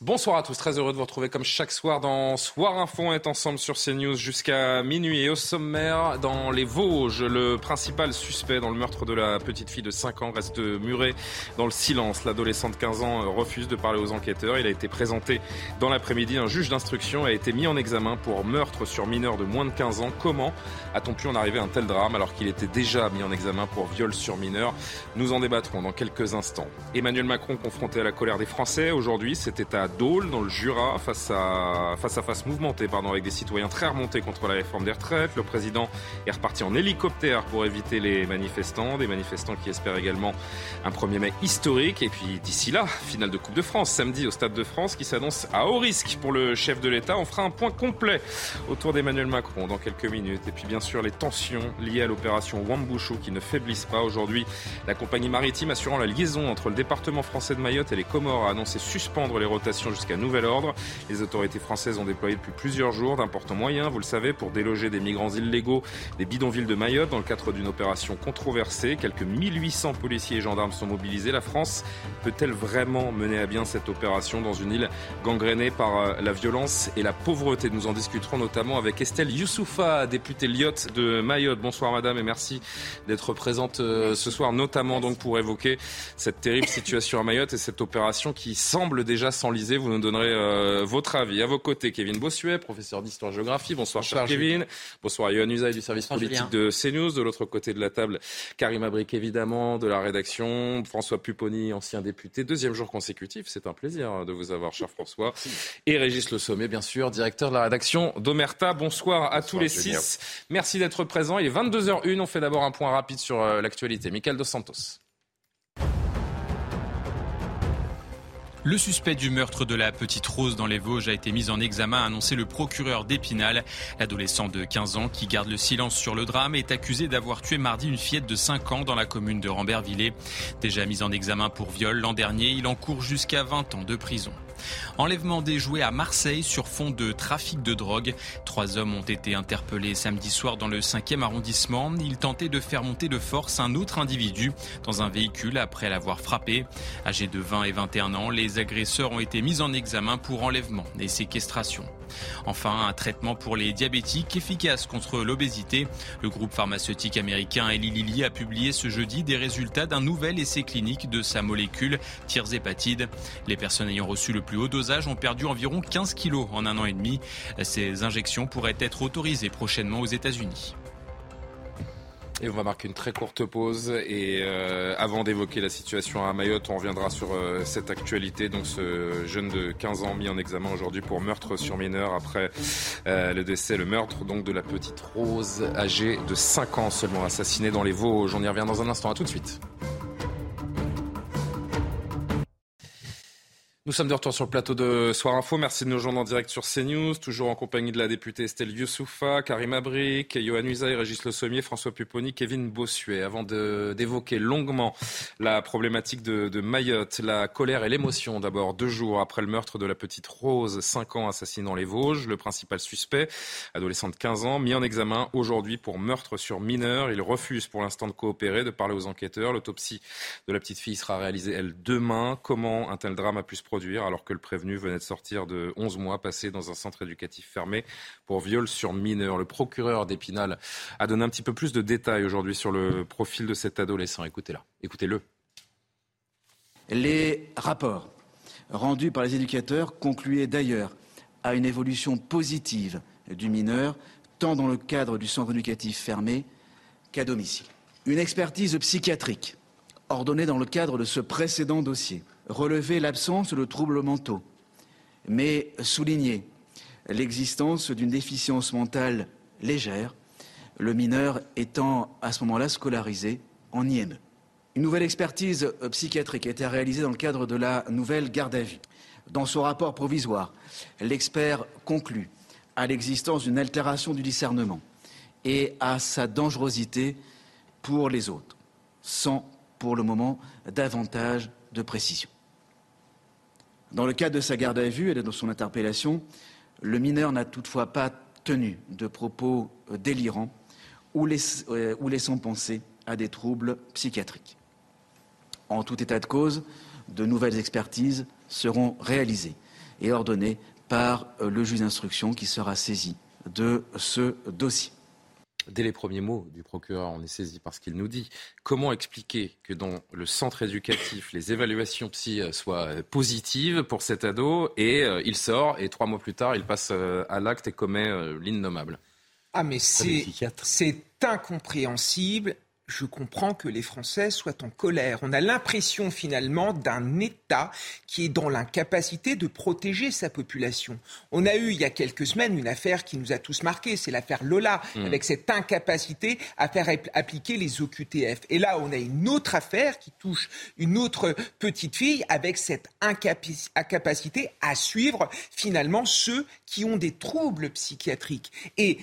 Bonsoir à tous, très heureux de vous retrouver comme chaque soir dans Soir Info. On est ensemble sur CNews jusqu'à minuit et au sommaire dans les Vosges. Le principal suspect dans le meurtre de la petite fille de 5 ans reste muré dans le silence. L'adolescent de 15 ans refuse de parler aux enquêteurs. Il a été présenté dans l'après-midi. Un juge d'instruction a été mis en examen pour meurtre sur mineur de moins de 15 ans. Comment a-t-on pu en arriver à un tel drame alors qu'il était déjà mis en examen pour viol sur mineur Nous en débattrons dans quelques instants. Emmanuel Macron confronté à la colère des Français aujourd'hui, c'était à Dole, dans le Jura, face à face, à face mouvementé pardon, avec des citoyens très remontés contre la réforme des retraites. Le président est reparti en hélicoptère pour éviter les manifestants, des manifestants qui espèrent également un 1er mai historique. Et puis d'ici là, finale de Coupe de France, samedi au Stade de France, qui s'annonce à haut risque pour le chef de l'État. On fera un point complet autour d'Emmanuel Macron dans quelques minutes. Et puis bien sûr, les tensions liées à l'opération Wambushu qui ne faiblissent pas. Aujourd'hui, la compagnie maritime assurant la liaison entre le département français de Mayotte et les Comores a annoncé suspendre les rotations jusqu'à nouvel ordre. Les autorités françaises ont déployé depuis plusieurs jours d'importants moyens, vous le savez, pour déloger des migrants illégaux des bidonvilles de Mayotte dans le cadre d'une opération controversée. Quelques 1800 policiers et gendarmes sont mobilisés. La France peut-elle vraiment mener à bien cette opération dans une île gangrénée par euh, la violence et la pauvreté? Nous en discuterons notamment avec Estelle Youssoufa, députée Lyotte de Mayotte. Bonsoir madame et merci d'être présente euh, ce soir, notamment donc pour évoquer cette terrible situation à Mayotte et cette opération qui semble déjà s'enliser. Vous nous donnerez euh, votre avis. À vos côtés, Kevin Bossuet, professeur d'histoire-géographie. Bonsoir, cher Kevin. Bonsoir, Yohann Usaï du service politique de CNews. De l'autre côté de la table, Karim Abric, évidemment, de la rédaction. François Pupponi, ancien député. Deuxième jour consécutif. C'est un plaisir de vous avoir, cher François. Et Régis Le Sommet, bien sûr, directeur de la rédaction d'Omerta. Bonsoir à tous les six. Merci d'être présents. Il est 22h01. On fait d'abord un point rapide sur euh, l'actualité. Michael Dos Santos. Le suspect du meurtre de la petite Rose dans les Vosges a été mis en examen, a annoncé le procureur d'Épinal. L'adolescent de 15 ans qui garde le silence sur le drame est accusé d'avoir tué mardi une fillette de 5 ans dans la commune de Rambervillers. Déjà mis en examen pour viol l'an dernier, il encourt jusqu'à 20 ans de prison. Enlèvement des jouets à Marseille sur fond de trafic de drogue. Trois hommes ont été interpellés samedi soir dans le 5e arrondissement. Ils tentaient de faire monter de force un autre individu dans un véhicule après l'avoir frappé. Âgés de 20 et 21 ans, les agresseurs ont été mis en examen pour enlèvement et séquestration. Enfin, un traitement pour les diabétiques efficace contre l'obésité. Le groupe pharmaceutique américain Eli Lilly a publié ce jeudi des résultats d'un nouvel essai clinique de sa molécule tirzépatide. Les personnes ayant reçu le plus haut dosage ont perdu environ 15 kilos en un an et demi. Ces injections pourraient être autorisées prochainement aux États-Unis. Et on va marquer une très courte pause. Et euh, avant d'évoquer la situation à Mayotte, on reviendra sur euh, cette actualité. Donc ce jeune de 15 ans mis en examen aujourd'hui pour meurtre sur mineur après euh, le décès, le meurtre donc de la petite Rose âgée de 5 ans seulement assassinée dans les Vosges. On y revient dans un instant. À tout de suite. Nous sommes de retour sur le plateau de Soir Info. Merci de nous rejoindre en direct sur CNews, toujours en compagnie de la députée Estelle Youssoufa, Karim Abric, Johan Usaï, Régis Le Sommier, François Pupponi, Kevin Bossuet. Avant d'évoquer longuement la problématique de, Mayotte, la colère et l'émotion d'abord, deux jours après le meurtre de la petite Rose, 5 ans assassinée dans les Vosges, le principal suspect, adolescent de 15 ans, mis en examen aujourd'hui pour meurtre sur mineur. Il refuse pour l'instant de coopérer, de parler aux enquêteurs. L'autopsie de la petite fille sera réalisée, elle, demain. Comment un tel drame a pu se produire alors que le prévenu venait de sortir de 11 mois passés dans un centre éducatif fermé pour viol sur mineur. Le procureur d'Épinal a donné un petit peu plus de détails aujourd'hui sur le profil de cet adolescent. Écoutez-la, écoutez-le. Les rapports rendus par les éducateurs concluaient d'ailleurs à une évolution positive du mineur, tant dans le cadre du centre éducatif fermé qu'à domicile. Une expertise psychiatrique ordonnée dans le cadre de ce précédent dossier relever l'absence de troubles mentaux, mais souligner l'existence d'une déficience mentale légère, le mineur étant à ce moment-là scolarisé en IME. Une nouvelle expertise euh, psychiatrique a été réalisée dans le cadre de la nouvelle garde à vue. Dans son rapport provisoire, l'expert conclut à l'existence d'une altération du discernement et à sa dangerosité pour les autres, sans, pour le moment, davantage de précision. Dans le cadre de sa garde à vue et de son interpellation, le mineur n'a toutefois pas tenu de propos euh, délirants ou, euh, ou laissant penser à des troubles psychiatriques. En tout état de cause, de nouvelles expertises seront réalisées et ordonnées par euh, le juge d'instruction qui sera saisi de ce dossier. Dès les premiers mots du procureur, on est saisi par ce qu'il nous dit. Comment expliquer que dans le centre éducatif, les évaluations psy euh, soient euh, positives pour cet ado et il sort et trois mois plus tard, il passe à l'acte et commet l'innommable? Ah mais c'est incompréhensible je comprends que les Français soient en colère. On a l'impression finalement d'un État qui est dans l'incapacité de protéger sa population. On a eu il y a quelques semaines une affaire qui nous a tous marqués, c'est l'affaire Lola, hmm. avec cette incapacité à faire appliquer les OQTF. Et là, on a une autre affaire qui touche une autre petite fille avec cette incapacité à suivre finalement ceux qui ont des troubles psychiatriques. Et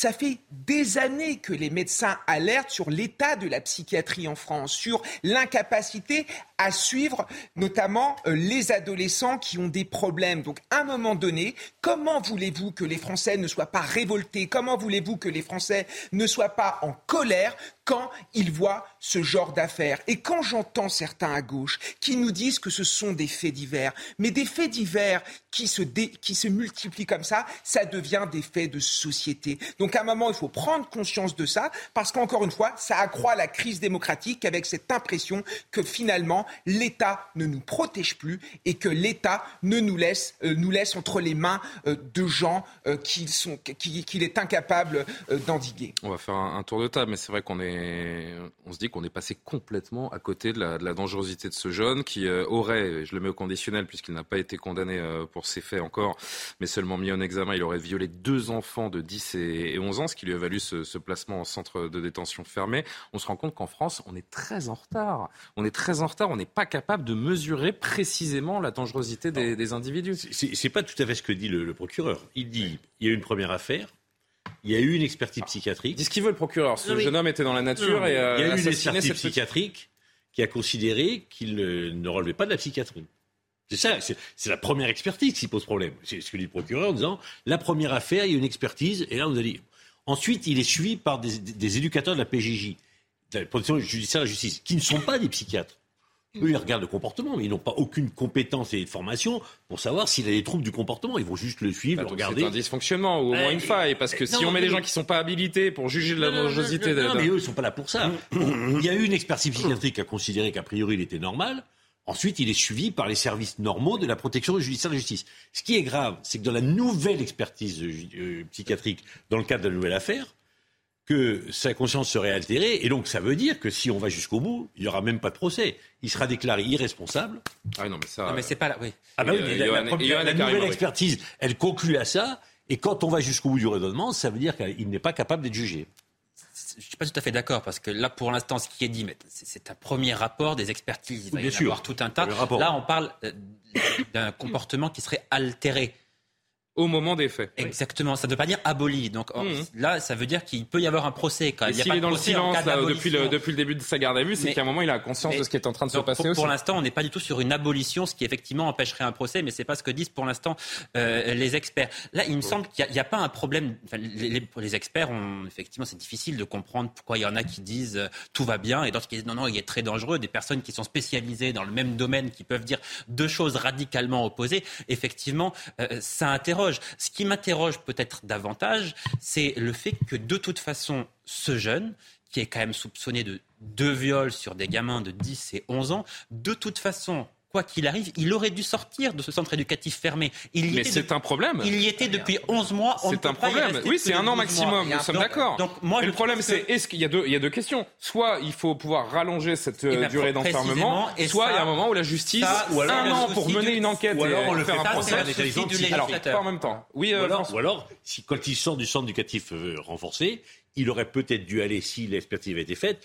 ça fait des années que les médecins alertent sur l'état de la psychiatrie en France, sur l'incapacité à suivre notamment euh, les adolescents qui ont des problèmes. Donc à un moment donné, comment voulez-vous que les Français ne soient pas révoltés? Comment voulez-vous que les Français ne soient pas en colère quand ils voient ce genre d'affaires. Et quand j'entends certains à gauche qui nous disent que ce sont des faits divers, mais des faits divers qui se, qui se multiplient comme ça, ça devient des faits de société. Donc à un moment, il faut prendre conscience de ça, parce qu'encore une fois, ça accroît la crise démocratique avec cette impression que finalement, l'État ne nous protège plus et que l'État ne nous laisse, euh, nous laisse entre les mains euh, de gens euh, qu'il qui, est incapable d'endiguer. On va faire un tour de table, mais c'est vrai qu'on est on se dit qu'on est passé complètement à côté de la, dangerosité de ce jeune qui euh, aurait, je le mets au conditionnel puisqu'il n'a pas été condamné euh, pour ces faits encore, mais seulement mis en examen, il aurait violé deux enfants de 10 et, 11 ans, ce qui lui a valu ce, placement en centre de détention fermé. On se rend compte qu'en France, on est très en retard. On est très en retard, on n'est pas capable de mesurer précisément la dangerosité des, individus. C'est pas tout à fait ce que dit le procureur. Il dit, il y a eu une première affaire, il y a eu une expertise psychiatrique. Dis ce qu'il veut le procureur. Ce jeune homme était dans la nature et Il y a eu une expertise psychiatrique qui a considéré qu'il ne relevait pas de la psychiatrie. C'est ça, c'est la première expertise qui pose problème. C'est ce que dit le procureur en disant la première affaire, il y a une expertise, et là on a dit. Ensuite, il est suivi par des, des éducateurs de la PJJ, de la protection judiciaire et la justice, qui ne sont pas des psychiatres. Eux, ils regardent le comportement, mais ils n'ont pas aucune compétence et formation pour savoir s'il a des troubles du comportement. Ils vont juste le suivre, bah, le regarder. C'est un dysfonctionnement ou au moins une faille, parce que si on met des gens qui ne sont pas habilités pour juger de la dangerosité... Non, mais eux, ils ne sont pas là pour ça. il y a eu une expertise psychiatrique qui a considéré qu'a priori, il était normal. Ensuite, il est suivi par les services normaux de la protection judiciaire de la justice. Ce qui est grave, c'est que dans la nouvelle expertise euh, psychiatrique, dans le cadre de la nouvelle affaire, que sa conscience serait altérée. Et donc, ça veut dire que si on va jusqu'au bout, il n'y aura même pas de procès. Il sera déclaré irresponsable. Ah non, mais ça. Non, mais c'est pas là. Oui. Ah bah oui, la, la, nouvelle expertise, elle conclut à ça. Et quand on va jusqu'au bout du raisonnement, ça veut dire qu'il n'est pas capable d'être jugé. Je ne suis pas tout à fait d'accord parce que là, pour l'instant, ce qui est dit, c'est un premier rapport des expertises. Il va y en avoir tout un tas. Là, on parle euh, d'un comportement qui serait altéré au moment des faits. Exactement, ça ne veut pas dire aboli. Donc mmh. là, ça veut dire qu'il peut y avoir un procès quand même. S'il est dans le silence depuis, le, depuis le début de sa garde à vue, c'est qu'à un moment il a conscience de ce qui est en train de se passer pour. Pour l'instant, on n'est pas du tout sur une abolition, ce qui effectivement empêcherait un procès, mais c'est pas ce que disent pour l'instant euh, les experts. Là, il me semble qu'il n'y a, pas un problème. les, les, experts, ont, effectivement, c'est difficile de comprendre pourquoi il y en a qui disent euh, tout va bien et d'autres qui disent non, non, il est très dangereux. Des personnes qui sont spécialisées dans le même domaine, qui peuvent dire deux choses radicalement opposées. Effectivement, euh, ça interroge. Ce qui m'intéresse interroge peut-être davantage, c'est le fait que de toute façon, ce jeune, qui est quand même soupçonné de deux viols sur des gamins de 10 et 11 ans, de toute façon, quoi qu'il arrive, il aurait dû sortir de ce centre éducatif fermé. Il mais c'est un problème. Il y était depuis 11 mois. C'est un problème. Oui, c'est un an maximum. Nous sommes d'accord. Donc, moi, le problème, c'est est-ce qu'il y a deux, il y a deux questions. Soit il faut pouvoir rallonger cette eh ben, durée d'enfermement, soit il y a un moment où la justice, ou alors, un an pour mener une enquête ou alors on le faire un procès. Alors, pas en même temps. Oui. Euh, ou alors, si quand il sort du centre éducatif euh, renforcé, il aurait peut-être dû aller, si l'expertise avait été faite,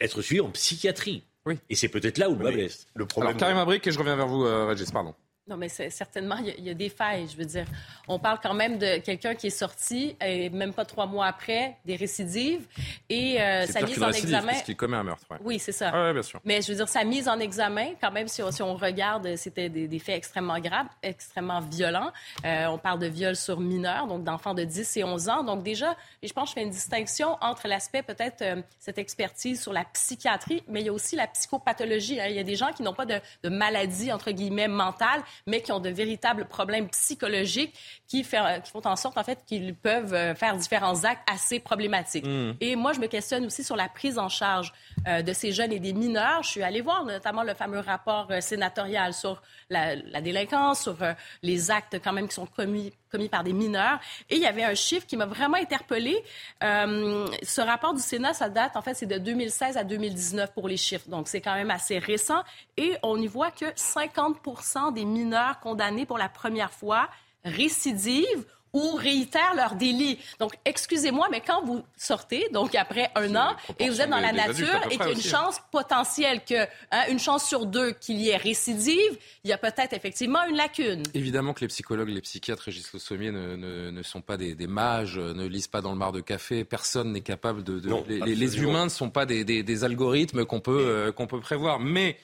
être suivi en psychiatrie. Oui. Et c'est peut-être là où le bas blesse. Le problème. Alors, Karim Abrik, et je reviens vers vous, euh, Régis, pardon. Non, mais certainement, il y, a, des failles. Je veux dire, on parle quand même de quelqu'un qui est sorti, et même pas trois mois après, des récidives. Et euh, sa mise en examen. Parce qu'il commet un meurtre. Oui, c'est ça. Oui, bien sûr. Mais je veux dire, sa mise en examen, quand même, si on, regarde, c'était des, faits extrêmement graves, extrêmement violents. Euh, on parle de viol sur mineurs, donc d'enfants de 10 et 11 ans. Donc déjà, je pense que je fais une distinction entre l'aspect, peut-être, euh, cette expertise sur la psychiatrie, mais il y a aussi la psychopathologie. Hein. Il y a des gens qui n'ont pas de, de maladie, entre guillemets, mentale mais qui ont de véritables problèmes psychologiques qui, qui font en sorte, en fait, qu'ils peuvent euh, faire différents actes assez problématiques. Mm. Et moi, je me questionne aussi sur la prise en charge euh, de ces jeunes et des mineurs. Je suis allée voir notamment le fameux rapport euh, sénatorial sur la, délinquance, sur les actes quand même qui sont commis commis par des mineurs. Et il y avait un chiffre qui m'a vraiment interpellée. ce rapport du Sénat, ça date, en fait, c'est de 2016 à 2019 pour les chiffres. Donc, c'est quand même assez récent. Et on y voit que 50% des mineurs condamnés pour la première fois récidivent ou réitèrent leur délit. Donc, excusez-moi, mais quand vous sortez, donc après un an, et vous êtes dans la nature et qu'il y a une hein. chance potentielle que, hein, une chance sur deux qu'il y ait récidive, il y a peut-être effectivement une lacune. Évidemment que les psychologues, les psychiatres, Régis Le Sommier, ne, ne, sont pas des, mages, ne lisent pas dans le mar de café. Personne n'est capable de. les, humains ne sont pas des, des algorithmes qu'on peut, euh, qu'on peut prévoir. Mais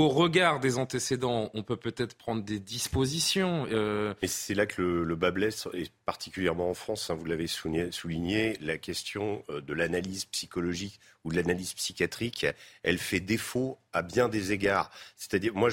au regard des antécédents, on peut peut-être prendre des dispositions. Euh... Et c'est là que le, bas blesse, et particulièrement en France, hein, vous l'avez souligné, la question euh, de l'analyse psychologique ou de l'analyse psychiatrique, elle fait défaut à bien des égards. C'est-à-dire, moi,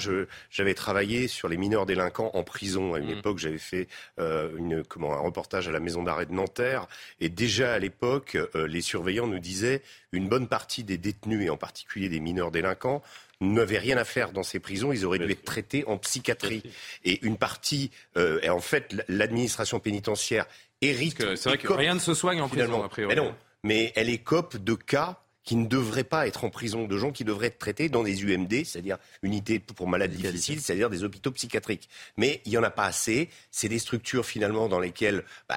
j'avais travaillé sur les mineurs délinquants en prison. À une mmh. époque, j'avais fait euh, une, comment, un reportage à la maison d'arrêt de Nanterre. Et déjà à l'époque, euh, les surveillants nous disaient une bonne partie des détenus, et en particulier des mineurs délinquants, n'avaient rien à faire dans ces prisons, ils auraient dû être traités en psychiatrie. Et une partie, euh, et en fait, l'administration pénitentiaire hérite. C'est vrai que rien ne se soigne en prison, a priori. Mais non, mais elle écope de cas qui ne devraient pas être en prison, de gens qui devraient être traités dans des UMD, c'est-à-dire unités pour malades difficiles, c'est-à-dire des hôpitaux psychiatriques. Mais il n'y en a pas assez. C'est des structures finalement dans lesquelles bah,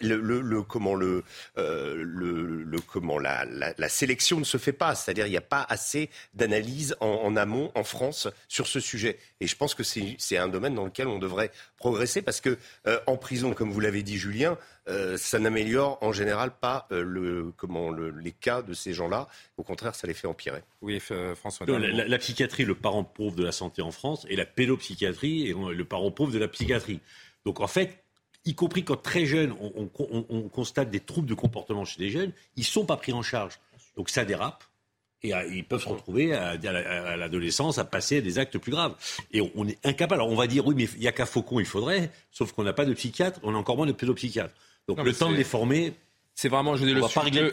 le, le, comment le, euh, le, le, comment la, la, la, sélection ne se fait pas. C'est-à-dire il n'y a pas assez d'analyse en, en, amont en France sur ce sujet. Et je pense que c'est un domaine dans lequel on devrait progresser parce que euh, en prison, comme vous l'avez dit, Julien, euh, ça n'améliore en général pas euh, le, comment, les cas de ces gens-là. Au contraire, ça les fait empirer. Oui, François. la, psychiatrie, le parent pauvre de la santé en France, et la pédopsychiatrie, est le parent pauvre de la psychiatrie. Donc en fait, y compris quand très jeunes, on, on constate des troubles de comportement chez les jeunes, ils ne sont pas pris en charge. Donc ça dérape. Et euh, ils peuvent se retrouver à, l'adolescence à passer à des actes plus graves. Et on, est incapable. Alors on va dire, oui, mais il n'y a qu'à Faucon, il faudrait, sauf qu'on n'a pas de psychiatre, on a encore moins de pédopsychiatre. Donc le temps de les former, c'est vraiment, je dis, le,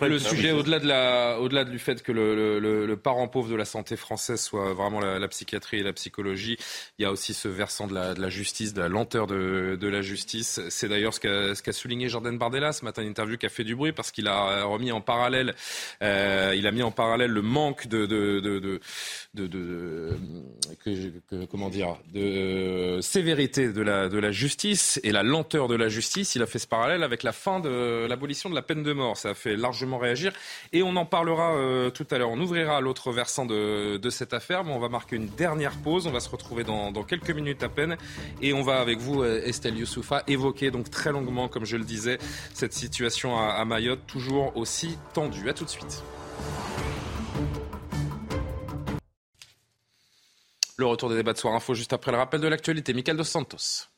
le, sujet au-delà de la, au-delà du fait que le, le, le, parent pauvre de la santé française soit vraiment la, la, psychiatrie et la psychologie. Il y a aussi ce versant de la, de la justice, de la lenteur de, de la justice. C'est d'ailleurs ce qu'a, ce souligné Jordan Bardella ce matin, une interview qui a fait du bruit parce qu'il a remis en parallèle, euh, il a mis en parallèle le manque de, de, de, de, de que, comment dire, de sévérité de la, de la justice et la lenteur de la justice. Il a fait ce parallèle avec la fin de l'abolition de la peine de mort. Ça a fait largement réagir. Et on en parlera euh, tout à l'heure. On ouvrira l'autre versant de, cette affaire, mais on va marquer une dernière pause. On va se retrouver dans, quelques minutes à peine. Et on va avec vous, euh, Estelle Youssoufa, évoquer donc très longuement, comme je le disais, cette situation à, à Mayotte, toujours aussi tendue. À tout de suite. Le retour des débats de Soir Info juste après le rappel de l'actualité. Michael Dos Santos.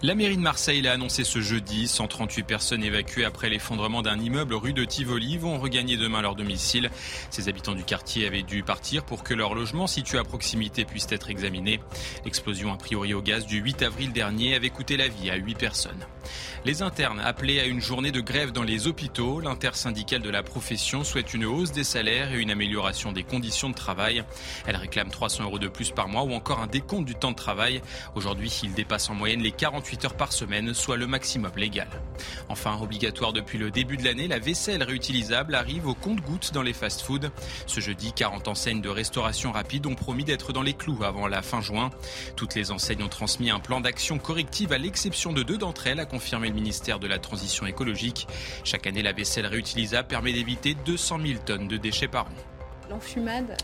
La mairie de Marseille l'a annoncé ce jeudi. 138 personnes évacuées après l'effondrement d'un immeuble rue de Tivoli vont regagner demain leur domicile. Ces habitants du quartier avaient dû partir pour que leur logement situé à proximité puisse être examiné. L'explosion a priori au gaz du 8 avril dernier avait coûté la vie à 8 personnes. Les internes appelés à une journée de grève dans les hôpitaux, l'intersyndicale de la profession souhaite une hausse des salaires et une amélioration des conditions de travail. Elle réclame 300 euros de plus par mois ou encore un décompte du temps de travail. Aujourd'hui, il dépasse en moyenne les 48 48 heures par semaine, soit le maximum légal. Enfin, obligatoire depuis le début de l'année, la vaisselle réutilisable arrive au compte-gouttes dans les fast-foods. Ce jeudi, 40 enseignes de restauration rapide ont promis d'être dans les clous avant la fin juin. Toutes les enseignes ont transmis un plan d'action corrective à l'exception de deux d'entre elles, a confirmé le ministère de la Transition écologique. Chaque année, la vaisselle réutilisable permet d'éviter 200 000 tonnes de déchets par an. L'enfumade.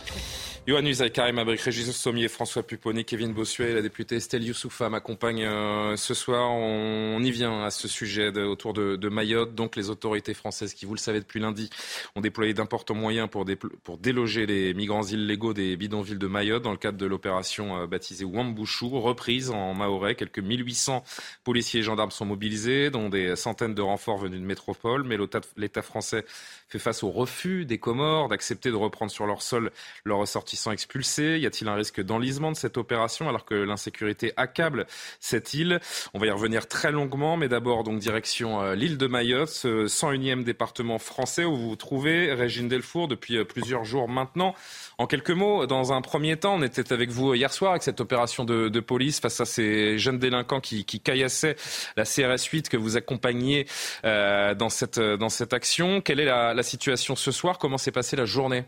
Yohann Usaï, Karim Abrik, Régis Sommier, François Pupponi, Kevin Bossuet et la députée Estelle Youssoufa m'accompagnent euh, ce soir. On, y vient à ce sujet autour de, Mayotte. Donc les autorités françaises qui, vous le savez depuis lundi, ont déployé d'importants moyens pour, pour, déloger les migrants illégaux des bidonvilles de Mayotte dans le cadre de l'opération euh, baptisée Wambouchou, reprise en Mahorais. Quelques 1800 policiers et gendarmes sont mobilisés, dont des centaines de renforts venus de métropole. Mais l'État français fait face au refus des Comores d'accepter de reprendre sur leur sol leurs ressortissants expulsés. Y a-t-il un risque d'enlisement de cette opération alors que l'insécurité accable cette île? On va y revenir très longuement, mais d'abord donc direction euh, l'île de Mayotte, ce 101e département français où vous vous trouvez, Régine Delfour, depuis euh, plusieurs jours maintenant. En quelques mots, dans un premier temps, on était avec vous hier soir avec cette opération de, police face à ces jeunes délinquants qui, caillassaient la CRS 8 que vous accompagniez euh, dans, cette, dans cette action. Quelle est la situation ce soir? Comment s'est passée la journée?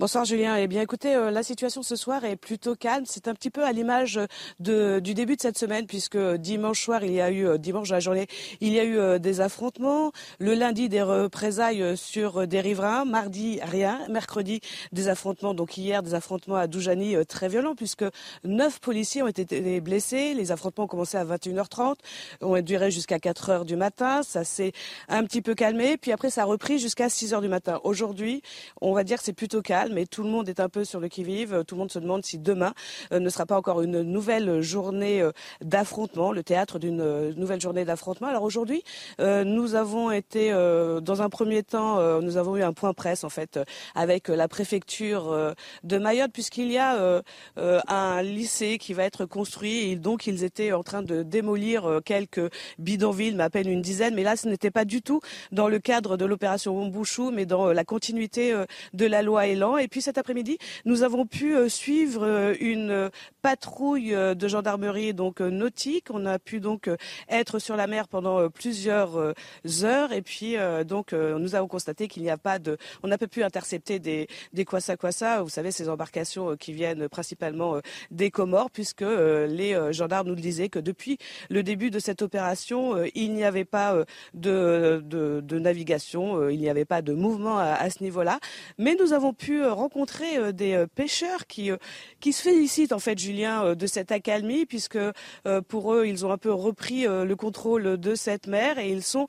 Bonsoir Julien. Eh bien écoutez, euh, la situation ce soir est plutôt calme. C'est un petit peu à l'image du début de cette semaine puisque dimanche soir, il y a eu, euh, dimanche de la journée, il y a eu euh, des affrontements. Le lundi, des représailles sur des riverains. Mardi, rien. Mercredi, des affrontements. Donc hier, des affrontements à Doujani très violents puisque neuf policiers ont été blessés. Les affrontements ont commencé à 21h30, ont duré jusqu'à 4h du matin. Ça s'est un petit peu calmé. Puis après, ça a repris jusqu'à 6h du matin. Aujourd'hui, on va dire que c'est plutôt calme mais tout le monde est un peu sur le qui-vive. Tout le monde se demande si demain euh, ne sera pas encore une nouvelle journée euh, d'affrontement, le théâtre d'une euh, nouvelle journée d'affrontement. Alors aujourd'hui, nous avons été, dans un premier temps, nous avons eu un point presse en fait avec la préfecture de Mayotte, puisqu'il y a un lycée qui va être construit et donc ils étaient en train de démolir quelques bidonvilles, mais à peine une dizaine. Mais là, ce n'était pas du tout dans le cadre de l'opération Wombouchou, mais dans la continuité de la loi Elan. Et puis cet après-midi, nous avons pu euh, suivre euh, une patrouille euh, de gendarmerie donc nautique. On a pu donc être sur la mer pendant plusieurs heures. Et puis donc nous avons constaté qu'il n'y a pas de, on n'a pas pu intercepter des kwassa kwassa. Vous savez ces embarcations qui viennent principalement des Comores, puisque les gendarmes nous disaient que depuis le début de cette opération, il n'y avait pas de, de, navigation, il n'y avait pas de mouvement à, à ce niveau-là. Mais nous avons pu rencontrer euh, des euh, pêcheurs qui, euh, qui se félicitent en fait, Julien, de cette accalmie, puisque pour eux, ils ont un peu repris le contrôle de cette mer et ils sont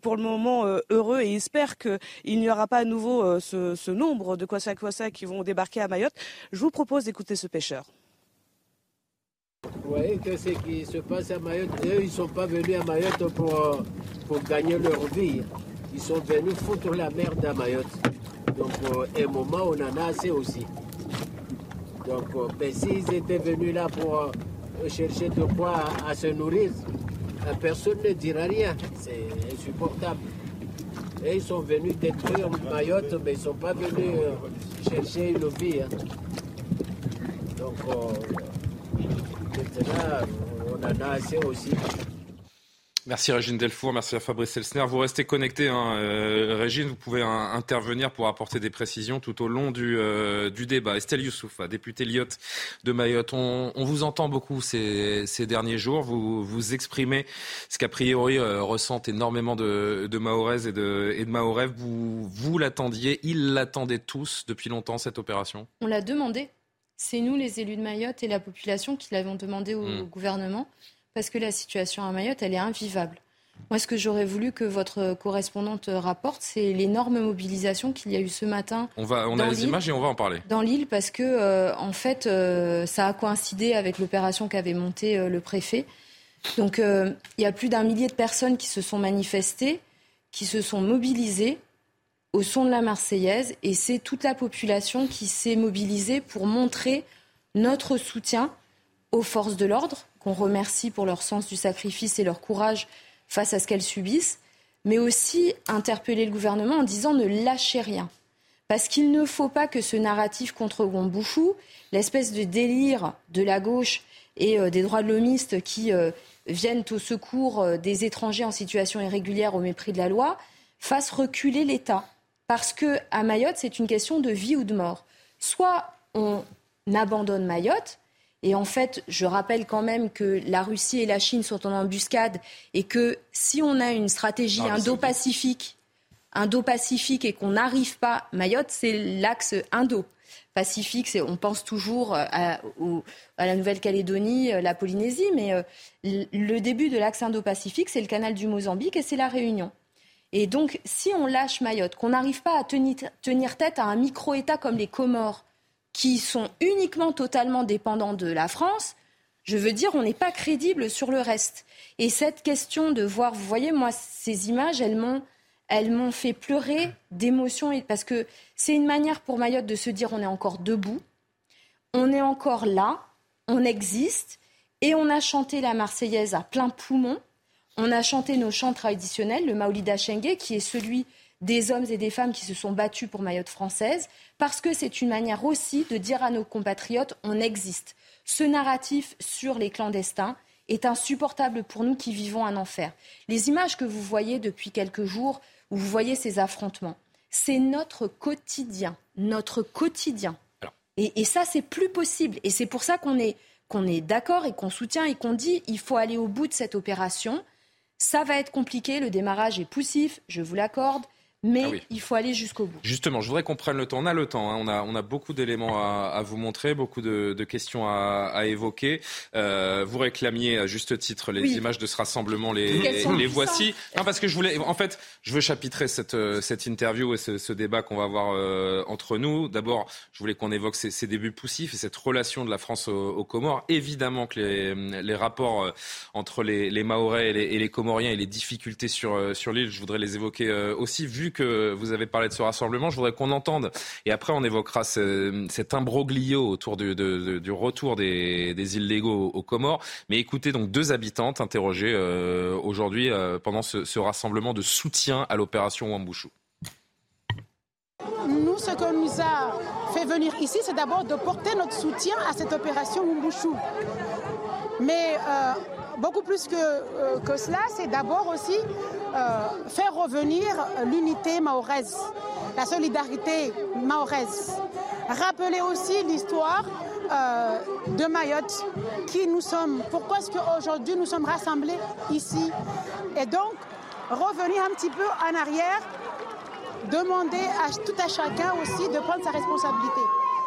pour le moment heureux et espèrent qu'il n'y aura pas à nouveau ce, nombre de Kwassa Kwassa qui vont débarquer à Mayotte. Je vous propose d'écouter ce pêcheur. Vous voyez que ce qui se passe à Mayotte, eux, ils ne sont pas venus à Mayotte pour, pour gagner leur vie. Ils sont venus foutre la merde à Mayotte. Donc, un moment, on en a assez aussi. Donc, euh, ben, s'ils étaient venus là pour euh, chercher de quoi à, se nourrir, euh, personne ne dira rien. C'est insupportable. Et ils sont venus détruire Mayotte, mais ils ne sont pas venus chercher une vie. Hein. Donc, maintenant, on en a assez aussi. Merci Régine Delfour, merci à Fabrice Elsner. Vous restez connecté, hein, euh, Régine, vous pouvez intervenir pour apporter des précisions tout au long du, euh, du débat. Estelle Youssoufa, députée Lyotte de Mayotte, on, on vous entend beaucoup ces, ces, derniers jours, vous vous exprimez ce qu'a priori euh, ressentent énormément de, de Mahoraises et de, et de Mahorais. Vous, vous l'attendiez, ils l'attendaient tous depuis longtemps, cette opération? On l'a demandé. C'est nous, les élus de Mayotte et la population, qui l'avons demandé au hmm. gouvernement parce que la situation à Mayotte, elle est invivable. Moi, ce que j'aurais voulu que votre correspondante rapporte, c'est l'énorme mobilisation qu'il y a eu ce matin. On, va, on a les images et on va en parler. Dans l'île, parce que, euh, en fait, euh, ça a coïncidé avec l'opération qu'avait montée euh, le préfet. Donc, il y a plus d'un millier de personnes qui se sont manifestées, qui se sont mobilisées au son de la Marseillaise, et c'est toute la population qui s'est mobilisée pour montrer notre soutien aux forces de l'ordre, qu'on remercie pour leur sens du sacrifice et leur courage face à ce qu'elles subissent, mais aussi interpeller le gouvernement en disant ne lâchez rien. Parce qu'il ne faut pas que ce narratif contre Wambouchou, l'espèce de délire de la gauche et euh, des droits de l'homiste qui euh, viennent au secours euh, des étrangers en situation irrégulière au mépris de la loi, fasse reculer l'État. Parce que à Mayotte, c'est une question de vie ou de mort. Soit on abandonne Mayotte, et en fait, je rappelle quand même que la Russie et la Chine sont en embuscade et que si on a une stratégie indo-pacifique, indo-pacifique et qu'on n'arrive pas, Mayotte, c'est l'axe indo. Pacifique, on pense toujours euh, à, la Nouvelle-Calédonie, euh, la Polynésie, mais euh, le début de l'axe indo-pacifique, c'est le canal du Mozambique et c'est la Réunion. Et donc, si on lâche Mayotte, qu'on n'arrive pas à tenir, tenir tête à un micro-État comme les Comores, qui sont uniquement totalement dépendants de la France, je veux dire, on n'est pas crédible sur le reste. Et cette question de voir, vous voyez, moi, ces images, elles m'ont, elles m'ont fait pleurer d'émotion, parce que c'est une manière pour Mayotte de se dire, on est encore debout, on est encore là, on existe, et on a chanté la Marseillaise à plein poumon. On a chanté nos chants traditionnels, le Maolida Chengue, qui est celui des hommes et des femmes qui se sont battus pour Mayotte française, parce que c'est une manière aussi de dire à nos compatriotes on existe. Ce narratif sur les clandestins est insupportable pour nous qui vivons un enfer. Les images que vous voyez depuis quelques jours, où vous voyez ces affrontements, c'est notre quotidien, notre quotidien. Et, et, ça, c'est plus possible. Et c'est pour ça qu'on est, qu'on est d'accord et qu'on soutient et qu'on dit il faut aller au bout de cette opération. Ça va être compliqué, le démarrage est poussif, je vous l'accorde mais ah il faut aller jusqu'au bout. Justement, je voudrais qu'on prenne le temps. On a le temps. Hein. On, a, on a beaucoup d'éléments à, à, vous montrer, beaucoup de, de questions à, à évoquer. Euh, vous réclamiez à juste titre les images de ce rassemblement. Les, les, voici. Non, parce que je voulais. En fait, je veux chapitrer cette, euh, cette interview et ce, ce débat qu'on va avoir euh, entre nous. D'abord, je voulais qu'on évoque ces, ces, débuts poussifs et cette relation de la France aux, Comores. Évidemment que les, les rapports euh, entre les, les Mahorais et les, et les, Comoriens et les difficultés sur, sur l'île, je voudrais les évoquer aussi, que vous avez parlé de ce rassemblement, je voudrais qu'on entende, et après on évoquera cet imbroglio autour du, retour des, illégaux aux Comores. Mais écoutez donc deux habitantes interrogées euh, aujourd'hui euh, pendant ce, rassemblement de soutien à l'opération Wambouchou. Nous, ce qu'on nous a fait venir ici, c'est d'abord de porter notre soutien à cette opération Wambouchou. Mais euh, beaucoup plus que, euh, que cela, c'est d'abord aussi euh, faire revenir l'unité mahoraise, la solidarité mahoraise. Rappeler aussi l'histoire euh, de Mayotte, qui nous sommes, pourquoi est-ce qu'aujourd'hui nous sommes rassemblés ici. Et donc, revenir un petit peu en arrière, demander à tout à chacun aussi de prendre sa responsabilité.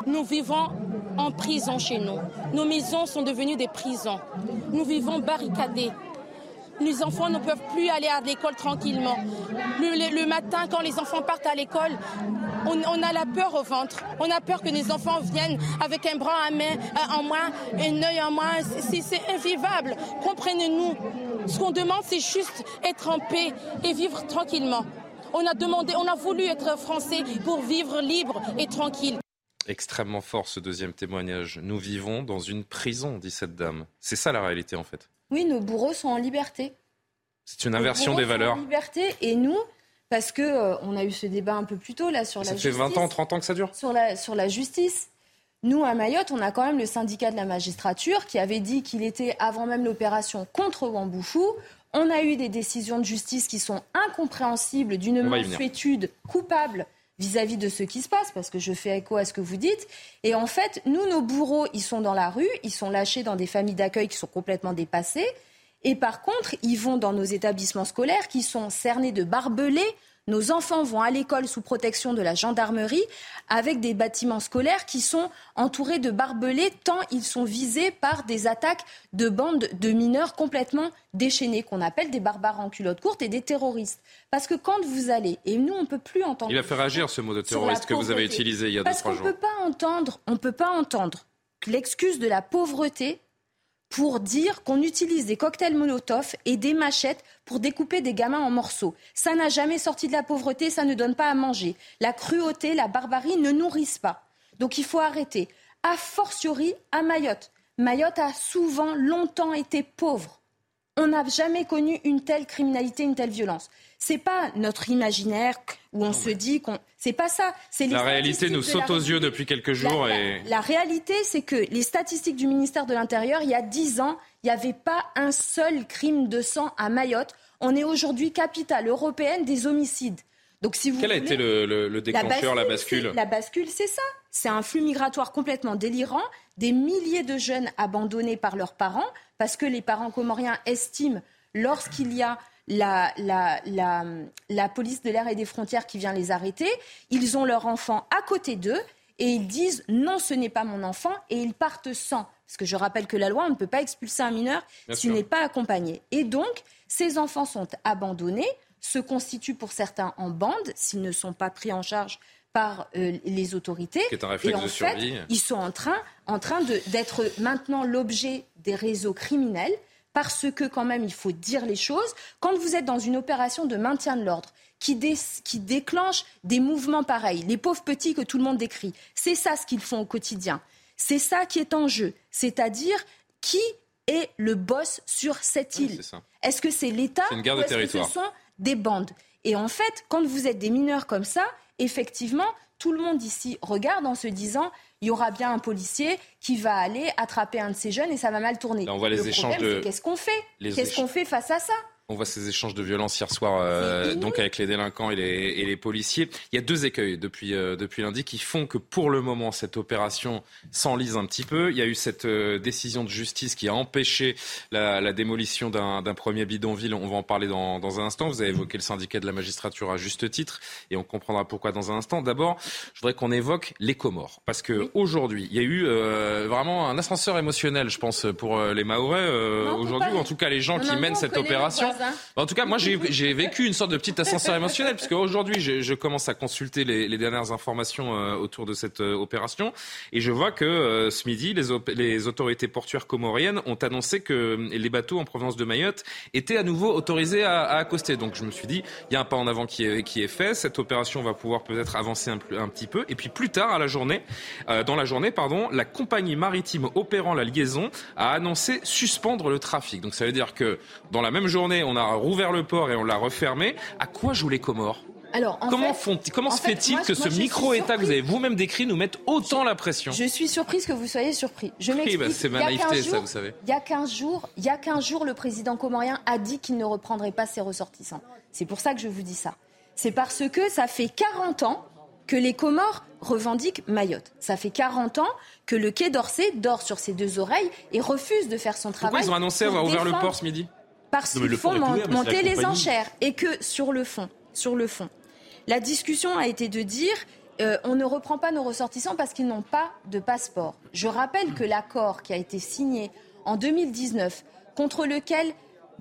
Nous vivons en prison chez nous. Nos maisons sont devenues des prisons. Nous vivons barricadés. Les enfants ne peuvent plus aller à l'école tranquillement. Le, matin, quand les enfants partent à l'école, on, a la peur au ventre. On a peur que les enfants viennent avec un bras en moins, un œil en moins. C'est invivable. Comprenez-nous. Ce qu'on demande, c'est juste être en paix et vivre tranquillement. On a demandé, on a voulu être français pour vivre libre et tranquille. Extrêmement fort ce deuxième témoignage. Nous vivons dans une prison, dit cette dame. C'est ça la réalité en fait. Oui, nos bourreaux sont en liberté. C'est une inversion des valeurs. Sont en liberté et nous, parce que euh, on a eu ce débat un peu plus tôt là sur la justice. Ça fait 20 ans, 30 ans que ça dure. Sur la sur la justice. Nous, à Mayotte, on a quand même le syndicat de la magistrature qui avait dit qu'il était, avant même l'opération, contre Wambouchou. On a eu des décisions de justice qui sont incompréhensibles d'une mansuétude coupable vis-à-vis de ce qui se passe, parce que je fais écho à ce que vous dites. Et en fait, nous, nos bourreaux, ils sont dans la rue, ils sont lâchés dans des familles d'accueil qui sont complètement dépassées. Et par contre, ils vont dans nos établissements scolaires qui sont cernés de barbelés nos enfants vont à l'école sous protection de la gendarmerie avec des bâtiments scolaires qui sont entourés de barbelés tant ils sont visés par des attaques de bandes de mineurs complètement déchaînés qu'on appelle des barbares en culotte courte et des terroristes. Parce que quand vous allez, et nous on ne peut plus entendre... Il a fait réagir ce mot de terroriste que vous avez utilisé il y a deux, trois jours. Parce qu'on ne peut pas entendre, on peut pas entendre l'excuse de la pauvreté pour dire qu'on utilise des cocktails Molotov et des machettes pour découper des gamins en morceaux. Ça n'a jamais sorti de la pauvreté, ça ne donne pas à manger. La cruauté, la barbarie ne nourrissent pas. Donc il faut arrêter. A fortiori à Mayotte. Mayotte a souvent longtemps été pauvre. On n'a jamais connu une telle criminalité, une telle violence. C'est pas notre imaginaire où on se dit qu'on. C'est pas ça. C'est la réalité nous saute aux yeux depuis quelques jours. La, et... la, réalité, c'est que les statistiques du ministère de l'Intérieur, il y a dix ans, il n'y avait pas un seul crime de sang à Mayotte. On est aujourd'hui capitale européenne des homicides. Donc, si vous Quel a été le, le, le déclencheur, la bascule La bascule, c'est ça. C'est un flux migratoire complètement délirant. Des milliers de jeunes abandonnés par leurs parents parce que les parents comoriens estiment, lorsqu'il y a la, la, la, la police de l'air et des frontières qui vient les arrêter, ils ont leur enfant à côté d'eux et ils disent non, ce n'est pas mon enfant et ils partent sans. Parce que je rappelle que la loi, on ne peut pas expulser un mineur s'il n'est pas accompagné. Et donc, ces enfants sont abandonnés, se constituent pour certains en bande s'ils ne sont pas pris en charge par euh, les autorités. C'est un réflexe et en de survie. Fait, ils sont en train, en train d'être maintenant l'objet des réseaux criminels parce que quand même, il faut dire les choses. Quand vous êtes dans une opération de maintien de l'ordre qui, dé qui déclenche des mouvements pareils, les pauvres petits que tout le monde décrit, c'est ça ce qu'ils font au quotidien. C'est ça qui est en jeu. C'est-à-dire qui est le boss sur cette île Est-ce que c'est l'État ou est-ce que ce sont des bandes? Et en fait, quand vous êtes des mineurs comme ça, effectivement, tout le monde ici regarde en se disant il y aura bien un policier qui va aller attraper un de ces jeunes et ça va mal tourner. Là, on voit les Le échanges problème, de. Qu'est-ce qu'on fait? Qu'est-ce qu'on fait face à ça? On voit ces échanges de violence hier soir, euh, donc avec les délinquants et les, et les, policiers. Il y a deux écueils depuis, euh, depuis lundi qui font que pour le moment cette opération s'enlise un petit peu. Il y a eu cette euh, décision de justice qui a empêché la, la démolition d'un premier bidonville. On va en parler dans, dans, un instant. Vous avez évoqué le syndicat de la magistrature à juste titre et on comprendra pourquoi dans un instant. D'abord, je voudrais qu'on évoque les Comores parce que aujourd'hui, il y a eu euh, vraiment un ascenseur émotionnel, je pense, pour les Mahorais aujourd'hui, ou en tout cas les gens non, qui non, mènent cette opération. En tout cas, moi, j'ai vécu une sorte de petit ascenseur émotionnel, puisque aujourd'hui, je, commence à consulter les, dernières informations euh, autour de cette euh, opération, et je vois que euh, ce midi, les, autorités portuaires comoriennes ont annoncé que les bateaux en provenance de Mayotte étaient à nouveau autorisés à, accoster. Donc, je me suis dit, il y a un pas en avant qui est, qui est fait. Cette opération va pouvoir peut-être avancer un, un, petit peu. Et puis, plus tard, à la journée, dans la journée, pardon, la compagnie maritime opérant la liaison a annoncé suspendre le trafic. Donc, ça veut dire que dans la même journée, on a rouvert le port et on l'a refermé. À quoi jouent les Comores alors, en comment, fait, font, comment se fait-il que ce micro-État que vous avez vous-même décrit nous mette autant la pression Je suis surprise que vous soyez surpris. Je bah, c'est ma naïveté, ça, vous savez. Il y a 15 jours, il y a 15 jours, le président comorien a dit qu'il ne reprendrait pas ses ressortissants. C'est pour ça que je vous dis ça. C'est parce que ça fait 40 ans que les Comores revendiquent Mayotte. Ça fait 40 ans que le Quai d'Orsay dort sur ses deux oreilles et refuse de faire son travail. Pourquoi ils ont annoncé avoir ouvert le port ce midi? Parce qu'il faut ouvert, monter les enchères. Et que sur le fond, sur le fond, la discussion a été de dire euh, on ne reprend pas nos ressortissants parce qu'ils n'ont pas de passeport. Je rappelle que l'accord qui a été signé en 2019 contre lequel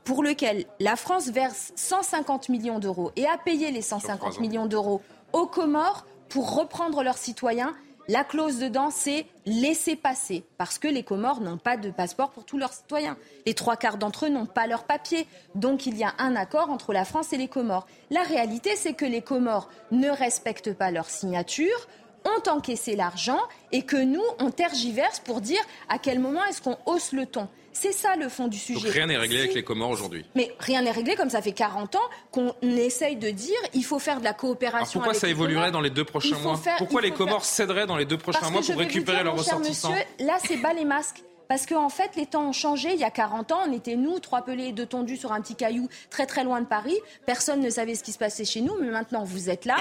pour lequel la France verse 150 millions d'euros et a payé les 150 millions d'euros aux Comores pour reprendre leurs citoyens, la clause dedans, c'est laisser passer, parce que les Comores n'ont pas de passeport pour tous leurs citoyens. Les trois quarts d'entre eux n'ont pas leur papier. Donc il y a un accord entre la France et les Comores. La réalité, c'est que les Comores ne respectent pas leur signature, ont encaissé l'argent et que nous, on tergiverse pour dire à quel moment est-ce qu'on hausse le ton. C'est ça le fond du sujet. Donc rien n'est réglé si... avec les Comores aujourd'hui. Mais rien n'est réglé, comme ça fait 40 ans qu'on essaye de dire il faut faire de la coopération. Alors pourquoi avec ça les évoluerait dans les deux prochains mois faire, Pourquoi les Comores faire... céderaient dans les deux prochains Parce mois pour récupérer leurs ressortissants monsieur, Là, c'est bas les masques. Parce qu'en en fait, les temps ont changé. Il y a 40 ans, on était nous, trois pelés et deux tondus sur un petit caillou très très loin de Paris. Personne ne savait ce qui se passait chez nous, mais maintenant vous êtes là.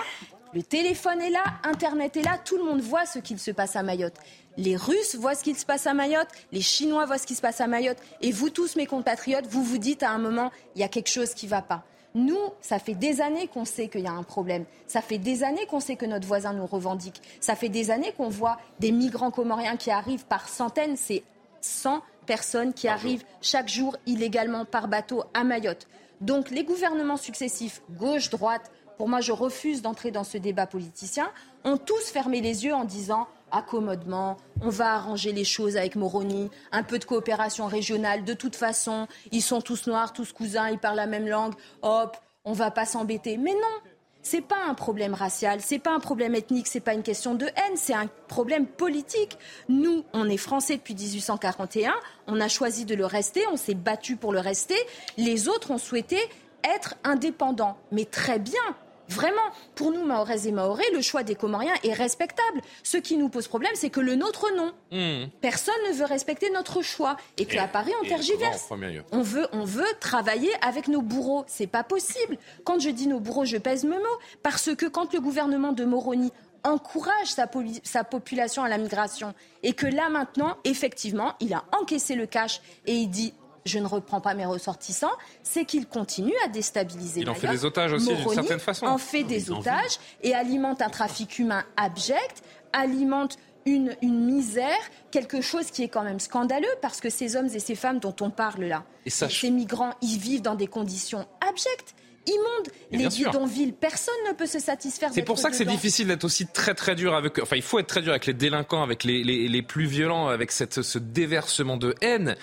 Le téléphone est là, Internet est là, tout le monde voit ce qu'il se passe à Mayotte. Les Russes voient ce qu'il se passe à Mayotte, les Chinois voient ce qui se passe à Mayotte, et vous tous, mes compatriotes, vous vous dites à un moment, il y a quelque chose qui ne va pas. Nous, ça fait des années qu'on sait qu'il y a un problème. Ça fait des années qu'on sait que notre voisin nous revendique. Ça fait des années qu'on voit des migrants comoriens qui arrivent par centaines. C'est 100 personnes qui arrivent chaque jour illégalement par bateau à Mayotte. Donc les gouvernements successifs, gauche, droite, pour moi je refuse d'entrer dans ce débat politicien, ont tous fermé les yeux en disant accommodement, on va arranger les choses avec Moroni, un peu de coopération régionale, de toute façon, ils sont tous noirs, tous cousins, ils parlent la même langue, hop, on va pas s'embêter. Mais non, c'est pas un problème racial, c'est pas un problème ethnique, c'est pas une question de haine, c'est un problème politique. Nous, on est français depuis 1841, on a choisi de le rester, on s'est battu pour le rester. Les autres ont souhaité être indépendants. Mais très bien, Vraiment, pour nous, Mahoraises et Mahorais, le choix des Comoriens est respectable. Ce qui nous pose problème, c'est que le nôtre, non. Hmm. Personne ne veut respecter notre choix. Et qu'à Paris, on tergiverse. On veut, on veut travailler avec nos bourreaux. C'est pas possible. Quand je dis nos bourreaux, je pèse mes mots. Parce que quand le gouvernement de Moroni encourage sa, sa, population à la migration et que là maintenant, effectivement, il a encaissé le cash et il dit je ne reprends pas mes ressortissants, c'est qu'il continue à déstabiliser. Il en fait des otages aussi d'une certaine façon. En fait des otages et alimente un trafic humain abject, alimente une, une, misère, quelque chose qui est quand même scandaleux parce que ces hommes et ces femmes dont on parle là, ces migrants, ils vivent dans des conditions abjectes immonde. les bidonvilles, personne ne peut se satisfaire. C'est pour ça que c'est difficile d'être aussi très très dur avec. Enfin, il faut être très dur avec les délinquants, avec les, les, les plus violents, avec cette, ce déversement de haine.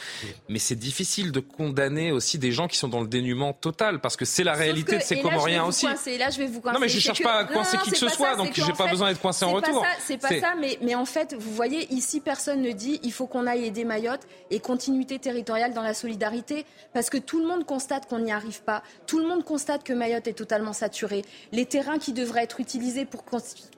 Mais c'est difficile de condamner aussi des gens qui sont dans le dénuement total, parce que c'est la réalité de ces Comoriens aussi. là, je vais vous coincer. Non, mais je ne cherche pas à coincer qui que ce soit, donc j'ai pas besoin d'être coincé en retour. C'est pas ça, mais, mais en fait, vous voyez, ici, personne ne dit il faut qu'on aille aider Mayotte et continuité territoriale dans la solidarité, parce que tout le monde constate qu'on n'y arrive pas. Tout le monde constate que Mayotte est totalement saturé. Les terrains qui devraient être utilisés pour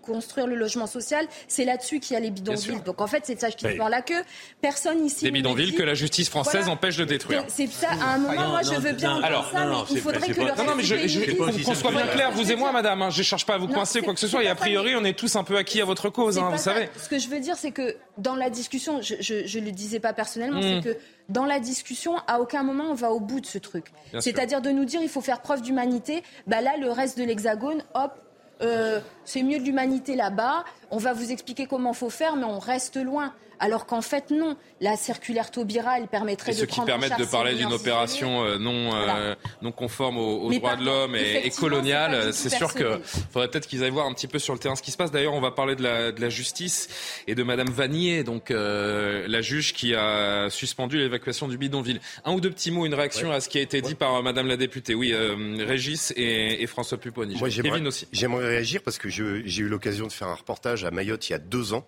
construire le logement social, c'est là-dessus qu'il y a les bidonvilles. Donc en fait, c'est ça qui se la queue. Personne ici. Des bidonvilles que la justice française empêche de détruire. C'est ça, à un moment, moi, je veux bien alors, ça, mais il faudrait que le Non, non, mais qu'on soit bien clair, vous et moi, madame, hein, je ne cherche pas à vous coincer quoi que ce soit, et a priori, on est tous un peu acquis à votre cause, hein, vous savez. Ce que je veux dire, c'est que dans la discussion, je ne le disais pas personnellement, c'est hmm. que dans la discussion, à aucun moment on va au bout de ce truc. C'est-à-dire de nous dire il faut faire preuve d'humanité. Bah là, le reste de l'Hexagone, hop, euh, c'est mieux de l'humanité là-bas. On va vous expliquer comment faut faire, mais on reste loin. Alors qu'en fait, non. La circulaire Taubira, elle permettrait de prendre qui permettent de parler d'une opération euh, non, euh, non conforme aux, droits de l'homme et, coloniale, c'est sûr qu'il faudrait peut-être qu'ils aillent voir un petit peu sur le terrain ce qui se passe. D'ailleurs, on va parler de la, de la justice et de Madame Vanier, donc euh, la juge qui a suspendu l'évacuation du bidonville. Un ou deux petits mots, une réaction à ce qui a été dit par Madame la députée. Oui, Régis et, et, François Pupponi. aussi. J'aimerais réagir parce que j'ai eu l'occasion de faire un reportage à Mayotte il y a deux ans.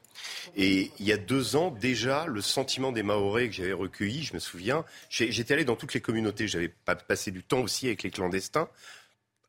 Et il y a deux ans, déjà, le sentiment des Mahorais que j'avais recueilli, je me souviens, j'étais allé dans toutes les communautés, j'avais passé du temps aussi avec les clandestins,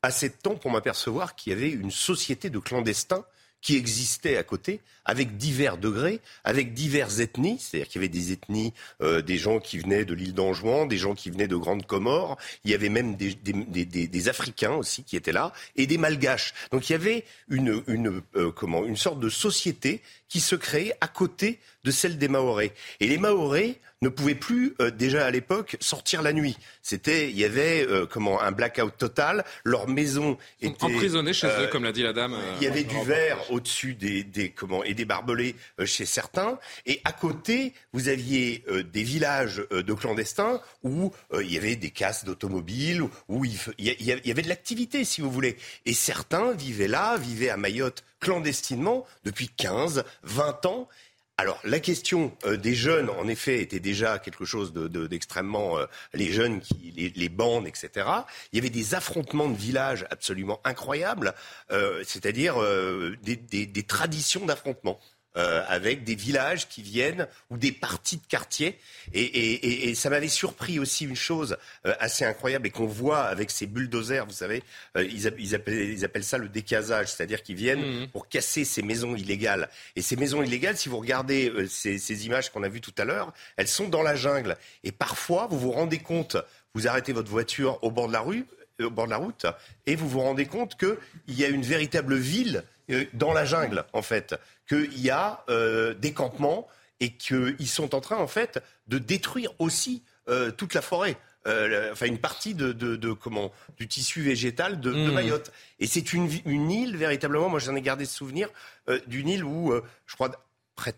assez de temps pour m'apercevoir qu'il y avait une société de clandestins qui existait à côté, avec divers degrés, avec diverses ethnies, c'est-à-dire qu'il y avait des ethnies, euh, des gens qui venaient de l'île d'Anjouan, des gens qui venaient de Grande Comore, il y avait même des, Africains aussi qui étaient là, et des Malgaches. Donc il y avait une, une, euh, comment, une sorte de société qui se créait à côté de celle des Mahorais. Et les Mahorais ne pouvaient plus euh, déjà à l'époque sortir la nuit. C'était, il y avait euh, comment un blackout total. Leur maison était emprisonnée chez eux, euh, comme l'a dit la dame. Il y avait du verre au-dessus des, des, comment et des barbelés chez certains. Et à côté, vous aviez des villages de clandestins où il y avait des casses d'automobiles, où il, il y avait de l'activité, si vous voulez. Et certains vivaient là, vivaient à Mayotte clandestinement depuis 15, 20 ans. Alors la question euh, des jeunes, en effet, était déjà quelque chose d'extrêmement... Euh, les jeunes, qui, les, bandes, etc. Il y avait des affrontements de villages absolument incroyables, euh, c'est-à-dire des, des, traditions d'affrontements. Euh, avec des villages qui viennent ou des parties de quartier. Et, et, et, ça m'avait surpris aussi une chose euh, assez incroyable et qu'on voit avec ces bulldozers, vous savez, euh, ils, ils, appellent, ils, appellent, ça le décasage, c'est-à-dire qu'ils viennent mmh. pour casser ces maisons illégales. Et ces maisons illégales, si vous regardez ces, ces images qu'on a vues tout à l'heure, elles sont dans la jungle. Et parfois, vous vous rendez compte, vous arrêtez votre voiture au bord de la rue, au bord de la route, et vous vous rendez compte qu'il y a une véritable ville dans la jungle, en fait qu'il y a euh, des campements et qu'ils sont en train, en fait, de détruire aussi euh, toute la forêt. Euh, enfin, une partie de, comment du tissu végétal de, mmh. Mayotte. Et c'est une, île véritablement. Moi, j'en ai gardé ce souvenir d'une île où je crois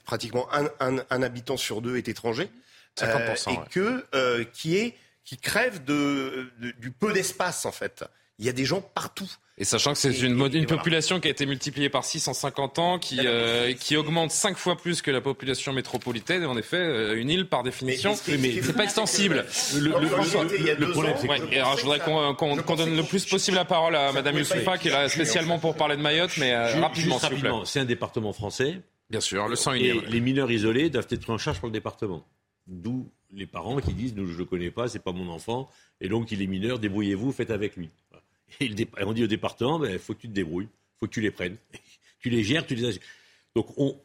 pratiquement un, habitant sur deux est étranger, 50%, et que qui est qui crève de, du peu d'espace en fait Il y a des gens partout. Et sachant que c'est une, une population qui a été multipliée par 6 en 50 ans, qui, euh, qui augmente 5 fois plus que la population métropolitaine. Et en effet, euh, une île, par définition, mais, c'est pas extensible. Le, problème, c'est alors, je voudrais qu'on donne le plus possible la parole à Madame Youssoufa, qui est là spécialement pour parler de Mayotte, mais euh, rapidement, s'il vous plaît. C'est un département français. Bien sûr, le sang Et les mineurs isolés doivent être pris en charge par le département. D'où les parents qui disent, nous, je le connais pas, c'est pas mon enfant, et donc il est mineur, débrouillez-vous, faites avec lui. Et on dit au département, il ben, faut que tu te débrouilles, il faut que tu les prennes. tu les gères, tu les Donc on,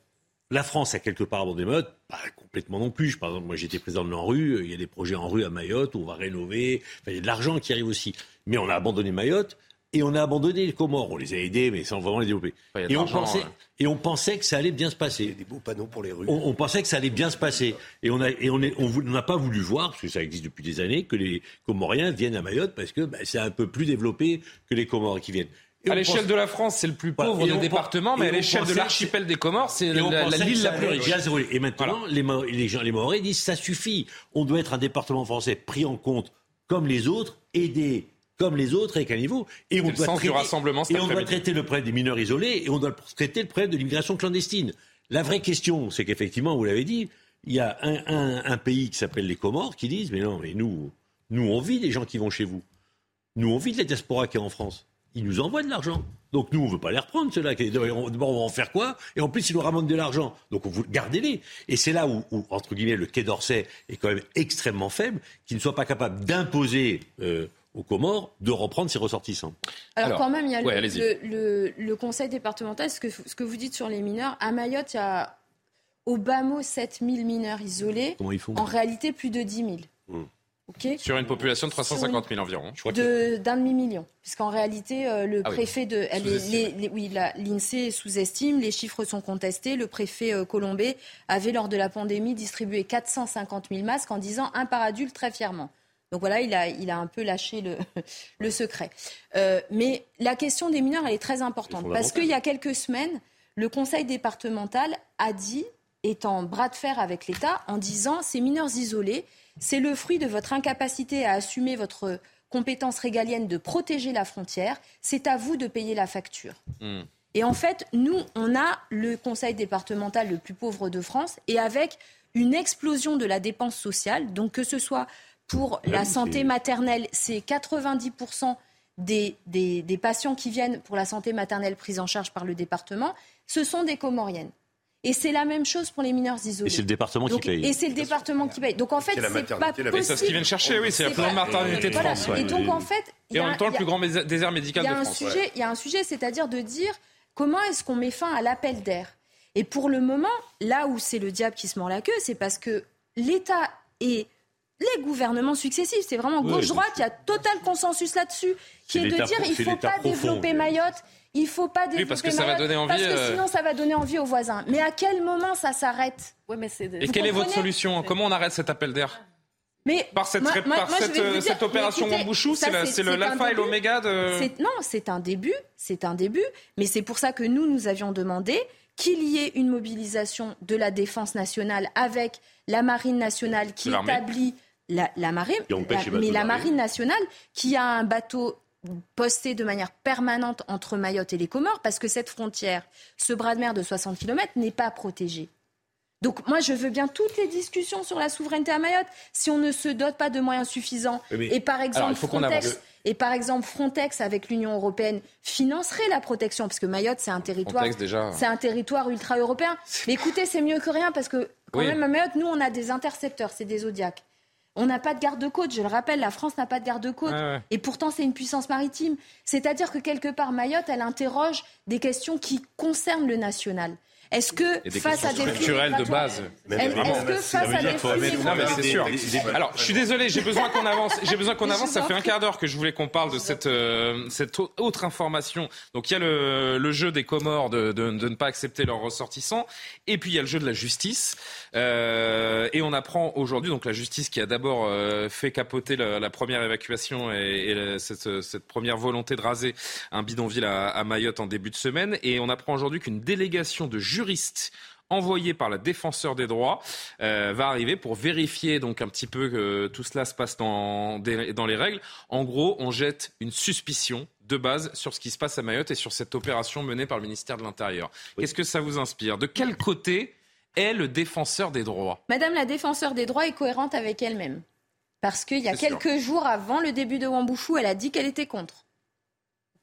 la France a quelque part abandonné Mayotte, pas complètement non plus. Par exemple, moi j'étais président de l'ANRU, il y a des projets en rue à Mayotte, où on va rénover, il y a de l'argent qui arrive aussi. Mais on a abandonné Mayotte et on a abandonné les Comores. On les a aidés, mais sans vraiment les développer. et, on pensait, hein. et on pensait que ça allait bien se passer. Des beaux panneaux pour les rues. On, pensait que ça allait bien se passer. Et on n'a et on on n'a pas voulu voir, parce que ça existe depuis des années, que les Comoriens viennent à Mayotte parce que bah, c'est un peu plus développé que les Comores qui viennent. à l'échelle de la France, c'est le plus pauvre des départements, mais à l'échelle de l'archipel des Comores, c'est l'île la, plus riche. Et maintenant, les, les gens, les Maoris disent ça suffit. On doit être un département français pris en compte comme les autres, aidé comme les autres avec un niveau. Et on, doit traiter, et on doit traiter le problème des mineurs isolés et on doit traiter le problème de l'immigration clandestine. La vraie question, c'est qu'effectivement, vous l'avez dit, il y a un, pays qui s'appelle les Comores qui disent, mais non, mais nous, nous, on vit des gens qui vont chez vous. Nous, on vit de la diaspora qui est en France. Ils nous envoient de l'argent. Donc nous, on ne veut pas les reprendre, ceux-là. D'abord, on va en faire quoi? Et en plus, ils nous ramènent de l'argent. Donc vous gardez-les. Et c'est là où, entre guillemets, le Quai d'Orsay est quand même extrêmement faible, qu'ils ne soient pas capables d'imposer euh, aux Comores de reprendre ses ressortissants. Alors, quand même, il y a le, conseil départemental, ce que, ce que vous dites sur les mineurs. À Mayotte, il y a au bas mot 7000 mineurs isolés. Comment ils font En réalité, plus de 10 000. Hmm. Sur une population de 350 000 environ. D'un demi-million. Puisqu'en réalité, euh, le ah préfet de. oui, l'INSEE sous-estime, les chiffres sont contestés. Le préfet euh, Colombé avait, lors de la pandémie, distribué 450 000 masques en disant un par adulte très fièrement. Donc voilà, il a, il a un peu lâché le, le secret. Euh, mais la question des mineurs, elle est très importante. Parce qu'il y a quelques semaines, le conseil départemental a dit, est en bras de fer avec l'État, en disant ces mineurs isolés, c'est le fruit de votre incapacité à assumer votre compétence régalienne de protéger la frontière. C'est à vous de payer la facture. Hmm. Et en fait, nous, on a le conseil départemental le plus pauvre de France et avec une explosion de la dépense sociale, donc que ce soit pour la santé maternelle, c'est 90% des, des, patients qui viennent pour la santé maternelle prise en charge par le département, ce sont des Comoriennes. Et c'est la même chose pour les mineurs isolés. Et c'est le département qui paye. Et c'est le département qui paye. Donc en fait, c'est pas possible. C'est ce qu'ils viennent chercher, oui, c'est la plus grande maternité de France. Et donc en fait, et en même temps le plus grand désert médical de France. Il y a un sujet, c'est-à-dire de dire comment est-ce qu'on met fin à l'appel d'air. Et pour le moment, là où c'est le diable qui se mord la queue, c'est parce que l'État et les gouvernements successifs. C'est vraiment gauche-droite, il y a total consensus là-dessus, qui est, de dire il ne faut pas développer Mayotte, il ne faut pas développer parce que ça va donner envie, parce que euh, sinon ça va donner envie aux voisins. Mais à quel moment ça s'arrête? Et quelle est votre solution? Comment on arrête cet appel d'air? Mais par cette, cette, opération Wambouchou, c'est l'alpha et l'oméga de... Non, c'est un début, c'est un début, mais c'est pour ça que nous, nous avions demandé qu'il y ait une mobilisation de la défense nationale avec la marine nationale qui établit la, marine, mais la marine nationale qui a un bateau posté de manière permanente entre Mayotte et les Comores, parce que cette frontière, ce bras de mer de 60 km, n'est pas protégé. Donc moi, je veux bien toutes les discussions sur la souveraineté à Mayotte. Si on ne se dote pas de moyens suffisants, et par exemple Frontex, et par exemple Frontex avec l'Union européenne financerait la protection, parce que Mayotte c'est un territoire, c'est un territoire ultra européen. Mais écoutez, c'est mieux que rien parce que quand même à Mayotte, nous on a des intercepteurs, c'est des zodiacs. On n'a pas de garde-côte, je le rappelle, la France n'a pas de garde-côte. Et pourtant, c'est une puissance maritime. C'est-à-dire que quelque part, Mayotte, elle interroge des questions qui concernent le national. Est-ce que face à des culturelles de base, est-ce que face à des non mais c'est sûr. Alors, je suis désolé, j'ai besoin qu'on avance. J'ai besoin qu'on avance. Ça fait un quart d'heure que je voulais qu'on parle de cette euh, cette autre information. Donc il y a le, le jeu des Comores de, de, de, ne pas accepter leurs ressortissants, et puis il y a le jeu de la justice. Euh, et on apprend aujourd'hui donc la justice qui a d'abord euh, fait capoter la, la, première évacuation et, et cette, cette, première volonté de raser un bidonville à, à Mayotte en début de semaine, et on apprend aujourd'hui qu'une délégation de juristes juristes envoyé par la défenseur des droits euh, va arriver pour vérifier donc un petit peu que tout cela se passe dans, dans les règles. En gros, on jette une suspicion de base sur ce qui se passe à Mayotte et sur cette opération menée par le ministère de l'Intérieur. Qu'est-ce que ça vous inspire? De quel côté est le défenseur des droits? Madame la défenseur des droits est cohérente avec elle-même. Parce qu'il y a quelques jours avant le début de Wambouchou, elle a dit qu'elle était contre.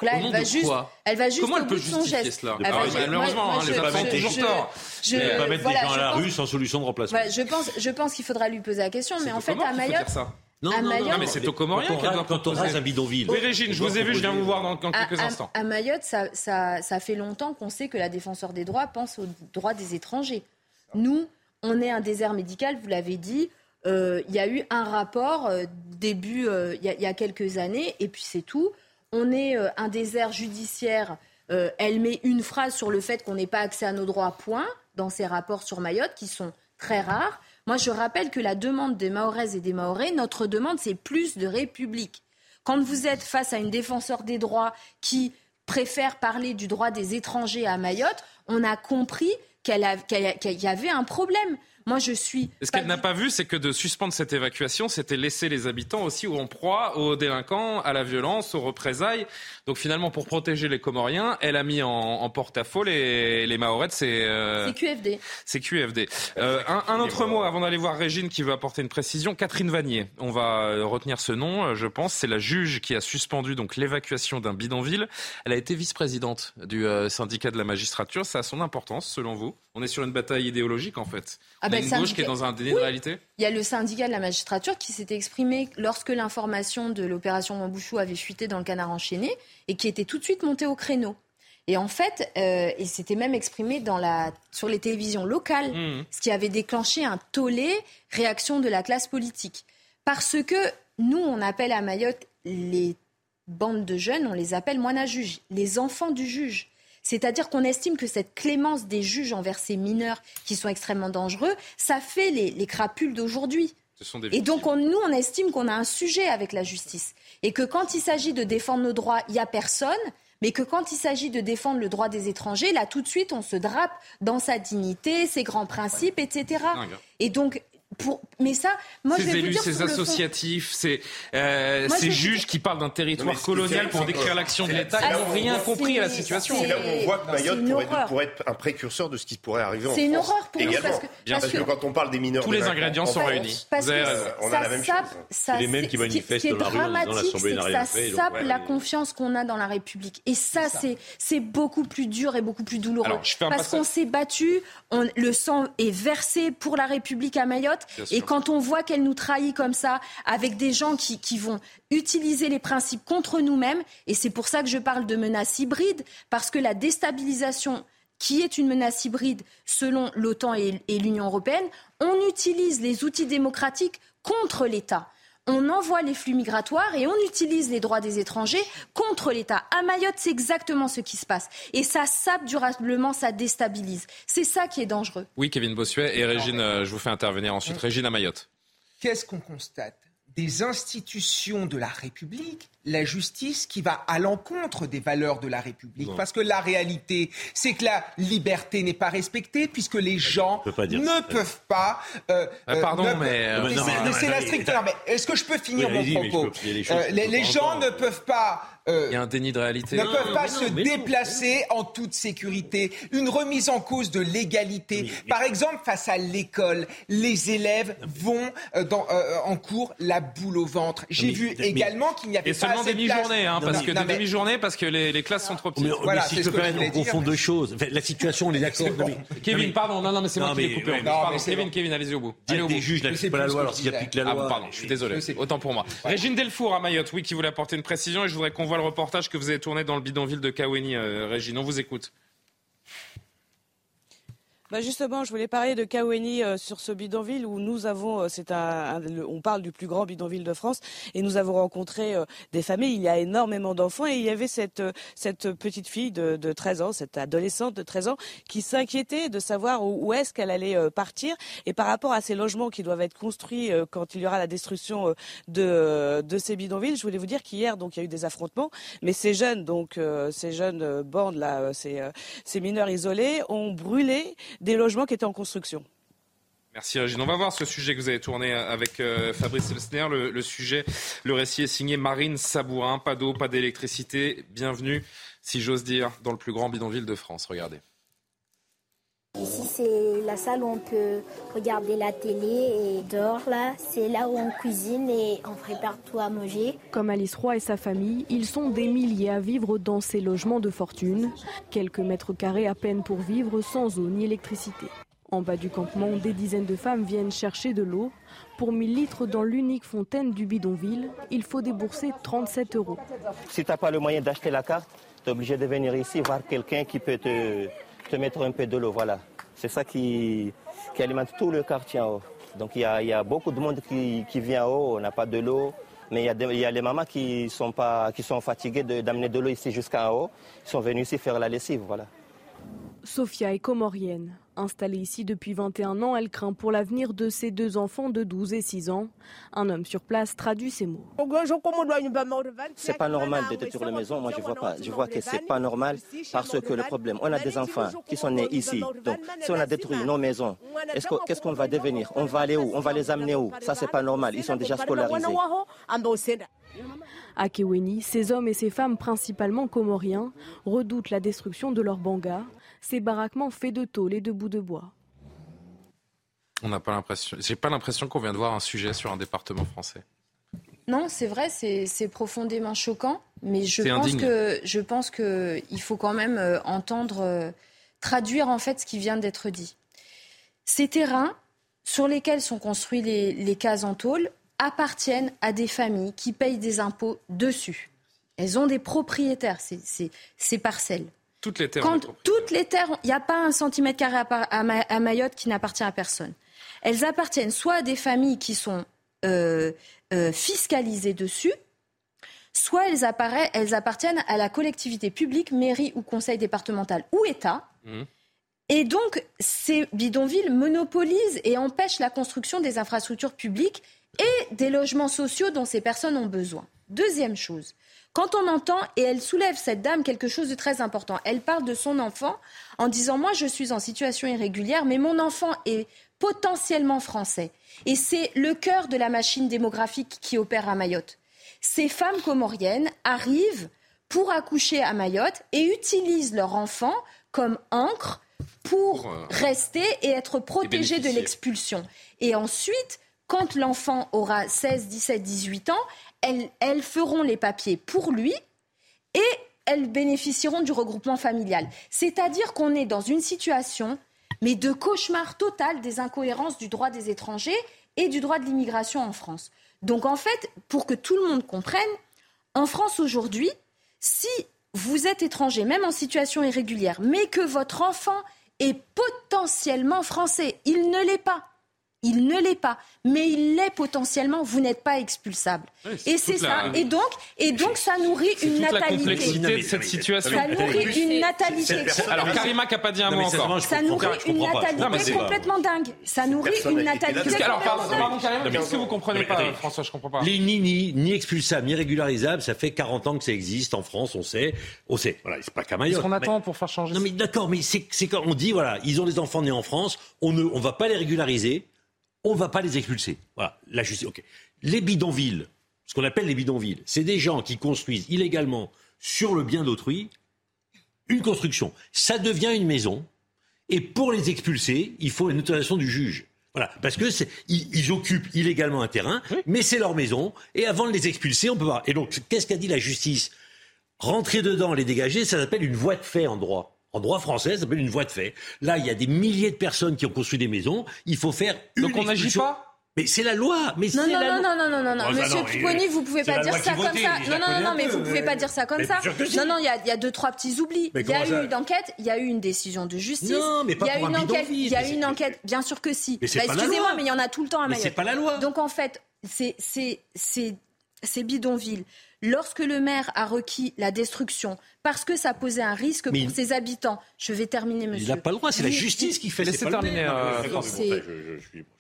Donc là, elle va, juste, elle va juste, Comment au elle peut justifier cela Elle va- Malheureusement, moi, je- les femmes ont je- toujours je- tort. je- Elle va pas mettre voilà, des gens à la pense- rue sans solution de remplacement. Voilà, je pense, je pense qu'il faudra lui poser la question, mais en fait, Comment à Mayotte, Non, non, Mayotte- Non, mais c'est aux Comoriens Quand on qu'elle doit quand on rase un bidonville. Oui, Régine, je vous ai vu, je viens vous voir dans, quelques à- instants. à Mayotte, ça, ça- ça fait longtemps qu'on sait que la défenseur des droits pense aux droits des étrangers. Nous, on est un désert médical, vous l'avez dit. Euh, Il y a eu un rapport euh, début, euh, y, il y a quelques années, et puis c'est tout. On est euh, un désert judiciaire. Euh, elle met une phrase sur le fait qu'on n'ait pas accès à nos droits, point, dans ses rapports sur Mayotte, qui sont très rares. Moi, je rappelle que la demande des Mahoraises et des Mahorais, notre demande, c'est plus de république. Quand vous êtes face à une défenseur des droits qui préfère parler du droit des étrangers à Mayotte, on a compris qu'il y avait un problème. Moi, je suis. Ce qu'elle n'a pas vu, c'est que de suspendre cette évacuation, c'était laisser les habitants aussi en proie aux délinquants, à la violence, aux représailles. Donc finalement, pour protéger les Comoriens, elle a mis en, en porte-à-faux les, les Mahorais, c'est euh, C'est QFD. c'est QFD. Euh, un, un autre mot avant d'aller voir Régine qui veut apporter une précision. Catherine Vanier, on va euh, retenir ce nom, euh, je pense. C'est la juge qui a suspendu donc l'évacuation d'un bidonville. Elle a été vice-présidente du euh, syndicat de la magistrature. Ça a son importance, selon vous? On est sur une bataille idéologique, en fait. Ah on ben, a une gauche qui est dans un déni de réalité Il y a le syndicat de la magistrature qui s'était exprimé lorsque l'information de l'opération Wambouchou avait fuité dans le canard enchaîné et qui était tout de suite monté au créneau. Et en fait, euh, il s'était même exprimé dans la, sur les télévisions locales, Mmh. ce qui avait déclenché un tollé, réaction de la classe politique. Parce que nous, on appelle à Mayotte les bandes de jeunes, on les appelle moines à juge, les enfants du juge. C'est-à-dire qu'on estime que cette clémence des juges envers ces mineurs qui sont extrêmement dangereux, ça fait les, les crapules d'aujourd'hui. Et donc, on- nous, on estime qu'on a un sujet avec la justice. Et que quand il s'agit de défendre nos droits, il n'y a personne. Mais que quand il s'agit de défendre le droit des étrangers, là, tout de suite, on se drape dans sa dignité, ses grands principes, etc. dingue. Et donc, pour... mais ça, moi, je ces vais vous élus, dire ces associatifs, ces, euh, Moi, ces vous juges dire- qui parlent d'un territoire colonial pour décrire l'action de l'État, ils n'ont où- rien compris à la situation. C'est là où on voit que Mayotte une pourrait, être un précurseur de ce qui pourrait arriver en France. C'est une horreur pour nous, Également. parce que- Bien parce que quand on parle des mineurs Tous les ingrédients en sont réunis. Parce Vous on a ça la même chose. les mêmes qui manifestent dans la rue l'Assemblée ça sape la confiance qu'on a dans la République. Et ça, c'est beaucoup plus dur et beaucoup plus douloureux. Parce qu'on s'est battu, le sang est versé pour la République à Mayotte. Et quand on voit qu'elle nous trahit comme ça, avec des gens qui, qui vont utiliser les principes contre nous-mêmes, et c'est pour ça que je parle de menace hybride, parce que la déstabilisation qui est une menace hybride selon l'OTAN et, et l'Union européenne, on utilise les outils démocratiques contre l'État. On envoie les flux migratoires et on utilise les droits des étrangers contre l'État. À Mayotte, c'est exactement ce qui se passe. Et ça sape durablement, ça déstabilise. C'est ça qui est dangereux. Oui, Kevin Bossuet et Régine, euh, je vous fais intervenir ensuite. Régine à Mayotte. Qu'est-ce qu'on constate? Des institutions de la République, la justice qui va à l'encontre des valeurs de la République. Parce que la réalité, c'est que la liberté n'est pas respectée puisque les gens pas ne ça. peuvent pas. euh, Ah, pardon, mais, euh, peuvent- non, mais- c'est- la stricte. mais est-ce que je peux finir Oui, mon propos peux- Euh, Les, gens entendre. ne peuvent pas. euh, Il y a un déni de réalité. ne peuvent pas se non, mais non. déplacer en toute sécurité. Une remise en cause de l'égalité. Par exemple, face à l'école, les élèves vont euh, dans, euh, en cours la boule au ventre. J'ai vu mais- également qu'il n'y avait pas seulement demi-journée, hein, parce que Non, des mais- demi-journées, parce que les, les classes sont trop petites. Mais, Voilà, mais si je peux on confond deux choses. Enfin, la situation, on est d'accord. Kevin, non, mais- pardon, non, non, mais c'est moi qui l'ai coupé. Kevin. Kevin, allez-y au bout. Allez Dire au des bout. juges n'appliquent pas la loi alors s'ils appliquent la Ah, loi. pardon, je suis désolé. Autant pour moi. Régine Delfour à Mayotte, oui, qui voulait apporter une précision et je voudrais qu'on voit le reportage que vous avez tourné dans le bidonville de Kaweni. Euh, Régine, on vous écoute. Bah justement, je voulais parler de Kaweni euh, sur ce bidonville où nous avons, euh, c'est un, un- on parle du plus grand bidonville de France et nous avons rencontré euh, des familles. Il y a énormément d'enfants et il y avait cette euh, cette petite fille de, de 13 ans, cette adolescente de 13 ans qui s'inquiétait de savoir où, où est-ce qu'elle allait euh, partir et par rapport à ces logements qui doivent être construits euh, quand il y aura la destruction de de ces bidonvilles. Je voulais vous dire qu'hier donc il y a eu des affrontements, mais ces jeunes donc ces jeunes bandes là, ces ces mineurs isolés ont brûlé des logements qui étaient en construction. Merci Régine. On va voir ce sujet que vous avez tourné avec euh, Fabrice Elsner. Le, sujet, le récit est signé Marine Sabourin. Pas d'eau, pas d'électricité. Bienvenue, si j'ose dire, dans le plus grand bidonville de France. Regardez. Ici, c'est la salle où on peut regarder la télé et dehors, là, c'est là où on cuisine et on prépare tout à manger. Comme Alice Roy et sa famille, ils sont des milliers à vivre dans ces logements de fortune. Quelques mètres carrés à peine pour vivre sans eau ni électricité. En bas du campement, des dizaines de femmes viennent chercher de l'eau. Pour 1000 litres dans l'unique fontaine du bidonville, il faut débourser 37 euros. Si tu n'as pas le moyen d'acheter la carte, tu es obligé de venir ici voir quelqu'un qui peut te, mettre un peu de l'eau. Voilà. C'est ça qui, alimente tout le quartier en haut. Donc il y a, beaucoup de monde qui, qui vient en haut, on n'a pas de l'eau. Mais il y, a les mamans qui sont, pas, qui sont fatiguées d'amener de, l'eau ici jusqu'en haut. Ils sont venus ici faire la lessive. Voilà. Sophia est comorienne. Installée ici depuis 21 ans, elle craint pour l'avenir de ses deux enfants de 12 et 6 ans. Un homme sur place traduit ces mots. C'est pas normal de détruire la maison. Moi, je vois pas. Je vois que c'est pas normal parce que le problème, on a des enfants qui sont nés ici. Donc, si on a détruit nos maisons, qu'est-ce qu'on va devenir? On va aller où? On va les amener où? Ça, c'est pas normal. Ils sont déjà scolarisés. À Keweni, ces hommes et ces femmes, principalement comoriens, redoutent la destruction de leurs bangas ces baraquements faits de tôle et de bouts de bois. On n'a pas l'impression. J'ai pas l'impression qu'on vient de voir un sujet sur un département français. Non, c'est vrai, c'est profondément choquant, mais je pense que je pense que il faut quand même euh, entendre euh, traduire en fait ce qui vient d'être dit. Ces terrains sur lesquels sont construits les, les cases en tôle appartiennent à des familles qui payent des impôts dessus. Elles ont des propriétaires, ces parcelles. Toutes les terres. Quand, toutes les terres, il n'y a pas un centimètre carré à, Mayotte qui n'appartient à personne. Elles appartiennent soit à des familles qui sont euh, euh, fiscalisées dessus, soit elles, elles, appartiennent à la collectivité publique, mairie ou conseil départemental ou État. Mmh. Et donc, ces bidonvilles monopolisent et empêchent la construction des infrastructures publiques et des logements sociaux dont ces personnes ont besoin. Deuxième chose, quand on entend, et elle soulève cette dame quelque chose de très important, elle parle de son enfant en disant Moi, je suis en situation irrégulière, mais mon enfant est potentiellement français. Et c'est le cœur de la machine démographique qui opère à Mayotte. Ces femmes comoriennes arrivent pour accoucher à Mayotte et utilisent leur enfant comme encre pour euh, rester et être protégées de l'expulsion. Et ensuite, quand l'enfant aura 16, 17, 18 ans, elles, feront les papiers pour lui et elles bénéficieront du regroupement familial. C'est-à-dire qu'on est dans une situation, mais de cauchemar total des incohérences du droit des étrangers et du droit de l'immigration en France. Donc en fait, pour que tout le monde comprenne, en France aujourd'hui, si vous êtes étranger, même en situation irrégulière, mais que votre enfant est potentiellement français, il ne l'est pas. Il ne l'est pas, mais il l'est potentiellement. Vous n'êtes pas expulsable. et c'est ça. Et donc, et donc, ça nourrit une natalité. La complexité de cette situation. Ça nourrit une natalité. Alors, Karima qui n'a pas dit un mot encore. Ça nourrit une natalité complètement dingue. Ça nourrit une natalité. Alors, pardon, Karima, qu'est-ce que vous comprenez pas, François Je comprends pas. Les ni ni expulsables, ni régularisables, ça fait 40 ans que ça existe en France. On sait, on sait. Voilà, c'est pas qu'à Mayotte. Qu'est-ce qu'on attend pour faire changer Non, mais d'accord, mais c'est quand on dit voilà, ils ont des enfants nés en France, on ne, on va pas les régulariser on ne va pas les expulser. Voilà, la justice. Les bidonvilles, ce qu'on appelle les bidonvilles, c'est des gens qui construisent illégalement sur le bien d'autrui une construction. Ça devient une maison, et pour les expulser, il faut une autorisation du juge. Voilà, parce que ils, occupent illégalement un terrain, mais c'est leur maison, et avant de les expulser, on peut pas. Et donc, qu'est-ce qu'a dit la justice? Rentrer dedans, les dégager, ça s'appelle une voie de fait en droit. En droit français, ça s'appelle une voie de fait. Là, il y a des milliers de personnes qui ont construit des maisons. Il faut faire. Une Donc on n'agit pas? Mais c'est la loi. Non, non, non, non, non, oh, non, non, Monsieur non, Pupponi, euh, vous pouvez pas dire ça comme ça. Non, non, non, non. mais peu, vous pouvez pas dire ça comme ça. Non, non, il y, a deux, trois petits oublis. Il y a eu une enquête, il y a eu une décision de justice. Non, mais pas pour une un enquête. Il y a eu une enquête, bien sûr que si. Bah, excusez-moi, mais il y en a tout le temps à Mayotte. Mais c'est pas la loi. Donc en fait, c'est bidonville lorsque le maire a requis la destruction parce que ça posait un risque pour ses habitants. Je vais terminer, monsieur. Il n'a pas le droit, c'est la justice qui fait. Laissez terminer. Euh,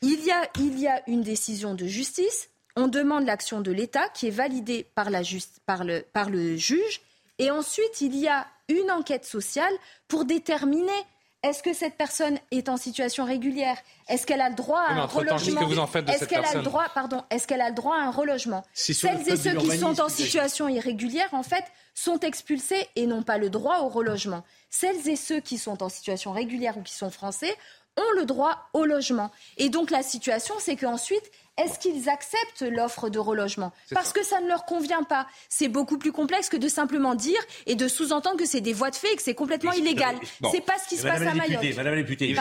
il, y a, il y a une décision de justice. On demande l'action de l'État qui est validée par, la par, le, par le juge. Et ensuite, il y a une enquête sociale pour déterminer est-ce que cette personne est en situation régulière? Est-ce qu'elle a le droit à un relogement? Est-ce qu'elle a le droit, pardon, est-ce qu'elle a le droit à un relogement? Celles et ceux qui sont en situation irrégulière, en fait, sont expulsés et n'ont pas le droit au relogement. Celles et ceux qui sont en situation régulière ou qui sont français ont le droit au logement. Et donc la situation, c'est qu'ensuite, est-ce qu'ils acceptent l'offre de relogement Parce que ça ne leur convient pas. C'est beaucoup plus complexe que de simplement dire et de sous-entendre que c'est des voies de fait et que c'est complètement illégal. C'est pas ce qui se passe à Mayotte. Madame la députée,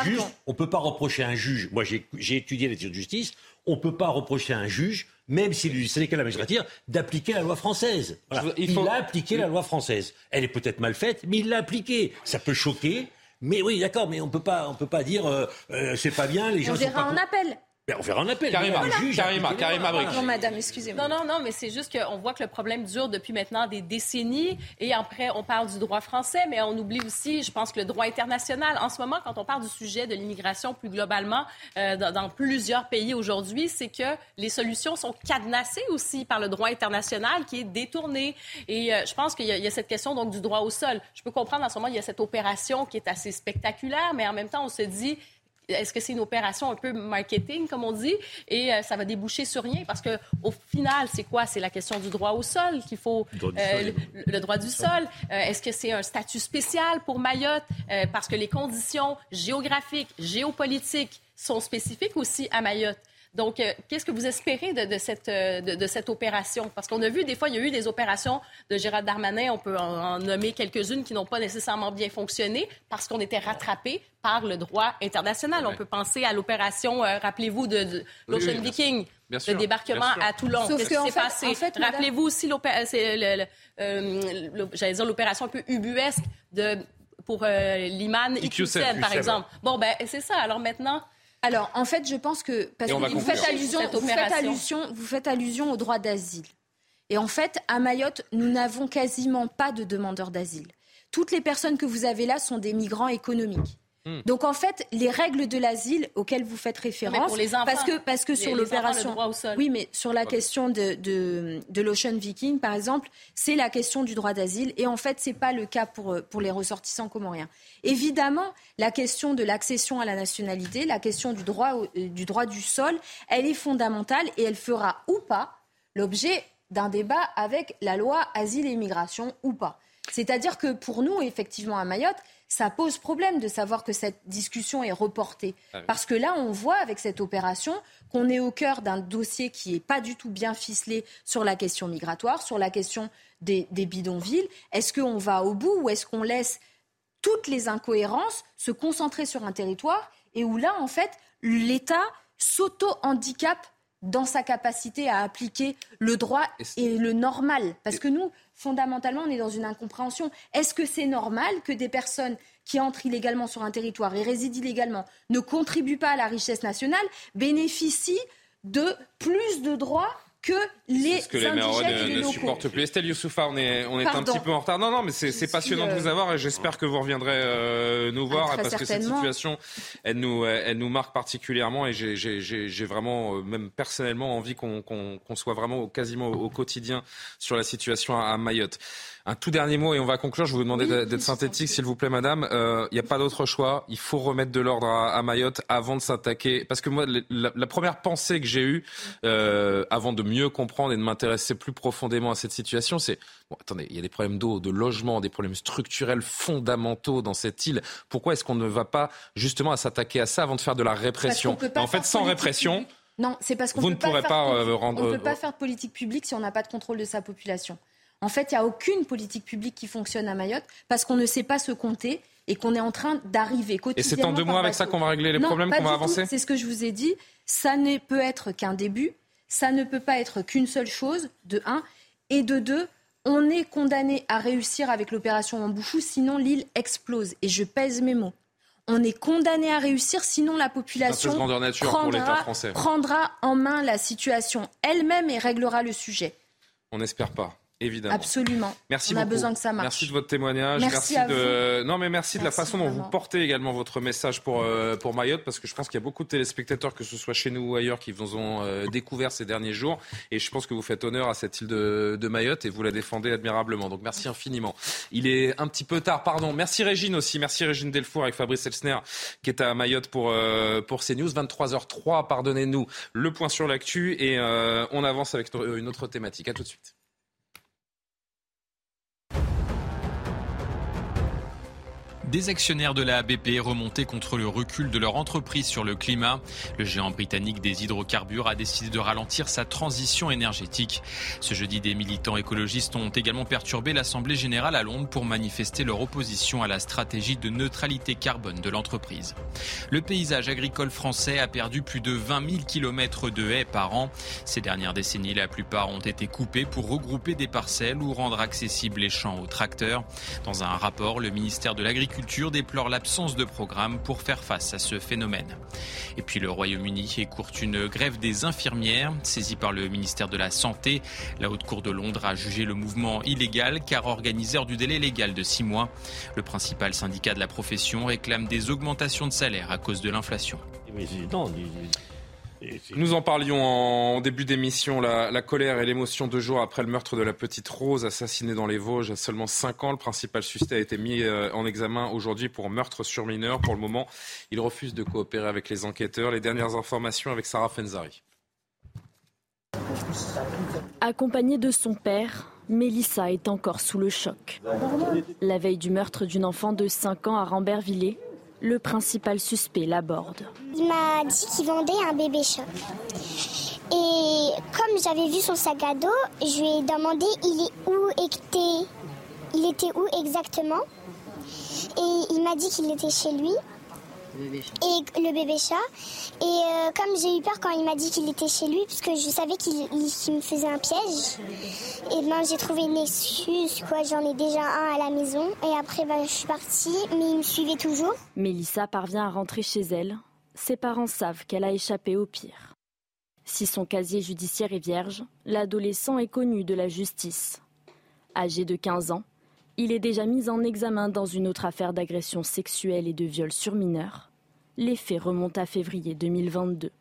on ne peut pas reprocher à un juge, moi j'ai étudié les de justice, on ne peut pas reprocher à un juge, même s'il est du syndicat de la magistrature, d'appliquer la loi française. il, a appliqué la loi française. Elle est peut-être mal faite, mais il l'a appliquée. Ça peut choquer, mais oui, d'accord, mais on peut pas, on peut pas dire euh, euh, c'est pas bien, les gens. On verra en appel. Ben, on verra un appel. Karima, Karima, Karima Non, madame, excusez-moi. Non, non, non, mais c'est juste qu'on voit que le problème dure depuis maintenant des décennies. Et après, on parle du droit français, mais on oublie aussi, je pense, que le droit international. En ce moment, quand on parle du sujet de l'immigration plus globalement euh, dans, plusieurs pays aujourd'hui, c'est que les solutions sont cadenassées aussi par le droit international qui est détourné. Et euh, je pense qu'il y, y, a cette question donc du droit au sol. Je peux comprendre en ce moment, il y a cette opération qui est assez spectaculaire, mais en même temps, on se dit est-ce que c'est une opération un peu marketing, comme on dit, et euh, ça va déboucher sur rien? Parce que au final, c'est quoi? C'est la question du droit au sol qu'il faut... Euh, le, droit du sol. Euh, est-ce que c'est un statut spécial pour Mayotte? parce que les conditions géographiques, géopolitiques sont spécifiques aussi à Mayotte. Donc, euh, qu'est-ce que vous espérez de, cette, euh, de, cette, opération? Parce qu'on a vu, des fois, il y a eu des opérations de Gérald Darmanin, on peut en, nommer quelques-unes qui n'ont pas nécessairement bien fonctionné parce qu'on était rattrapé par le droit international. On peut penser à l'opération, euh, rappelez-vous, de, l'Ocean Viking. le débarquement à Toulon. Qu'est-ce qui s'est passé? Rappelez-vous aussi l'opération un peu ubuesque de, pour Liman Iqiyoussen, par exemple. Bon, ben c'est ça. Alors maintenant, alors, en fait, je pense que parce que vous faites, allusion, vous faites, allusion, vous faites allusion au droit d'asile. Et en fait, à Mayotte, nous n'avons quasiment pas de demandeurs d'asile. Toutes les personnes que vous avez là sont des migrants économiques. Hmm. Donc en fait, les règles de l'asile auxquelles vous faites référence, parce que parce que sur l'opération, oui, mais sur la question de, de, l'Ocean Viking, par exemple, c'est la question du droit d'asile, et en fait, c'est pas le cas pour pour les ressortissants comoriens. Évidemment, la question de l'accession à la nationalité, la question du droit euh, du droit du sol, elle est fondamentale et elle fera ou pas l'objet d'un débat avec la loi asile et immigration ou pas. C'est-à-dire que pour nous, effectivement, à Mayotte, ça pose problème de savoir que cette discussion est reportée. Ah Parce que là, on voit avec cette opération qu'on est au cœur d'un dossier qui n'est pas du tout bien ficelé sur la question migratoire, sur la question des, bidonvilles. Est-ce qu'on va au bout ou est-ce qu'on laisse toutes les incohérences se concentrer sur un territoire et où là, en fait, l'État s'auto-handicape dans sa capacité à appliquer le droit et le normal. Parce que nous, fondamentalement, on est dans une incompréhension. Est-ce que c'est normal que des personnes qui entrent illégalement sur un territoire et résident illégalement ne contribuent pas à la richesse nationale bénéficient de plus de droits que les ce que les ne, supportent plus. Estelle Youssoufa, on est, on est un petit peu en retard. Non, non, mais c'est passionnant de vous euh, avoir et j'espère que vous reviendrez euh, nous voir parce que cette situation, elle nous, elle nous marque particulièrement et j'ai vraiment, euh, même personnellement, envie qu'on soit vraiment quasiment au, quotidien sur la situation à Mayotte. Un tout dernier mot et on va conclure. Je vais vous demander d'être synthétique, s'il vous plaît, madame. Il euh, n'y a pas d'autre choix. Il faut remettre de l'ordre à, Mayotte avant de s'attaquer. Parce que moi, la, première pensée que j'ai eue, avant de mieux comprendre et de m'intéresser plus profondément à cette situation, c'est bon, attendez, il y a des problèmes d'eau, de logement, des problèmes structurels fondamentaux dans cette île. Pourquoi est-ce qu'on ne va pas justement à s'attaquer à ça avant de faire de la répression En fait, sans répression. Non, c'est parce qu'on ne pourrait pas, euh, rendre... on peut pas faire de politique publique si on n'a pas de contrôle de sa population. En fait, il n'y a aucune politique publique qui fonctionne à Mayotte parce qu'on ne sait pas se compter et qu'on est en train d'arriver quotidiennement. Et c'est en deux mois avec ça qu'on va régler les problèmes, qu'on va avancer C'est ce que je vous ai dit. Ça ne peut être qu'un début. Ça ne peut pas être qu'une seule chose, de un. Et de deux, on est condamné à réussir avec l'opération Ambouchou, sinon l'île explose. Et je pèse mes mots. On est condamné à réussir, sinon la population prendra, prendra en main la situation elle-même et réglera le sujet. On n'espère pas. Évidemment. Absolument. Merci On beaucoup. a besoin que ça marche. Merci de votre témoignage. Merci à de. Non, mais merci, de la façon dont vous portez également votre message pour euh, pour Mayotte, parce que je pense qu'il y a beaucoup de téléspectateurs, que ce soit chez nous ou ailleurs, qui vous ont euh, découvert ces derniers jours. Et je pense que vous faites honneur à cette île de, de Mayotte et vous la défendez admirablement. Donc merci infiniment. Il est un petit peu tard, pardon. Merci Régine aussi. Merci Régine Delfour avec Fabrice Elsner qui est à Mayotte pour euh, pour CNews. 23h03. Pardonnez-nous. Le point sur l'actu et euh, on avance avec une autre thématique. À tout de suite. Des actionnaires de la BP remontés contre le recul de leur entreprise sur le climat. Le géant britannique des hydrocarbures a décidé de ralentir sa transition énergétique. Ce jeudi, des militants écologistes ont également perturbé l'Assemblée générale à Londres pour manifester leur opposition à la stratégie de neutralité carbone de l'entreprise. Le paysage agricole français a perdu plus de 20 000 kilomètres de haies par an. Ces dernières décennies, la plupart ont été coupées pour regrouper des parcelles ou rendre accessibles les champs aux tracteurs. Dans un rapport, le ministère de l'Agriculture déplore l'absence de programme pour faire face à ce phénomène. Et puis le Royaume-Uni écourte une grève des infirmières. Saisie par le ministère de la Santé, la Haute Cour de Londres a jugé le mouvement illégal car organiseur du délai légal de six mois. Le principal syndicat de la profession réclame des augmentations de salaire à cause de l'inflation. Nous en parlions en début d'émission, la, la colère et l'émotion deux jours après le meurtre de la petite Rose assassinée dans les Vosges à seulement 5 ans. Le principal suspect a été mis euh, en examen aujourd'hui pour meurtre sur mineur. Pour le moment, il refuse de coopérer avec les enquêteurs. Les dernières informations avec Sarah Fenzari. Accompagnée de son père, Mélissa est encore sous le choc. La veille du meurtre d'une enfant de 5 ans à Rambervillers, le principal suspect l'aborde. Il m'a dit qu'il vendait un bébé chat. Et comme j'avais vu son sac à dos, je lui ai demandé il est où était, il était où exactement. Et il m'a dit qu'il était chez lui. Et le bébé chat. Et euh, comme j'ai eu peur quand il m'a dit qu'il était chez lui, parce que je savais qu'il il- qu'il me faisait un piège, et ben j'ai trouvé une excuse, quoi. J'en ai déjà un à la maison. Et après, ben, je suis partie, mais il me suivait toujours. Mélissa parvient à rentrer chez elle. Ses parents savent qu'elle a échappé au pire. Si son casier judiciaire est vierge, l'adolescent est connu de la justice. Âgé de 15 ans, il est déjà mis en examen dans une autre affaire d'agression sexuelle et de viol sur mineurs. Les faits remontent à février 2022.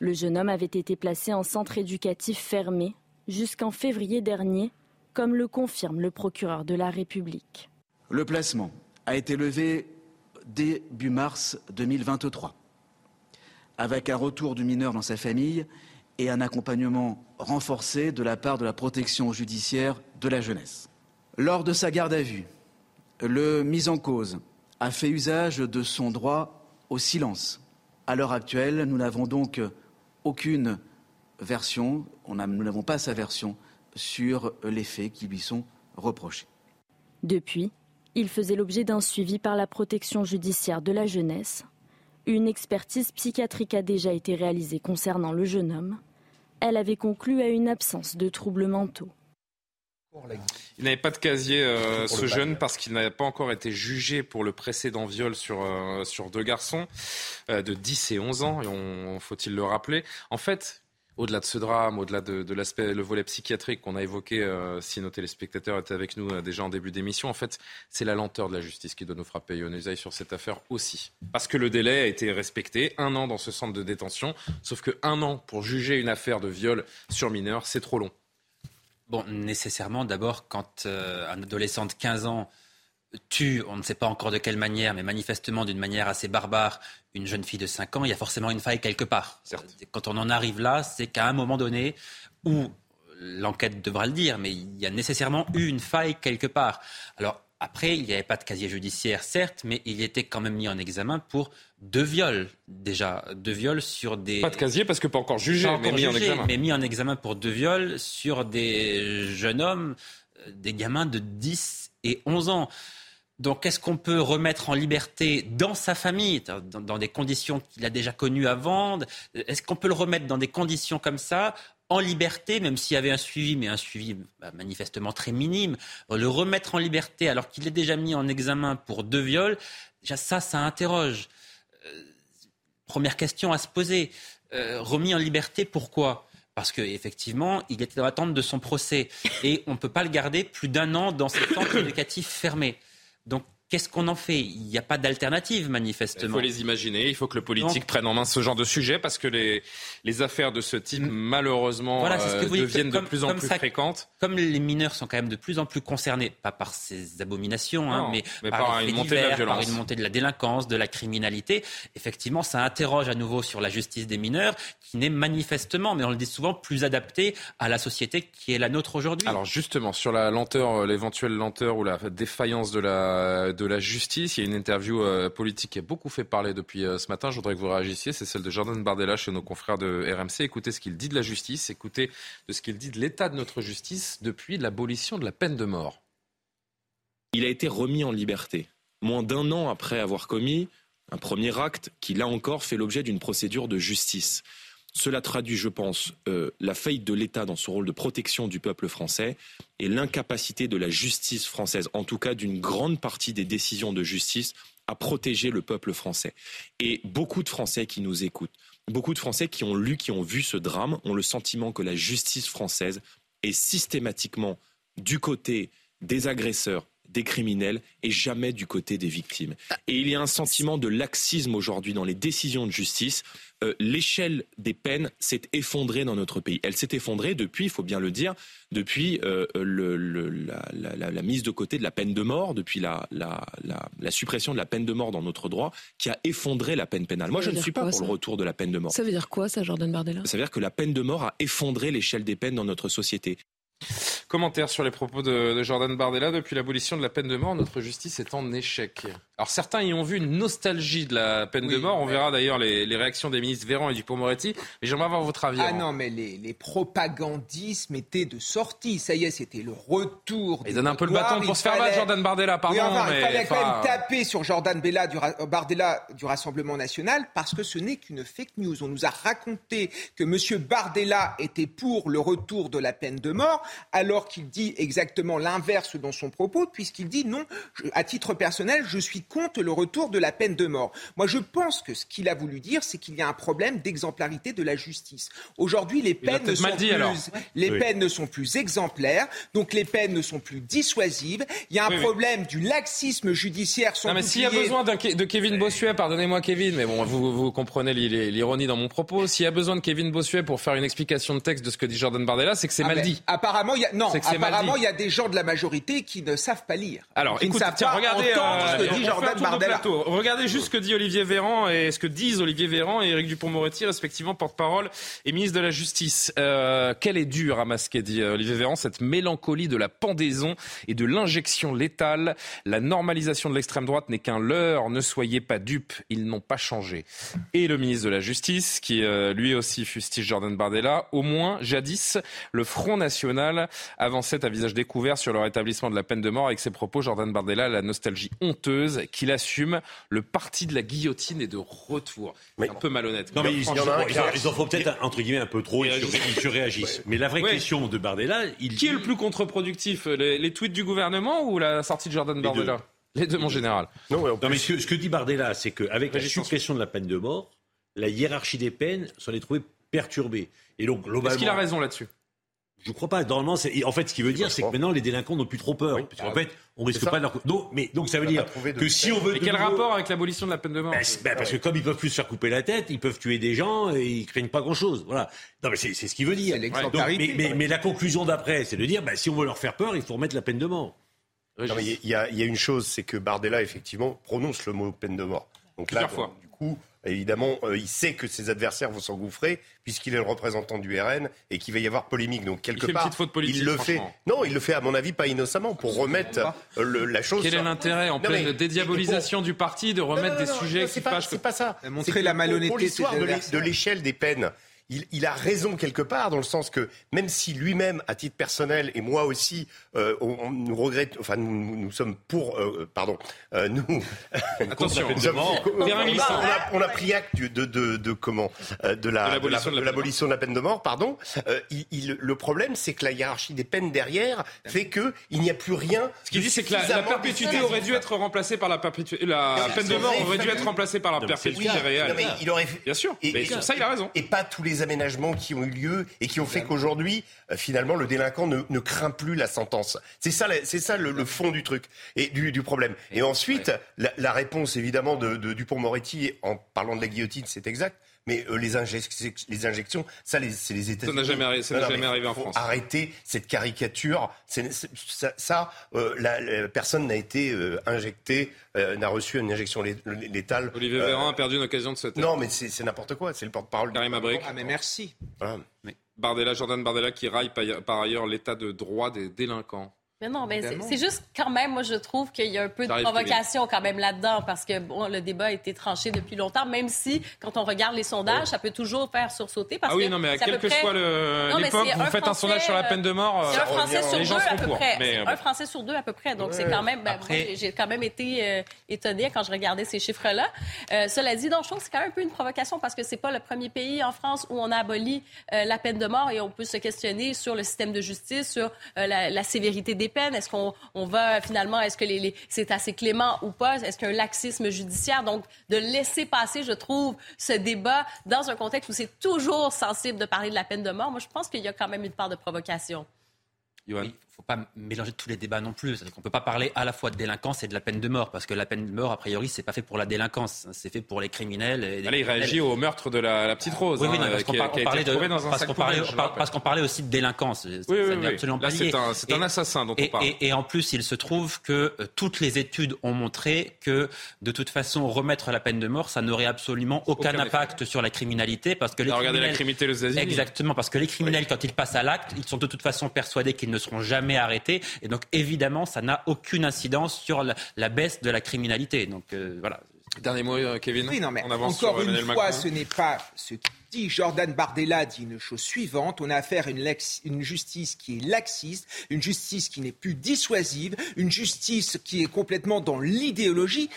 Le jeune homme avait été placé en centre éducatif fermé jusqu'en février dernier, comme le confirme le procureur de la République. Le placement a été levé début mars 2023, avec un retour du mineur dans sa famille et un accompagnement renforcé de la part de la protection judiciaire de la jeunesse. Lors de sa garde à vue, le mis en cause a fait usage de son droit au silence. À l'heure actuelle, nous n'avons donc aucune version, nous n'avons pas sa version sur les faits qui lui sont reprochés. Depuis, il faisait l'objet d'un suivi par la protection judiciaire de la jeunesse. Une expertise psychiatrique a déjà été réalisée concernant le jeune homme. Elle avait conclu à une absence de troubles mentaux. Il n'avait pas de casier, euh, ce jeune, parce qu'il n'avait pas encore été jugé pour le précédent viol sur, euh, sur deux garçons euh, de 10 et 11 ans, et faut-il le rappeler. En fait, au-delà de ce drame, au-delà de, de l'aspect, le volet psychiatrique qu'on a évoqué, si nos téléspectateurs étaient avec nous déjà en début d'émission, en fait, c'est la lenteur de la justice qui doit nous frapper. Yonesaï sur cette affaire aussi. Parce que le délai a été respecté, un an dans ce centre de détention, sauf que un an pour juger une affaire de viol sur mineur, c'est trop long. Bon, nécessairement, d'abord, quand euh, un adolescent de 15 ans tue, on ne sait pas encore de quelle manière, mais manifestement d'une manière assez barbare, une jeune fille de 5 ans, il y a forcément une faille quelque part. Quand on en arrive là, c'est qu'à un moment donné, où l'enquête devra le dire, mais il y a nécessairement eu une faille quelque part. Alors, après, il n'y avait pas de casier judiciaire, certes, mais il était quand même mis en examen pour deux viols, déjà. Deux viols sur des... Pas de casier parce que pas encore jugé, Pas mais encore mis en examen. mais mis en examen pour deux viols sur des jeunes hommes, euh, des gamins de 10 et 11 ans. Donc, est-ce qu'on peut remettre en liberté dans sa famille, dans, dans des conditions qu'il a déjà connues avant Est-ce qu'on peut le remettre dans des conditions comme ça, en liberté, même s'il y avait un suivi, mais un suivi bah, manifestement très minime Le remettre en liberté alors qu'il est déjà mis en examen pour deux viols, déjà ça, ça interroge. Euh, première question à se poser. Euh, remis en liberté, pourquoi? Parce qu'effectivement, il était dans l'attente de son procès. Et on ne peut pas le garder plus d'un an dans ces centres éducatifs fermés. Donc Qu'est-ce qu'on en fait? Il n'y a pas d'alternative, manifestement. Il faut les imaginer, il faut que le politique prenne en main ce genre de sujet parce que les, les affaires de ce type, malheureusement, euh, deviennent de plus en plus fréquentes. Comme les mineurs sont quand même de plus en plus concernés, pas par ces abominations, hein, mais, par, une montée de la violence. par une montée de la délinquance, de la criminalité, effectivement, ça interroge à nouveau sur la justice des mineurs, qui n'est manifestement, mais on le dit souvent, plus adaptée à la société qui est la nôtre aujourd'hui. Alors justement, sur la lenteur, euh, l'éventuelle lenteur ou la défaillance de la de la justice. Il y a une interview euh, politique qui a beaucoup fait parler depuis euh, ce matin. Je voudrais que vous réagissiez. C'est celle de Jordan Bardella chez nos confrères de RMC. Écoutez ce qu'il dit de la justice. Écoutez de ce qu'il dit de l'état de notre justice depuis l'abolition de la peine de mort. Il a été remis en liberté, moins d'un an après avoir commis un premier acte qui, là encore, fait l'objet d'une procédure de justice. Cela traduit, je pense, euh, la faillite de l'État dans son rôle de protection du peuple français et l'incapacité de la justice française, en tout cas d'une grande partie des décisions de justice, à protéger le peuple français. Et beaucoup de Français qui nous écoutent, beaucoup de Français qui ont lu, qui ont vu ce drame, ont le sentiment que la justice française est systématiquement du côté des agresseurs, des criminels et jamais du côté des victimes. Et il y a un sentiment de laxisme aujourd'hui dans les décisions de justice. Euh, l'échelle des peines s'est effondrée dans notre pays. Elle s'est effondrée depuis, il faut bien le dire, depuis euh, la, mise de côté de la peine de mort, depuis la, suppression de la peine de mort dans notre droit, qui a effondré la peine pénale. Moi, je ne suis pas pour le retour de la peine de mort. Ça veut dire quoi, ça, Jordan Bardella? Ça veut dire que la peine de mort a effondré l'échelle des peines dans notre société. Commentaire sur les propos de, Jordan Bardella. Depuis l'abolition de la peine de mort, notre justice est en échec. Alors certains y ont vu une nostalgie de la peine de mort. On verra d'ailleurs les, réactions des ministres Véran et Dupont-Moretti. Mais j'aimerais avoir votre avis. Ah non, mais les, propagandismes étaient de sortie. Ça y est, c'était le retour. Ils donnent un peu le bâton pour se faire battre, Jordan Bardella. Pardon. mais il fallait quand même taper sur Jordan Bella du, Bardella du Rassemblement national parce que ce n'est qu'une fake news. On nous a raconté que M. Bardella était pour le retour de la peine de mort, alors qu'il dit exactement l'inverse dans son propos, puisqu'il dit non, à titre personnel, je suis contre le retour de la peine de mort. Moi, je pense que ce qu'il a voulu dire, c'est qu'il y a un problème d'exemplarité de la justice. Aujourd'hui, les peines, ne sont, plus, les peines ne sont plus exemplaires, donc les peines ne sont plus dissuasives. Il y a un problème du laxisme judiciaire. Non, mais s'il y a besoin de Kevin Bossuet, pardonnez-moi Kevin, mais bon, vous, vous comprenez l'ironie dans mon propos. S'il y a besoin de Kevin Bossuet pour faire une explication de texte de ce que dit Jordan Bardella, c'est que c'est ah mal ben, dit. Apparemment, il y a, non, apparemment, il y a des gens de la majorité qui ne savent pas lire. Alors, écoute, tiens, regardez, euh, ce que dit Jordan Bardella. Regardez juste ce que dit Olivier Véran et ce que disent Olivier Véran et Éric Dupont-Moretti, respectivement porte-parole et ministre de la Justice. Euh, quelle est dure à masquer, dit euh, Olivier Véran, cette mélancolie de la pendaison et de l'injection létale. La normalisation de l'extrême droite n'est qu'un leurre. Ne soyez pas dupes, ils n'ont pas changé. Et le ministre de la Justice, qui lui aussi fustige Jordan Bardella, au moins jadis, le Front National avançait à visage découvert sur le rétablissement de la peine de mort avec ses propos. Jordan Bardella, la nostalgie honteuse qu'il assume. Le parti de la guillotine est de retour. C'est un peu malhonnête. Non, mais ils, en, font peut-être, entre guillemets, un peu trop. Ils, se réagissent. Mais la vraie question de Bardella, il Qui est le plus contre-productif les, tweets du gouvernement ou la sortie de Jordan Bardella? Les deux, mon général. Non, mais ce, que, dit Bardella, c'est qu'avec la suppression de la peine de mort, la hiérarchie des peines s'en est trouvée perturbée. Et donc, globalement. Est-ce qu'il a raison là-dessus? Je crois pas. Normalement, en fait, ce qui veut dire, c'est que maintenant, les délinquants n'ont plus trop peur. parce qu'en fait, on risque pas de leur. Donc, mais donc ça veut dire que si on veut. Mais quel rapport avec l'abolition de la peine de mort ben, ben, Parce que comme ils peuvent plus se faire couper la tête, ils peuvent tuer des gens et ils craignent pas grand-chose. Voilà. Non, mais c'est ce qu'il veut dire. mais, mais, la conclusion d'après, c'est de dire, ben, si on veut leur faire peur, il faut remettre la peine de mort. Il y, a, y, a une chose, c'est que Bardella effectivement prononce le mot peine de mort. Donc là, fois. du coup, Évidemment, euh, il sait que ses adversaires vont s'engouffrer puisqu'il est le représentant du RN et qu'il va y avoir polémique. Donc quelque il part, faute politique, il le fait. Non, il le fait à mon avis pas innocemment pour remettre euh, la chose. Quel est l'intérêt en pleine dédiabolisation du parti de remettre des sujets qui fâchent C'est pas ça. Montrer la malhonnêteté. Pour l'histoire de l'échelle des peines il, a raison quelque part, dans le sens que même si lui-même, à titre personnel, et moi aussi, euh, on, nous regrette, enfin, nous, sommes pour, euh, pardon, euh, nous. Attention, on, a, pris acte de, de, comment de l'abolition de, la peine de mort, pardon. Il, le problème, c'est que la hiérarchie des peines derrière fait que il n'y a plus rien. Ce qu'il dit, c'est que la, perpétuité aurait dû être remplacée par la perpétuité. La peine de mort aurait dû être remplacée par la perpétuité réelle. il aurait. Bien sûr. Et, ça, il a raison. Et pas tous les les aménagements qui ont eu lieu et qui ont fait qu'aujourd'hui, euh, finalement, le délinquant ne, craint plus la sentence. C'est ça, c'est ça le, fond du truc et du, problème. Et ensuite, la, réponse évidemment de, de Dupont-Moretti en parlant de la guillotine, c'est exact. Mais euh, les, les, injections, ça, c'est les États-Unis. Ça n'a jamais, jamais arrivé en France. Arrêter cette caricature. ça, euh, la, personne n'a été euh, injectée, n'a reçu une injection létale. Olivier Véran a perdu une occasion de se taire. Non, mais c'est n'importe quoi. C'est le porte-parole. Karim Abrik. Ah, mais merci. Bardella, Jordan Bardella qui raille par ailleurs l'état de droit des délinquants. Mais non, mais c'est juste quand même, moi, je trouve qu'il y a un peu de provocation quand même là-dedans parce que bon, le débat a été tranché depuis longtemps, même si, quand on regarde les sondages, ça peut toujours faire sursauter. Parce ah oui, non, mais à quel que soit l'époque, vous faites un sondage sur la peine de mort, c'est un Français sur deux à peu près. Un Français sur deux à peu près. Donc, c'est quand même. Ben, j'ai quand même été euh, étonnée quand je regardais ces chiffres-là. Euh, cela dit, donc, je trouve que c'est quand même un peu une provocation parce que c'est pas le premier pays en France où on a aboli euh, la peine de mort et on peut se questionner sur le système de justice, sur la, la sévérité des est-ce qu'on on va finalement, est-ce que les, c'est assez clément ou pas? Est-ce qu'il y a un laxisme judiciaire? Donc, de laisser passer, je trouve, ce débat dans un contexte où c'est toujours sensible de parler de la peine de mort, moi, je pense qu'il y a quand même une part de provocation. Johan faut pas mélanger tous les débats non plus. C'est-à-dire qu'on peut pas parler à la fois de délinquance et de la peine de mort, parce que la peine de mort, a priori, c'est pas fait pour la délinquance, c'est fait pour les criminels. Et Allez, il réagit au meurtre de la, petite Rose, oui, oui, hein, parce qu'on parlait, parce qu'on parlait, aussi de délinquance. Oui, oui, absolument Là, c'est un, un, assassin dont on parle. Et, en plus, il se trouve que euh, toutes les études ont montré que, de toute façon, remettre la peine de mort, ça n'aurait absolument aucun, impact sur la criminalité, parce que les la criminalité aux. Exactement, parce que les criminels, quand ils passent à l'acte, ils sont de toute façon persuadés qu'ils ne seront jamais arrêté. Et donc, évidemment, ça n'a aucune incidence sur la, baisse de la criminalité. Donc, euh, voilà. Dernier mot, euh, Kevin. Oui, non, mais encore une fois, ce n'est pas ce qui dit Jordan Bardella dit une chose suivante on a affaire à une, une, justice qui est laxiste, une justice qui n'est plus dissuasive, une justice qui est complètement dans l'idéologie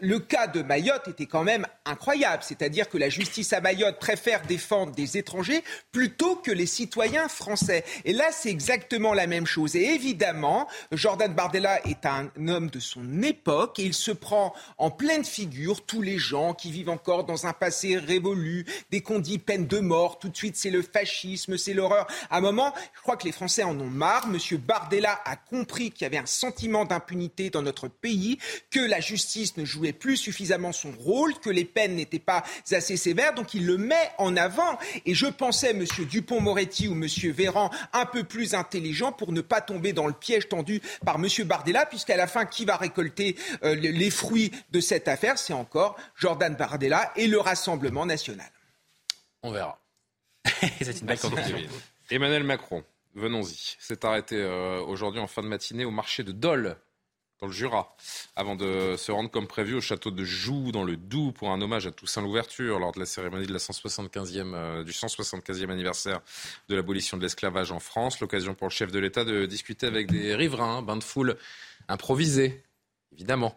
le cas de Mayotte était quand même incroyable. C'est-à-dire que la justice à Mayotte préfère défendre des étrangers plutôt que les citoyens français. Et là, c'est exactement la même chose. Et évidemment, Jordan Bardella est un homme de son époque et il se prend en pleine figure tous les gens qui vivent encore dans un passé révolu. Dès qu'on dit peine de mort, tout de suite, c'est le fascisme, c'est l'horreur. À un moment, je crois que les Français en ont marre. Monsieur Bardella a compris qu'il y avait un sentiment d'impunité dans notre pays, que la justice ne joue jouait plus suffisamment son rôle, que les peines n'étaient pas assez sévères, donc il le met en avant. Et je pensais, M. Dupont-Moretti ou M. Véran, un peu plus intelligent pour ne pas tomber dans le piège tendu par M. Bardella, puisqu'à la fin, qui va récolter euh, les fruits de cette affaire? C'est encore Jordan Bardella et le Rassemblement national. On verra. C'est une belle Emmanuel Macron, venons-y, s'est arrêté euh, aujourd'hui en fin de matinée au marché de Dole dans le Jura, avant de se rendre comme prévu au château de Joux, dans le Doubs, pour un hommage à Toussaint Louverture, lors de la cérémonie de la 175e, euh, du 175e anniversaire de l'abolition de l'esclavage en France. L'occasion pour le chef de l'État de discuter avec des riverains, bain de foule improvisé, évidemment.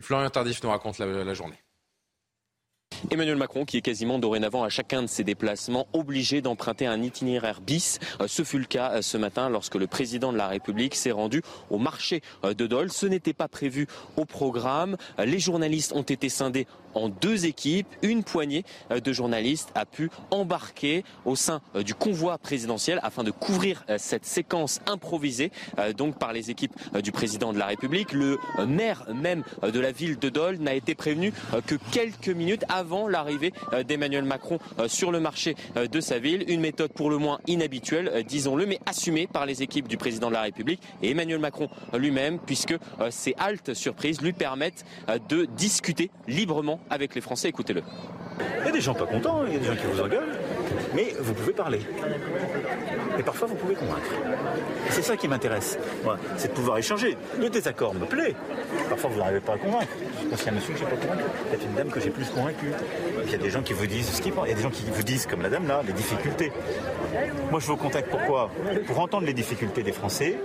Florian Tardif nous raconte la journée. Emmanuel Macron qui est quasiment dorénavant à chacun de ses déplacements obligé d'emprunter un itinéraire bis. Euh, ce fut le cas euh, ce matin lorsque le président de la République s'est rendu au marché euh, de Dole. Ce n'était pas prévu au programme. Les journalistes ont été scindés en deux équipes. Une poignée de journalistes a pu embarquer au sein du convoi présidentiel afin de couvrir cette séquence improvisée donc par les équipes du président de la République. Le maire même de la ville de Dole n'a été prévenu que quelques minutes avant l'arrivée euh, d'Emmanuel Macron euh, sur le marché euh, de sa ville. Une méthode pour le moins inhabituelle, disons-le, mais assumée par les équipes du président de la République et Emmanuel Macron lui-même, puisque ces haltes surprises lui permettent de discuter librement avec les Français. Écoutez-le. Il y a des gens pas contents, il y a des gens qui vous engueulent, mais vous pouvez parler. Et parfois, vous pouvez convaincre. C'est ça qui m'intéresse, c'est de pouvoir échanger. Le désaccord me plaît. Parfois, vous n'arrivez pas à convaincre. Parce qu'il y a un monsieur que je n'ai pas convaincu, il y a une dame que j'ai plus convaincue. Il y a des gens qui vous disent ce qu'ils pensent. Il y a des gens qui vous disent, comme la dame là, les difficultés. Moi, je vous contacte pourquoi Pour entendre les difficultés des Français,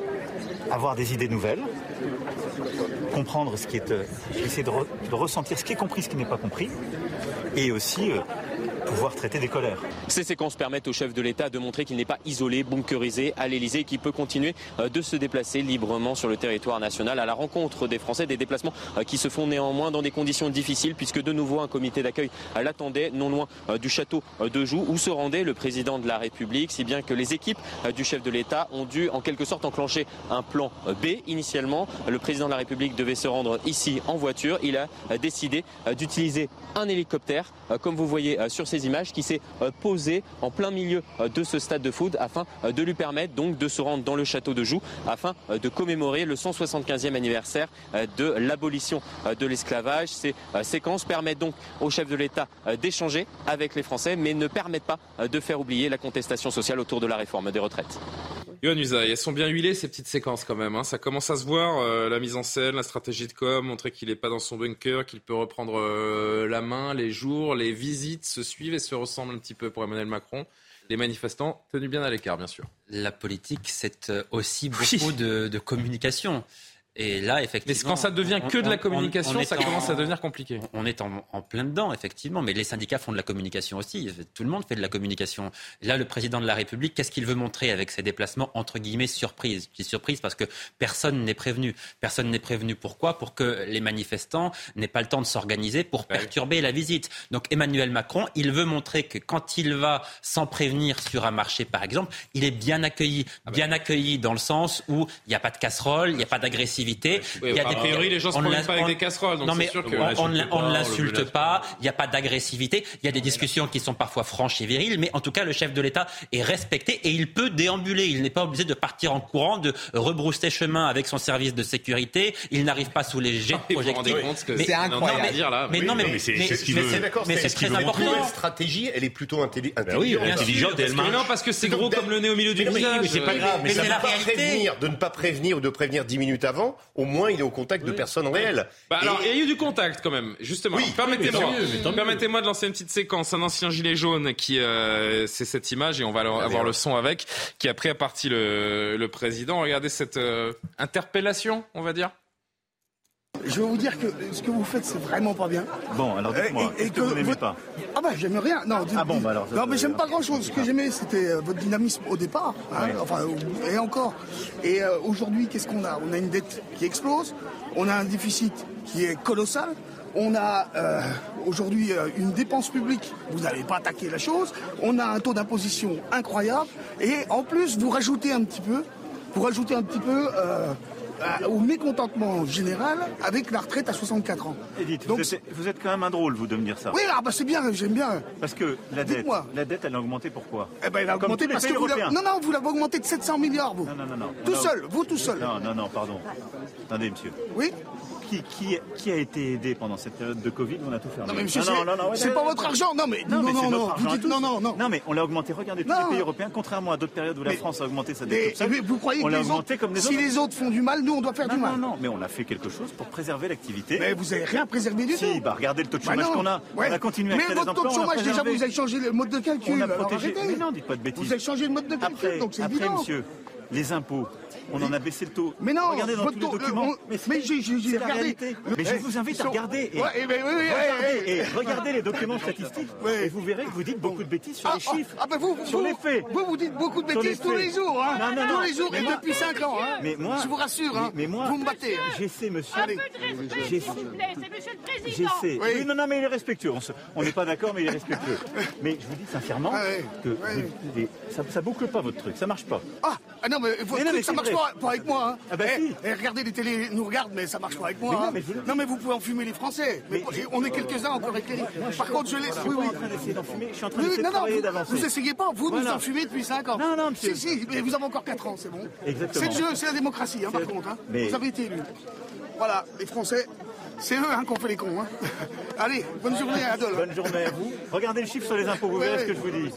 avoir des idées nouvelles, comprendre ce qui est, euh, essayer de, ressentir ce qui est compris, ce qui n'est pas compris, et aussi euh, pouvoir traiter des colères. Ces séquences permettent au chef de l'État de montrer qu'il n'est pas isolé, bunkerisé à l'Elysée et qu'il peut continuer euh, de se déplacer librement sur le territoire national à la rencontre des Français, des déplacements euh, qui se font néanmoins dans des conditions difficiles puisque de nouveau un comité d'accueil euh, l'attendait non loin du château de Joux où se rendait le président de la République, si bien que les équipes du chef de l'État ont dû en quelque sorte enclencher un plan B initialement. Le président de la République devait se rendre ici en voiture. Il a décidé d'utiliser un hélicoptère, comme vous voyez sur ces images, qui s'est posé en plein milieu de ce stade de foot afin de lui permettre donc de se rendre dans le château de Joux afin de commémorer le 175e anniversaire de l'abolition de l'esclavage. Ces séquences permettent donc au chef de l'État d'échanger avec les Français, mais ne permettent pas de faire oublier la contestation sociale autour de la réforme des retraites. Yohann Usaï, elles sont bien huilées ces petites séquences quand même. Hein. Ça commence à se voir, euh, la mise en scène, la stratégie de com, montrer qu'il n'est pas dans son bunker, qu'il peut reprendre euh, la main, les jours, les visites se suivent et se ressemblent un petit peu pour Emmanuel Macron. Les manifestants tenus bien à l'écart, bien sûr. La politique, c'est euh, aussi beaucoup de, de communication. Et là, effectivement. Mais quand ça devient que de la communication, ça commence à devenir compliqué. On est en, plein dedans, effectivement. Mais les syndicats font de la communication aussi. Tout le monde fait de la communication. Là, le président de la République, qu'est-ce qu'il veut montrer avec ses déplacements entre guillemets surprise Je dis surprise parce que personne n'est prévenu. Personne n'est prévenu. Pourquoi? Pour que les manifestants n'aient pas le temps de s'organiser pour perturber la visite. Donc Emmanuel Macron, il veut montrer que quand il va sans prévenir sur un marché, par exemple, il est bien accueilli. Ah bien accueilli dans le sens où il n'y a pas de casserole, il n'y a pas d'agressivité il y a a priori, les gens se promènent pas avec des casseroles. non, mais on, ne l'insulte pas. Il n'y a pas d'agressivité. Il y a des discussions qui sont parfois franches et viriles, mais en tout cas, le chef de l'État est respecté et il peut déambuler. Il n'est pas obligé de partir en courant, de rebrousser chemin avec son service de sécurité. Il n'arrive pas sous les jets de projectiles. C'est incroyable. Mais non, mais c'est très important. La stratégie, elle est plutôt intelligente. Oui, intelligente. Non, parce que c'est gros comme le nez au milieu du visage. Mais c'est pas grave. Mais c'est la réalité. De ne pas prévenir ou de prévenir dix minutes avant, au moins il est au contact de personnes réelles. Bah, alors, il y a eu du contact quand même, justement. Oui, permettez-moi, permettez-moi de lancer une petite séquence. Un ancien gilet jaune qui, euh, c'est cette image et on va avoir le son avec, qui a pris à partie le, le président. Regardez cette euh, interpellation, on va dire. Je vais vous dire que ce que vous faites, c'est vraiment pas bien. Bon, alors dites-moi, et, que, vous n'aimez pas Ah bah j'aime rien. Non, ah bon, bah alors. Non, mais j'aime pas grand-chose. Ce que j'aimais, c'était euh, votre dynamisme au départ. Hein, enfin, et encore. Et euh, aujourd'hui, qu'est-ce qu'on a? On a une dette qui explose. On a un déficit qui est colossal. On a euh, aujourd'hui une dépense publique, vous n'avez pas attaqué la chose. On a un taux d'imposition incroyable. Et en plus, vous rajoutez un petit peu, vous rajoutez un petit peu euh, au mécontentement général avec la retraite à 64 ans. Edith, Donc, vous, êtes, quand même un drôle, vous, de me dire ça. Oui, ah bah c'est bien, j'aime bien. Parce que la dette, la dette, elle a augmenté pourquoi? Eh ben, elle a augmenté parce que vous Non, non, vous l'avez augmenté de 700 milliards, vous. Non, non, non, non. Tout seul, vous tout seul. Non, non, non, pardon. Attendez, monsieur. Oui? Qui, a été aidé pendant cette période de Covid On a tout fermé. Non, mais monsieur, c'est pas votre argent. Non, mais non, non, non, Vous dites non, non, non. Non, mais on l'a augmenté. Regardez, tous les pays européens, contrairement à d'autres périodes où la France a augmenté sa dette. vous croyez que les autres, comme les autres, si les autres font du mal, nous, on doit faire du mal Non, non, mais on a fait quelque chose pour préserver l'activité. Mais vous avez rien préservé du tout. Si, bah regardez le taux de bah chômage qu'on a. On a continué à créer. Mais votre taux de chômage, déjà, vous avez changé le mode de calcul. On a protégé. Mais non, dites pas de bêtises. Vous avez changé le mode de calcul, donc c'est évident. Après, monsieur, les impôts, on en a baissé le taux. Mais non, regardez dans tous les documents. mais, j'ai regardé. Mais je vous invite à regarder. Et, regardez, et regardez les documents statistiques. Et vous verrez que vous dites beaucoup de bêtises sur les ah, chiffres. Ah, ben vous, sur les faits. Vous, vous dites beaucoup de bêtises tous les jours. Hein. Non, non, non. Tous les jours et depuis 5 ans. Hein. Mais moi, je vous rassure. Hein. Mais moi, vous me battez. J'essaie, monsieur. Un peu de respect, s'il vous plaît. C'est monsieur le président. J'essaie. Oui, non, non, mais il est respectueux. On n'est pas d'accord, mais il est respectueux. Mais je vous dis sincèrement que ça boucle pas votre truc. Ça marche pas. Ah, non, mais ça marche pas avec moi. Ah bah eh, eh, regardez, les télés nous regardent, mais ça marche pas avec moi. hein. non, mais vous pouvez en fumer les Français. Mais, on est quelques-uns encore éclairés. Par contre, je laisse. Oui, oui. Je suis en train d'essayer non, vous, vous essayez pas. Vous nous en fumez depuis 5 ans. Non, non, monsieur. Si, si, mais vous avez encore 4 ans, c'est bon. Exactement. C'est le jeu, c'est la démocratie, hein, par contre. Hein. Vous avez été élus. Voilà, les Français. C'est eux hein, qu'on fait les cons. Hein. Allez, bonne journée à Adol. Bonne journée à vous. Regardez le chiffre sur les impôts, vous verrez ce que je vous dis.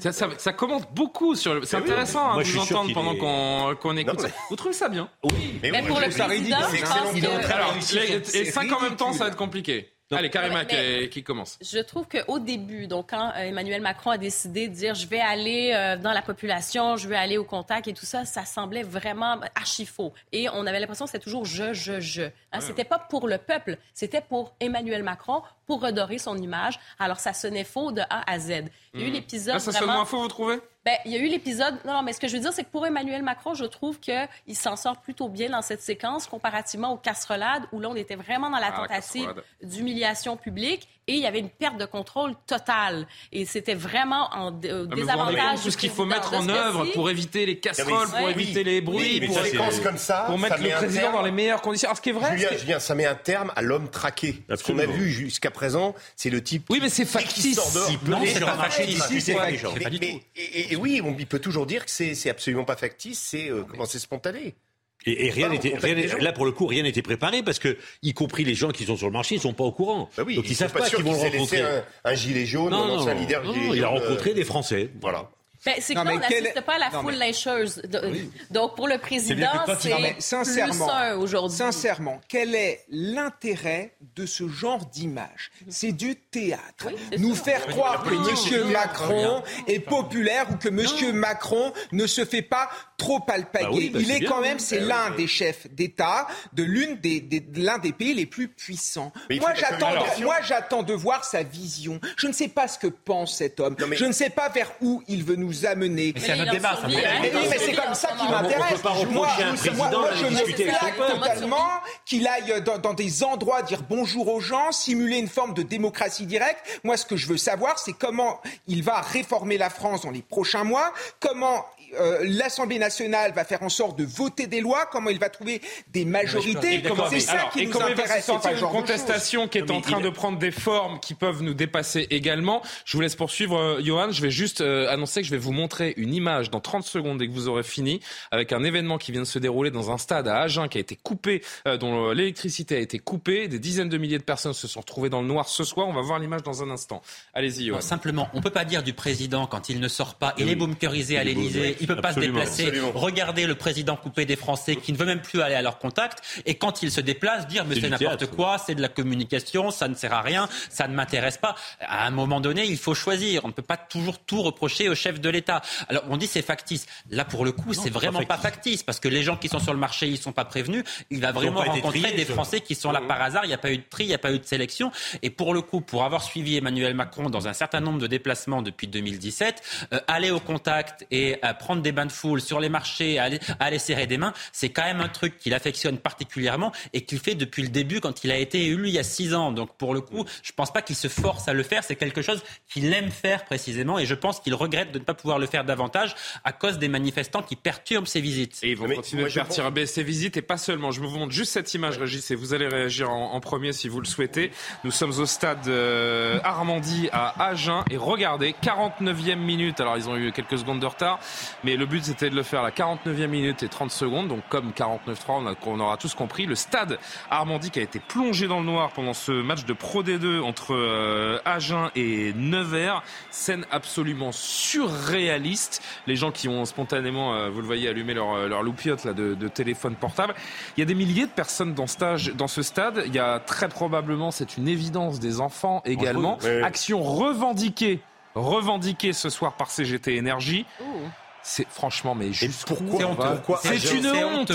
Ça, ça, ça, commente beaucoup sur le. C'est intéressant hein, de vous entendre pendant qu'on qu'on écoute ça. Vous trouvez ça bien? Oui, mais, pour le président, c'est excellent. et 5 en même temps, ça va être compliqué. Allez, Karima qui, commence. Je trouve qu'au début, donc quand euh, Emmanuel Macron a décidé de dire je vais aller euh, dans la population, je vais aller au contact et tout ça, ça semblait vraiment archi faux. Et on avait l'impression que c'était toujours je, je, je. Hein, C'était pas pour le peuple, c'était pour Emmanuel Macron, pour redorer son image. Alors, ça sonnait faux de A à Z. Il y a eu Hmm. l'épisode ça sonne vraiment... moins faux, vous trouvez? Ben, il y a eu l'épisode. Non, non, mais ce que je veux dire, c'est que pour Emmanuel Macron, je trouve qu'il s'en sort plutôt bien dans cette séquence comparativement aux casserolades où là, on était vraiment dans la Ah, tentative d'humiliation publique et il y avait une perte de contrôle totale. Et c'était vraiment en euh, Ah, désavantage. tout ce qu'il faut mettre en œuvre pour éviter les casseroles, Non, pour oui. éviter les bruits, pour, séquences comme ça, pour mettre ça le président terme. dans les meilleures conditions. Alors, ce qui est vrai, Julien, ça met un terme à l'homme traqué. Ce qu'on a vu jusqu'à présent, c'est le type. Oui, mais c'est factice. les c'est pas factice, les et, oui, on, il peut toujours dire que c'est c'est absolument pas factice, c'est euh, comment c'est spontané. Et, et rien n'était, là pour le coup, rien n'était préparé parce que, y compris les gens qui sont sur le marché, ils sont pas au courant. Bah oui, Donc ils ils savent pas pas qu'ils vont le qu'il s'est laissé rencontrer. un- un gilet jaune, non, un non, leader non, gilet il a jaune, rencontré euh, des Français. Voilà. Ben, c'est que Non, là, on quel- n'assiste pas à la Non, foule mais- lyncheuse. De- Donc, pour le président, c'est plus sincèrement, un aujourd'hui. sincèrement, quel est l'intérêt de ce genre d'image? C'est du théâtre. Nous faire Oui, croire que M. Macron bien. est populaire ou que M. Macron ne se fait pas trop alpaguer. Bah oui, bah Il c'est est quand même, c'est Bah l'un des chefs d'État de l'une des, des- de l'un des pays les plus puissants. Moi, de j'attends, communication. moi, j'attends de voir sa vision. Je ne sais pas ce que pense cet homme. Je ne sais pas vers où il veut nous amener. Mais c'est un débat, ça. Mais Mais oui, mais c'est comme ça qui m'intéresse. Moi, je me peuple. totalement qu'il aille dans, dans des endroits dire bonjour aux gens, simuler une forme de démocratie directe. Moi, ce que je veux savoir, c'est comment il va réformer la France dans les prochains mois, comment euh, l'Assemblée nationale va faire en sorte de voter des lois, comment il va trouver des majorités. C'est ça alors, qui et nous il va intéresse. pas ce une contestation qui est Non, en train il- de prendre des formes qui peuvent nous dépasser également. Je vous laisse poursuivre, euh, Johan. Je vais juste euh, annoncer que je vais vous montrer une image dans 30 secondes dès que vous aurez fini, avec un événement qui vient de se dérouler dans un stade à Agen qui a été coupé, euh, dont l'électricité a été coupée. Des dizaines de milliers de personnes se sont retrouvées dans le noir ce soir. On va voir l'image dans un instant. Allez-y, Johan. Non, simplement, on peut pas dire du président quand il ne sort pas, il Oui. est bunkerisé à Il l'Élysée. Il peut pas se déplacer. Absolument. Regardez le président coupé des Français qui ne veut même plus aller à leur contact. Et quand il se déplace, dire mais C'est n'importe quoi, c'est de la communication, ça ne sert à rien, ça ne m'intéresse pas. À un moment donné, il faut choisir. On ne peut pas toujours tout reprocher au chef de l'État. Alors on dit c'est factice. Là pour le coup, c'est pas vraiment pas factice parce que les gens qui sont sur le marché, ils sont pas prévenus. Il va vraiment rencontrer triés, des. Français qui sont là par hasard. Il n'y a pas eu de tri, il n'y a pas eu de sélection. Et pour le coup, pour avoir suivi Emmanuel Macron dans un certain nombre de déplacements depuis 2017, euh, aller au contact et euh, prendre des bains de foule sur les marchés, aller, aller serrer des mains, c'est quand même un truc qu'il affectionne particulièrement et qu'il fait depuis le début quand il a été élu il y a six ans. Donc pour le coup, je pense pas qu'il se force à le faire. C'est quelque chose qu'il aime faire précisément et je pense qu'il regrette de ne pas pouvoir le faire davantage à cause des manifestants qui perturbent ses visites. Et ils vont continuer de perturber ces visites et pas seulement. Je vous montre juste cette image, Régis, et vous allez réagir en, en premier si vous le souhaitez. Nous sommes au stade euh, Armandie à Agen et regardez, 49e minute. Alors ils ont eu quelques secondes de retard, mais le but c'était de le faire à la 49e minute et 30 secondes. Donc comme 49-3, on, a- on aura tous compris. Le stade Armandie qui a été plongé dans le noir pendant ce match de Pro D2 entre euh, Agen et Nevers. Scène absolument surréaliste. Les gens qui ont spontanément, euh, vous le voyez, allumé leur, euh, leur loupiote là, de, de téléphone portable. Il y a des milliers de personnes dans, stage, dans ce stade. Il y a très probablement, c'est une évidence, des enfants également. Oui, oui. Action revendiquée, revendiquée ce soir par CGT Énergie. C'est franchement, mais juste pourquoi, C'est Agen une honte.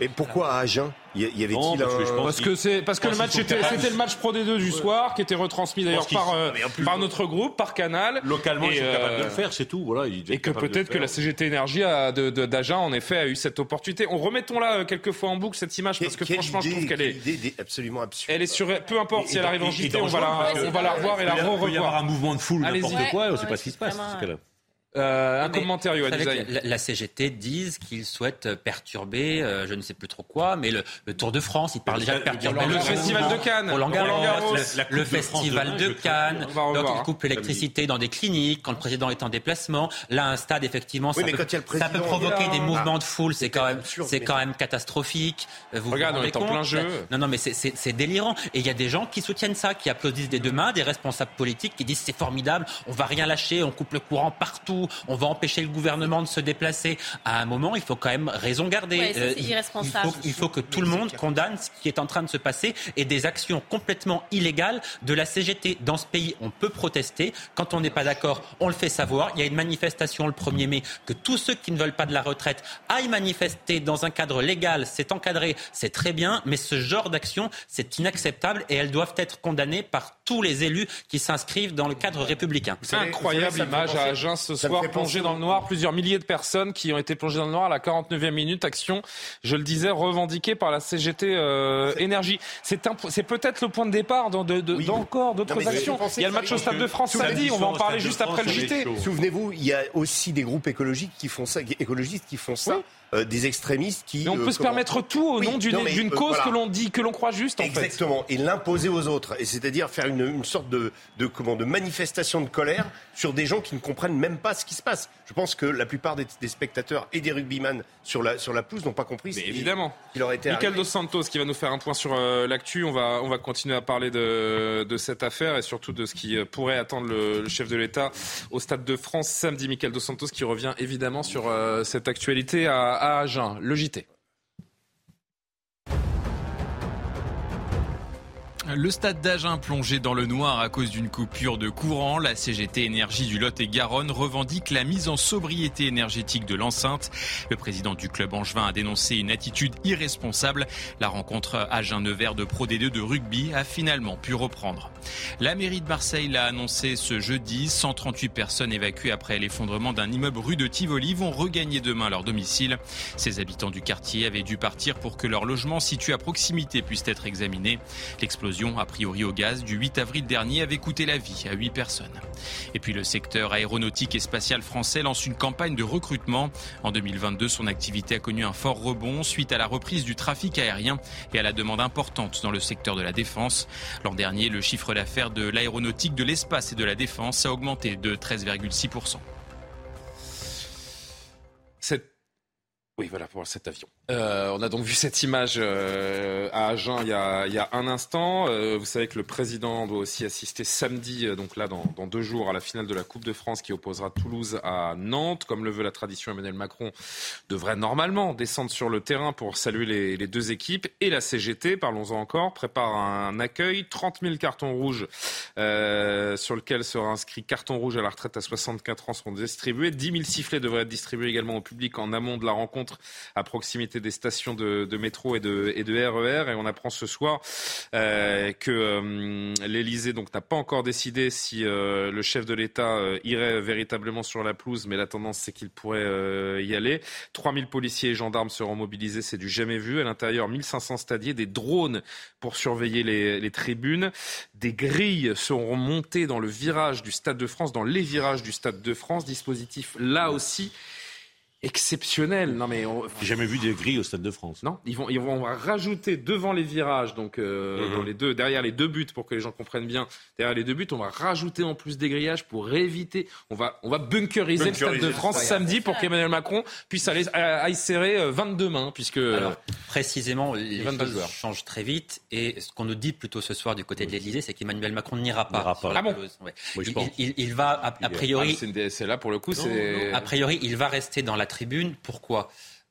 Et pourquoi à Agen Y y avait-il Non, parce que je un... pense Parce que c'est parce que le match était c'était le match Pro D2 du soir qui était retransmis d'ailleurs par euh, par notre groupe, par Canal. Localement, ils sont capables de le euh, faire, c'est tout. Voilà, et que peut-être que la CGT Énergie a- de- de- d'Agen en effet a eu cette opportunité. On remettons là euh, quelques fois en boucle cette image parce que franchement je trouve qu'elle est absolument absurde. elle est sur peu importe si elle arrive en JT, on va la que on va la revoir et la il avoir- Il peut y avoir un mouvement de foule, n'importe quoi, on ne sait pas ce qui se passe Euh, un Mais commentaire, Yoann la, la CGT disent qu'ils souhaitent perturber, euh, je ne sais plus trop quoi, mais le, le Tour de France, ils parlent déjà de perturber Le le Festival de Cannes, Roland Garros, Roland Garros, le- de Festival de je Cannes. Donc hein. ils coupent l'électricité dans des cliniques quand le président est en déplacement. Là, un stade, effectivement, Oui, ça, peut, ça peut provoquer là, des ah, mouvements de foule. C'est quand même, c'est quand même catastrophique. Euh, Vous Regarde, vous on est en plein jeu. Non, non, mais c'est délirant. Et il y a des gens qui soutiennent ça, qui applaudissent des deux mains, des responsables politiques qui disent c'est formidable, on va rien lâcher, on coupe le courant partout, partout, on va empêcher le gouvernement de se déplacer. À un moment, il faut quand même raison garder. Ouais, c'est Euh, il- irresponsable. Il faut, il faut que tout le monde condamne ce qui est en train de se passer et des actions complètement illégales de la CGT. Dans ce pays, on peut protester. Quand on n'est pas d'accord, on le fait savoir. Il y a une manifestation le 1er mai. Que tous ceux qui ne veulent pas de la retraite aillent manifester dans un cadre légal. C'est encadré, c'est très bien. Mais ce genre d'action, c'est inacceptable et elles doivent être condamnées par tous les élus qui s'inscrivent dans le cadre républicain. Incroyable image à Agen ce soir, fait plongé dans le noir. Plusieurs milliers de personnes qui ont été plongées dans le noir à la 49e minute. Action, je le disais, revendiquée par la CGT euh, Énergie. C'est un- c'est peut-être le point de départ dans de- de- d'encore Non, d'autres actions. Il y a le match au Stade de France Samedi. On va en parler juste après le JT. Souvenez-vous, il y a aussi des groupes écologiques qui font ça, écologistes qui font ça, euh, des extrémistes qui. Mais on euh, peut se comment- permettre tout au Oui, nom d'une euh, cause voilà. que l'on dit, que l'on croit juste en fait. Exactement, et l'imposer aux autres, et c'est-à-dire faire une, une sorte de, de, comment, de manifestation de colère sur des gens qui ne comprennent même pas ce qui se passe. Je pense que la plupart des, des spectateurs et des rugbyman sur la, sur la pelouse n'ont pas compris ce Mais qui- évidemment. ce qui leur était Michael. Dos Santos qui va nous faire un point sur l'actu. On va, on va continuer à parler de, de cette affaire et surtout de ce qui pourrait attendre le, le chef de l'État au Stade de France samedi. Michael Dos Santos qui revient évidemment sur cette actualité à, à Agen. Le JT. Le stade d'Agen plongé dans le noir à cause d'une coupure de courant, la CGT Énergie du Lot et Garonne revendique la mise en sobriété énergétique de l'enceinte. Le président du club angevin a dénoncé une attitude irresponsable. La rencontre Agen-Nevers de Pro D2 de rugby a finalement pu reprendre. La mairie de Marseille l'a annoncé ce jeudi. 138 personnes évacuées après l'effondrement d'un immeuble rue de Tivoli vont regagner demain leur domicile. Ces habitants du quartier avaient dû partir pour que leur logement situé à proximité puisse être examiné. A priori au gaz, du 8 avril dernier avait coûté la vie à 8 personnes. Et puis le secteur aéronautique et spatial français lance une campagne de recrutement. En 2022, son activité a connu un fort rebond suite à la reprise du trafic aérien et à la demande importante dans le secteur de la défense. L'an dernier, le chiffre d'affaires de l'aéronautique, de l'espace et de la défense a augmenté de 13,6%. Oui, voilà pour cet avion. Euh, on a donc vu cette image euh, à Agen il y a, un instant. Euh, vous savez que le président doit aussi assister samedi, donc là dans, deux jours, à la finale de la Coupe de France qui opposera Toulouse à Nantes. Comme le veut la tradition, Emmanuel Macron devrait normalement descendre sur le terrain pour saluer les, les deux équipes. Et la CGT, parlons-en encore, prépare un accueil. 30 000 cartons rouges sur lequel sera inscrit carton rouge à la retraite à 64 ans seront distribués. 10 000 sifflets devraient être distribués également au public en amont de la rencontre à proximité des stations de, métro et de, RER. Et on apprend ce soir euh, que euh, l'Elysée n'a pas encore décidé si euh, le chef de l'État irait véritablement sur la pelouse, mais la tendance c'est qu'il pourrait y aller. 3000 policiers et gendarmes seront mobilisés, c'est du jamais vu. À l'intérieur, 1500 stadiers, des drones pour surveiller les, les tribunes. Des grilles seront montées dans le virage du Stade de France, dans les virages du Stade de France. Dispositif là aussi exceptionnel. Non mais on... J'ai jamais vu des grilles au Stade de France. Non, ils vont, ils vont rajouter devant les virages, donc euh, Mhm. dans les deux, derrière les deux buts, pour que les gens comprennent bien, derrière les deux buts, on va rajouter en plus des grillages pour éviter. On va, on va bunkeriser, le Stade de France samedi pour qu'Emmanuel Macron puisse aller à, à y serrer euh, 22 mains, puisque Alors, précisément, les 22 choses joueurs. changent très vite. Et ce qu'on nous dit plutôt ce soir du côté de l'Elysée, c'est qu'Emmanuel Macron n'ira pas. la Ah bon pelouse. Ouais. Oui, je il, pense. il- il va, a, a Ah, priori, c'est une- c'est là pour le coup, c'est. a priori, il va rester dans la tribune. Pourquoi?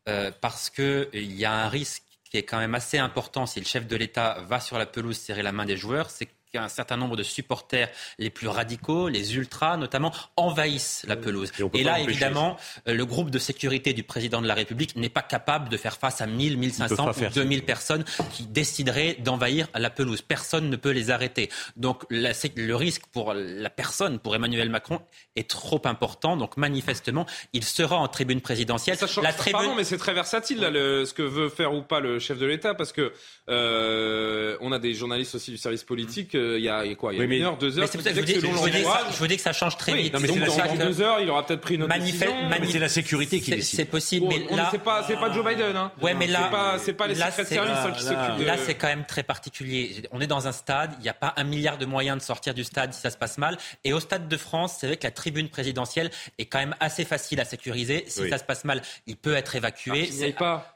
Euh, Parce que il y a un risque qui est quand même assez important si le chef de l'État va sur la pelouse serrer la main des joueurs, c'est qu'un certain nombre de supporters les plus radicaux, les ultras notamment, envahissent la pelouse. on peut Et là, évidemment, euh, le groupe de sécurité du président de la République n'est pas capable de faire face à 1000, 1500 pas ou faire 2000 personnes qui décideraient d'envahir la pelouse. Personne ne peut les arrêter. Donc la- le risque pour la personne, pour Emmanuel Macron, est trop important. Donc manifestement, il sera en tribune présidentielle. Ça change- la tribune... Pardon, mais c'est très versatile là, le- ce que veut faire ou pas le chef de l'État, parce que euh, on a des journalistes aussi du service politique. euh, Il y a il y a quoi Il y a Oui, mais- une heure, deux mais heures. c'est qui pour ça que je vous dis- que je selon vous dis que ça- change très Oui, vite. non, mais Donc, dans deux heures, il aura peut-être pris une autre décision. manif- C'est la sécurité qui décide. C'est possible, mais là, c'est pas, c'est pas Joe Biden, hein. Ouais, mais là, c'est pas, pas les là, secrets de c'est- service hein, qui s'occupent de. Là, c'est quand même très particulier. On est dans un stade, il n'y a pas un milliard de moyens de sortir du stade si ça se passe mal. Et au Stade de France, c'est vrai que la tribune présidentielle est quand même assez facile à sécuriser. Si ça se passe mal, il peut être évacué.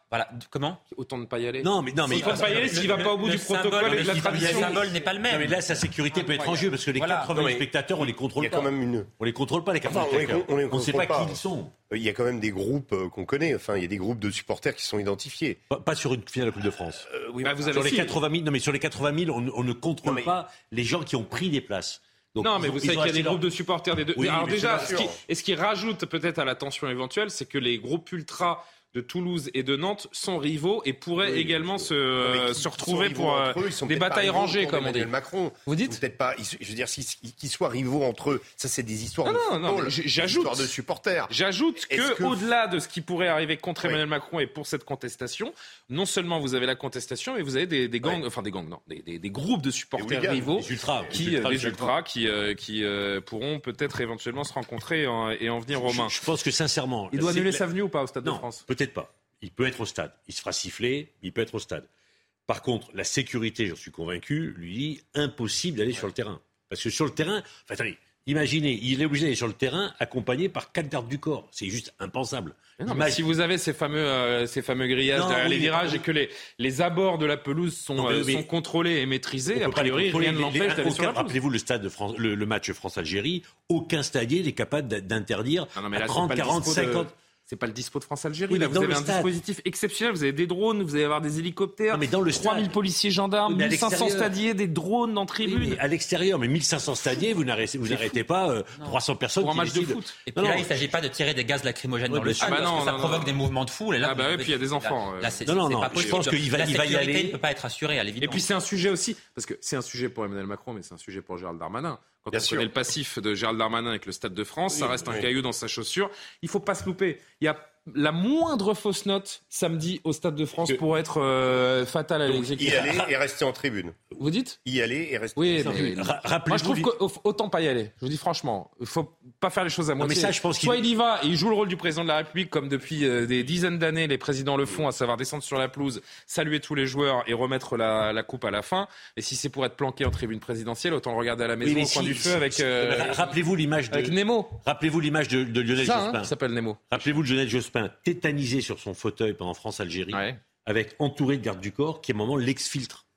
Voilà. Comment? Autant ne pas y aller. Non, mais non, mais il faut pas y aller s'il va pas au bout du protocole la tradition. Le symbole n'est pas le même. Non, mais là, sa sécurité peut être en jeu parce que les 80 spectateurs, on les contrôle pas. Il y a quand même une. On les contrôle pas les 80 spectateurs. On ne sait pas qui ils sont. Il y a quand même des groupes euh, qu'on connaît. Enfin, il y a des groupes de supporters qui sont identifiés. Pas, sur une finale de la Coupe de France. Euh, oui, bah, vous avez sur les 80 000. Non, mais sur les 80 000, on, ne contrôle pas les gens qui ont pris des places. Non, mais vous savez qu'il y a des groupes de supporters des deux. Alors déjà, ce qui, et ce qui rajoute peut-être à la tension éventuelle, c'est que les groupes ultra de Toulouse et de Nantes sont rivaux et pourraient également se, euh, se, retrouver pour euh, des batailles rangées, comme on dit. Macron. Vous dites Peut-être pas. Je veux dire, qu'ils soient rivaux entre eux, ça c'est des histoires. Non, de non, non. J'ajoute. de supporters. J'ajoute que, au-delà de ce qui pourrait arriver contre Emmanuel. Macron et pour cette contestation, non seulement vous avez la contestation, mais vous avez des, gangs, enfin des gangs, non, des, groupes de supporters rivaux, les ultras, qui, ultras, qui, euh, qui pourront peut-être éventuellement se rencontrer et en venir aux mains. Je, je pense que sincèrement, il doit annuler sa venue ou pas au Stade de France? peut-être pas. Il peut être au stade. Il se fera siffler, il peut être au stade. Par contre, la sécurité, j'en suis convaincu, lui dit impossible d'aller sur le terrain. Parce que sur le terrain, enfin, attendez, Imaginez, il est obligé d'aller sur le terrain accompagné par quatre gardes du corps. C'est juste impensable. Mais si vous avez ces fameux, euh, ces fameux grillages derrière les virages et que les, les abords de la pelouse sont, euh, contrôlés et maîtrisés, a priori, rien ne l'empêche d'aller sur la Rappelez-vous le, stade de France, le, match France-Algérie, aucun stadier n'est capable d'interdire 30, 40, 50... C'est pas le dispo de France-Algérie. Là, vous avez un dispositif exceptionnel. Vous avez des drones, vous allez avoir des hélicoptères. Non, mais dans le 3000 policiers, gendarmes, oui, 1500 stadiers, des drones en tribune. À l'extérieur, mais 1500 stadiers, vous n'arrêtez, vous n'arrêtez pas euh, 300 personnes. Pour un match de foot. Et puis là, non. il s'agit pas de tirer des gaz lacrymogènes ouais, dans le ah, bah parce que ça provoque des mouvements de foule. Et là, ah bah oui, puis il y a des enfants. Non. Je pense qu'il va, y aller. ne peut pas être assuré à l'évidence. Et puis c'est un sujet aussi, parce que c'est un sujet pour Emmanuel Macron, mais c'est un sujet pour Gérald Darmanin. Quand Bien sûr. le passif de Gérald Darmanin avec le Stade de France, ça reste un caillou dans sa chaussure. Il ne faut pas se louper. Il y a la moindre fausse note samedi au Stade de France pour être euh, fatal à l'exécution. Y aller et rester en tribune. Vous dites? Y aller et rester oui, en tribune. Moi, je trouve qu'autant pas y aller. Je vous dis franchement, il faut pas faire les choses à moitié. Mais ça, je pense Soit il... y va et il joue le rôle du président de la République, comme depuis euh, des dizaines d'années, les présidents le font, à savoir descendre sur la pelouse, saluer tous les joueurs et remettre la, coupe à la fin. Et si c'est pour être planqué en tribune présidentielle, autant regarder à la maison au coin du feu avec. Euh, rappelez-vous l'image de. Nemo. Rappelez-vous l'image de, Lionel hein, Jospin. Hein, s'appelle Nemo. Rappelez-vous de Lionel Jospin Tétanisé sur son fauteuil pendant France-Algérie, avec entouré de gardes du corps, qui à un moment l'exfiltre.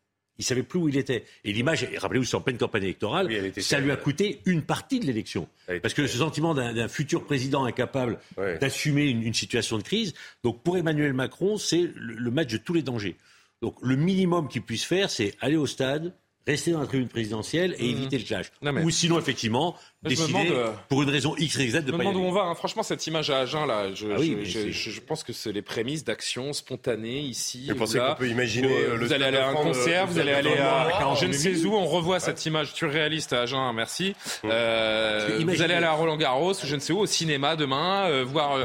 Il savait plus où il était. Et l'image, rappelez-vous, c'est en pleine campagne électorale, ça lui a coûté une partie de l'élection. Parce que ce sentiment d'un futur président incapable d'assumer une, situation de crise, donc pour Emmanuel Macron, c'est le, match de tous les dangers. Donc le minimum qu'il puisse faire, c'est aller au stade, rester dans la tribune présidentielle et mmh. éviter le clash. Ou sinon, effectivement, euh, pour une raison X et Z de me pas demande où on va. Hein. Franchement, cette image à Agen, là, je, ah pense que c'est les prémices d'actions spontanées ici. Vous pensez qu'on peut imaginer le Vous allez aller à un concert, vous, allez aller à, je ne sais où. On revoit cette image surréaliste à Agen. Hein, merci. Euh, vous allez aller à Roland Garros, je ne sais où, au cinéma demain, euh, voir. Euh,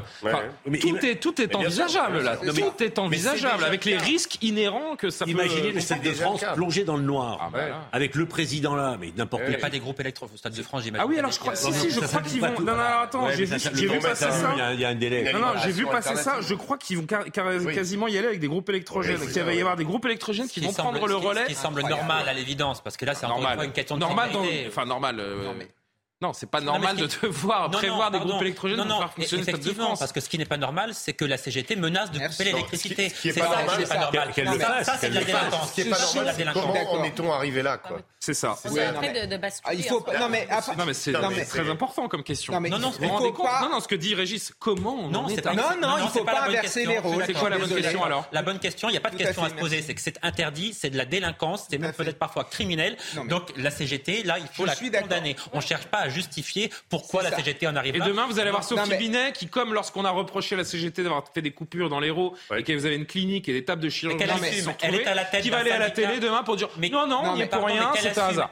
tout, est, envisageable là. Tout est envisageable avec les risques inhérents que ça peut. Imaginez le Stade de France plongé dans le noir ah, bah, avec le président là, mais n'importe. Il n'y a pas des groupes électro au Stade de France, j'imagine. Ah je crois. Si, si, je crois qu'ils vont. Non, non, attends, j'ai vu passer ça. Non, non, j'ai vu passer ça. Je crois qu'ils vont quasiment y aller avec des groupes électrogènes. Qu'il va y avoir des groupes électrogènes qui vont prendre le relais. Ce qui semble normal à l'évidence, parce que là, c'est encore une question de. Normal, enfin, normal. Euh, non, c'est pas normal de devoir prévoir des groupes électrogènes pour faire fonctionner. Parce que ce qui n'est pas normal, c'est que la CGT menace de couper l'électricité. Ce qui n'est pas, normal, c'est normal. De la délinquance. Ce n'est pas normal, Comment en est-on arrivé là, C'est ça. C'est ah, Il faut. Non, mais c'est très important comme question. Non, non, ce que dit Régis, comment on Non, non, il ne faut pas inverser les rôles. C'est quoi la bonne question alors? La bonne question, il n'y a pas de question à se poser. C'est que c'est interdit, c'est de la délinquance, c'est même peut-être parfois criminel. Donc la CGT, là, il faut la condamner. On ne cherche pas justifier pourquoi la CGT en arrive et là. Et demain, vous allez avoir Sophie mais... Qui, comme lorsqu'on a reproché à la CGT d'avoir fait des coupures dans l'héros ouais. et que vous avez une clinique et des tables de chirurgie, elle est à la tête qui va aller à la télé demain pour dire mais, non, non, non il n'y a pour rien.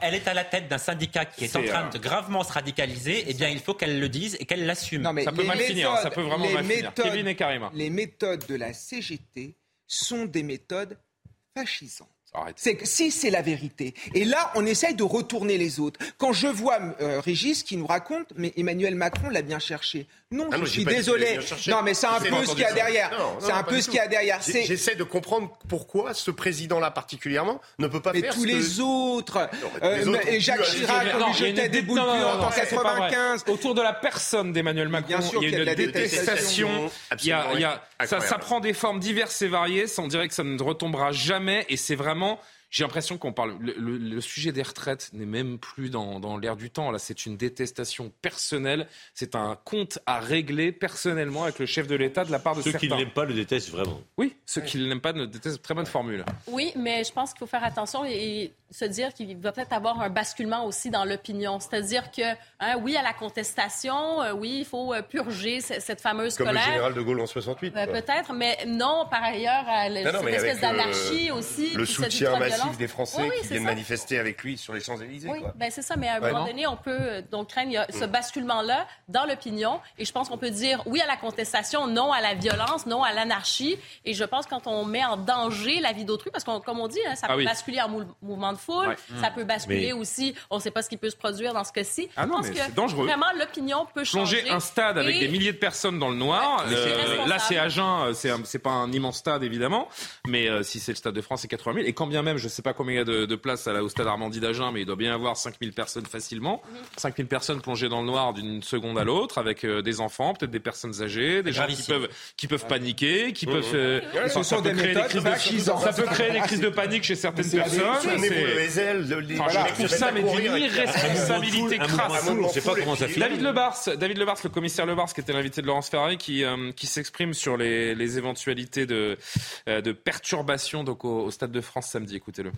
Elle est à la tête d'un syndicat qui est, en train de gravement se radicaliser. Eh bien, il faut qu'elle le dise et qu'elle l'assume. Ça peut mal finir, hein, ça peut vraiment mal finir. Kevin et Karima. Les méthodes de la CGT sont des méthodes fascisantes. C'est que si c'est la vérité. Et là, on essaye de retourner les autres. Quand je vois euh, Régis qui nous raconte, mais Emmanuel Macron l'a bien cherché. Non, Ah je suis désolé. Non, mais c'est un peu ce qu'il y a derrière. C'est un peu ce qu'il y a derrière. J'essaie de comprendre pourquoi ce président-là particulièrement ne peut pas mais faire tous ce les autres. tous les Euh, autres et Jacques Chirac, on lui jetait des boules en c'est pas vrai. 95. Autour de la personne d'Emmanuel Macron, il y a une détestation. il y a- ça, prend des formes diverses et variées. Ça, on dirait que ça ne retombera jamais. Et c'est vraiment. J'ai l'impression qu'on parle. Le, le- le sujet des retraites n'est même plus dans, dans l'air du temps. Là, c'est une détestation personnelle. C'est un compte à régler personnellement avec le chef de l'État de la part de Ceux qui ne certains. l'aiment pas le détestent vraiment. Oui, ceux qui ne l'aiment pas ne détestent. Très bonne formule. Oui, mais je pense qu'il faut faire attention et, et se dire qu'il va peut-être avoir un basculement aussi dans l'opinion. C'est-à-dire que, hein, oui, à la contestation, euh, oui, il faut euh, purger ce- cette fameuse Comme le colère. général de Gaulle en 68. Euh, quoi. Peut-être, mais non, par ailleurs, à le- Non, non, cette espèce euh, d'anarchie aussi. Le soutien massif des Français Oui, oui, qui viennent ça. manifester avec lui sur les Champs-Élysées. Oui, ben c'est ça, mais à un Ouais. moment Non. donné, on peut euh, donc craindre il y a ce basculement-là dans l'opinion. Et je pense qu'on peut dire oui à la contestation, non à la violence, non à l'anarchie. Et je pense quand on met en danger la vie d'autrui, parce que comme on dit, hein, ça Ah peut oui. basculer en mou- mouvement de foule, Ouais. ça Mm. peut basculer Mais- aussi, on ne sait pas ce qui peut se produire dans ce cas-ci. Ah non, je pense mais que c'est dangereux. Vraiment, l'opinion peut Plonger changer. un stade avec Et- des milliers de personnes dans le noir. Ouais, euh, là, c'est Agen, euh, c'est pas un immense stade évidemment, mais euh, si c'est le stade de France, c'est 80 000. Et quand bien même, je sais pas combien il y a de, de places à la- au stade Armandie d'Agen, mais il doit bien y avoir 5 000 personnes facilement. Mhm. 5 000 personnes plongées dans le noir d'une seconde à l'autre, avec euh, des enfants, peut-être des personnes âgées, des gens qui peuvent qui peuvent paniquer, qui peuvent. ça peut des créer des crises de- fascisantes. ça peut créer des crises de panique chez certaines personnes. Le- Enfin, je trouve ça, mais d'une irresponsabilité crasse. pas comment ça finit. David Lebars, David Lebars, le commissaire Lebars, qui était l'invité de Laurence Ferrari, qui, euh, qui s'exprime sur les, les éventualités de, euh, de perturbation donc au, au Stade de France samedi. Écoutez-le.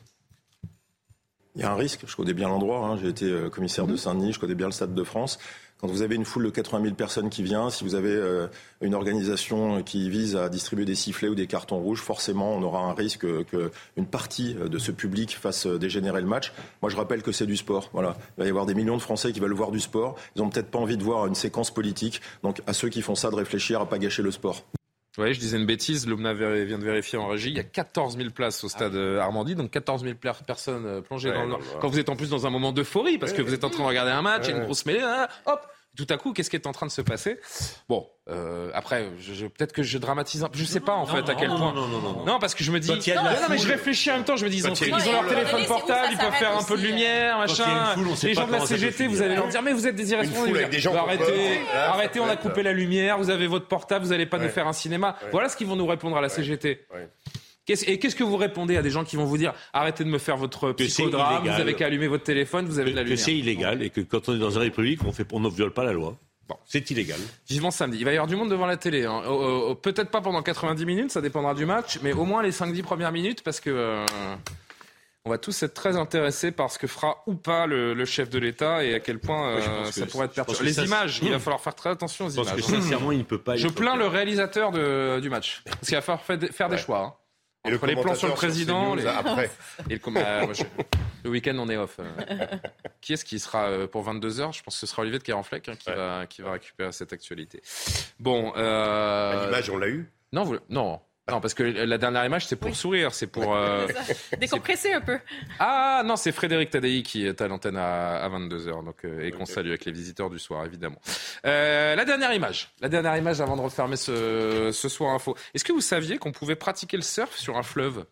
Il y a un risque, je connais bien l'endroit, hein. j'ai été euh, commissaire de Saint-Denis, je connais bien le Stade de France. Quand vous avez une foule de 80 000 personnes qui vient, si vous avez euh, une organisation qui vise à distribuer des sifflets ou des cartons rouges, forcément on aura un risque qu'une partie de ce public fasse euh, dégénérer le match. Moi je rappelle que c'est du sport. Voilà. Il va y avoir des millions de Français qui veulent voir du sport. Ils n'ont peut-être pas envie de voir une séquence politique. Donc à ceux qui font ça de réfléchir à pas gâcher le sport. Oui, je disais une bêtise. L'OMNA vé- vient de vérifier en régie. Il y a 14 000 places au stade euh, Armandie, donc 14 000 pla- personnes euh, plongées Ouais, dans le ouais. Quand vous êtes en plus dans un moment d'euphorie, parce que vous êtes en train de regarder un match, il y a une grosse mêlée, hein, hop tout à coup, qu'est-ce qui est en train de se passer? Bon, euh, après, je, je- peut-être que je dramatise un peu. Je sais pas en Non, fait à quel non, point. non, non, non, non. Non, parce que je me dis. Non, mais je réfléchis en même temps. Je me dis, ils ont, ils leur téléphone portable, ils peuvent faire un peu de aussi, lumière, machin. foule, Les gens de la CGT, vous allez leur dire, mais vous êtes des irresponsables. des gens Arrêtez, ça arrêtez, on a coupé la lumière, vous avez votre portable, vous n'allez pas nous faire un cinéma. Voilà ce qu'ils vont nous répondre à la CGT. Et qu'est-ce que vous répondez à des gens qui vont vous dire arrêtez de me faire votre Que c'est psychodrame, vous avez qu'à allumer votre téléphone, vous avez de la que lumière. c'est illégal et que quand on est dans une république, on, fait, on ne viole pas la loi. Bon, c'est illégal. Vivement samedi. Il va y avoir du monde devant la télé. hein. Oh, oh, Peut-être pas pendant 90 minutes, ça dépendra du match, mais au moins les 5-10 premières minutes parce que. euh, on va tous être très intéressés par ce que fera ou pas le, le chef de l'État et à quel point euh, que- ça pourrait être perturbant. que Les images, il va falloir faire très attention aux Je pense images. que sincèrement, il ne peut pas. Je plains le réalisateur de- du match. Parce qu'il va falloir faire des, faire des Ouais. choix. hein. Et le les plans sur le sur président, les... après. et le, com- moi, je- le week-end on est off. euh. Qui est-ce qui sera euh, pour 22h Je pense que ce sera Olivier de Carenfleck hein, qui, Ouais. va, qui va récupérer cette actualité. Bon. Euh... L'image, on l'a eu? Non, vous- non. Non, parce que la dernière image, c'est pour sourire, c'est pour... euh, Décompresser un peu. Ah non, c'est Frédéric Tadei qui est à l'antenne à, à 22h, donc, euh, et qu'on salue avec les visiteurs du soir, évidemment. Euh, la dernière image, la dernière image avant de refermer ce, ce soir info. Est-ce que vous saviez qu'on pouvait pratiquer le surf sur un fleuve?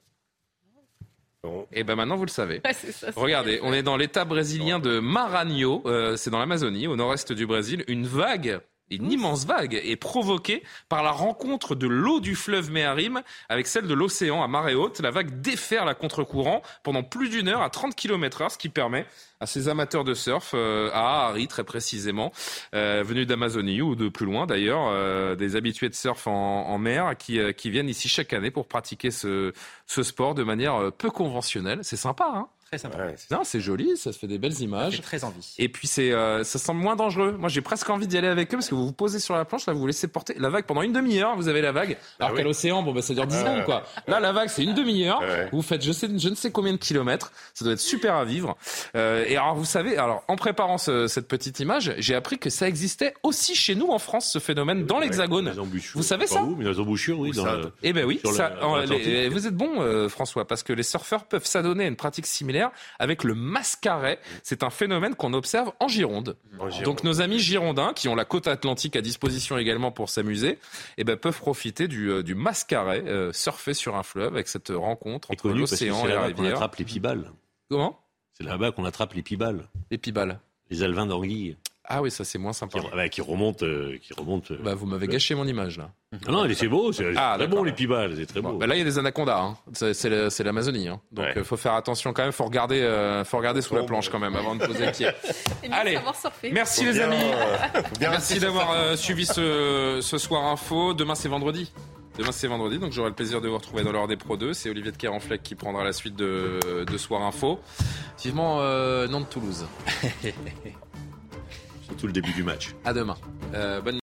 Non. Eh ben maintenant vous le savez. Ouais, ça, Regardez, on est dans l'état brésilien de Maranhão, euh, c'est dans l'Amazonie, au nord-est du Brésil. Une vague, une immense vague, est provoquée par la rencontre de l'eau du fleuve Méharim avec celle de l'océan à marée haute. La vague déferle à contre-courant pendant plus d'une heure à 30 km heure, ce qui permet à ces amateurs de surf, euh, à Harry très précisément, euh, venus d'Amazonie ou de plus loin d'ailleurs, euh, des habitués de surf en, mer qui, viennent ici chaque année pour pratiquer ce, ce sport de manière peu conventionnelle. C'est sympa, hein? Très sympa. Non, c'est joli, ça se fait des belles images. fait très envie. Et puis c'est, euh, ça semble moins dangereux. Moi, j'ai presque envie d'y aller avec eux parce que vous vous posez sur la planche, là, vous vous laissez porter la vague pendant une demi-heure. Vous avez la vague. Alors oui. qu'à l'océan, bon, bah, ça dure 10 Ouais, secondes, ouais. quoi. Là, la vague, c'est une demi-heure. Ouais. Vous faites je, sais, je ne sais combien de kilomètres. Ça doit être super à vivre. Euh, et alors, vous savez, alors en préparant ce- cette petite image, j'ai appris que ça existait aussi chez nous en France, ce phénomène dans l'Hexagone. Vous savez ça où, mais les embouchures, oui. Dans le- eh ben oui, sur ça, la- en- l'Atlantique. les- vous êtes bon, euh, François, parce que les surfeurs peuvent s'adonner à une pratique similaire avec le mascaret. C'est un phénomène qu'on observe en Gironde. En Gironde. Donc nos amis girondins, qui ont la côte atlantique à disposition également pour s'amuser, eh ben, peuvent profiter du, euh, du mascaret, euh, surfer sur un fleuve avec cette rencontre entre l'océan c'est et la là-bas qu'on rivière. attrape les pibales. Comment? C'est là-bas qu'on attrape les pibales. Les pibales. Les alevins d'anguille. Ah oui, ça c'est moins sympa. Qui, bah, qui remontent. euh, qui remontent euh. Bah, vous m'avez gâché mon image là. Ah non, mais c'est beau, c'est Ah, très bon les pibales, c'est très beau. Bah là, il y a des anacondas. Hein. C'est, l'Amazonie. Hein. Donc, il faut faire attention quand même. Faut regarder, euh, faut regarder sous la planche quand même avant de poser le pied. Allez, merci les amis. euh, merci d'avoir euh, suivi ce, ce soir info. Demain, c'est vendredi. Demain, c'est vendredi, donc j'aurai le plaisir de vous retrouver dans l'heure des Pro 2. C'est Olivier de Kerenfleck qui prendra la suite de, de Soir Info. Vivement euh, Nantes-Toulouse. Surtout le début du match. À demain. Euh, bonne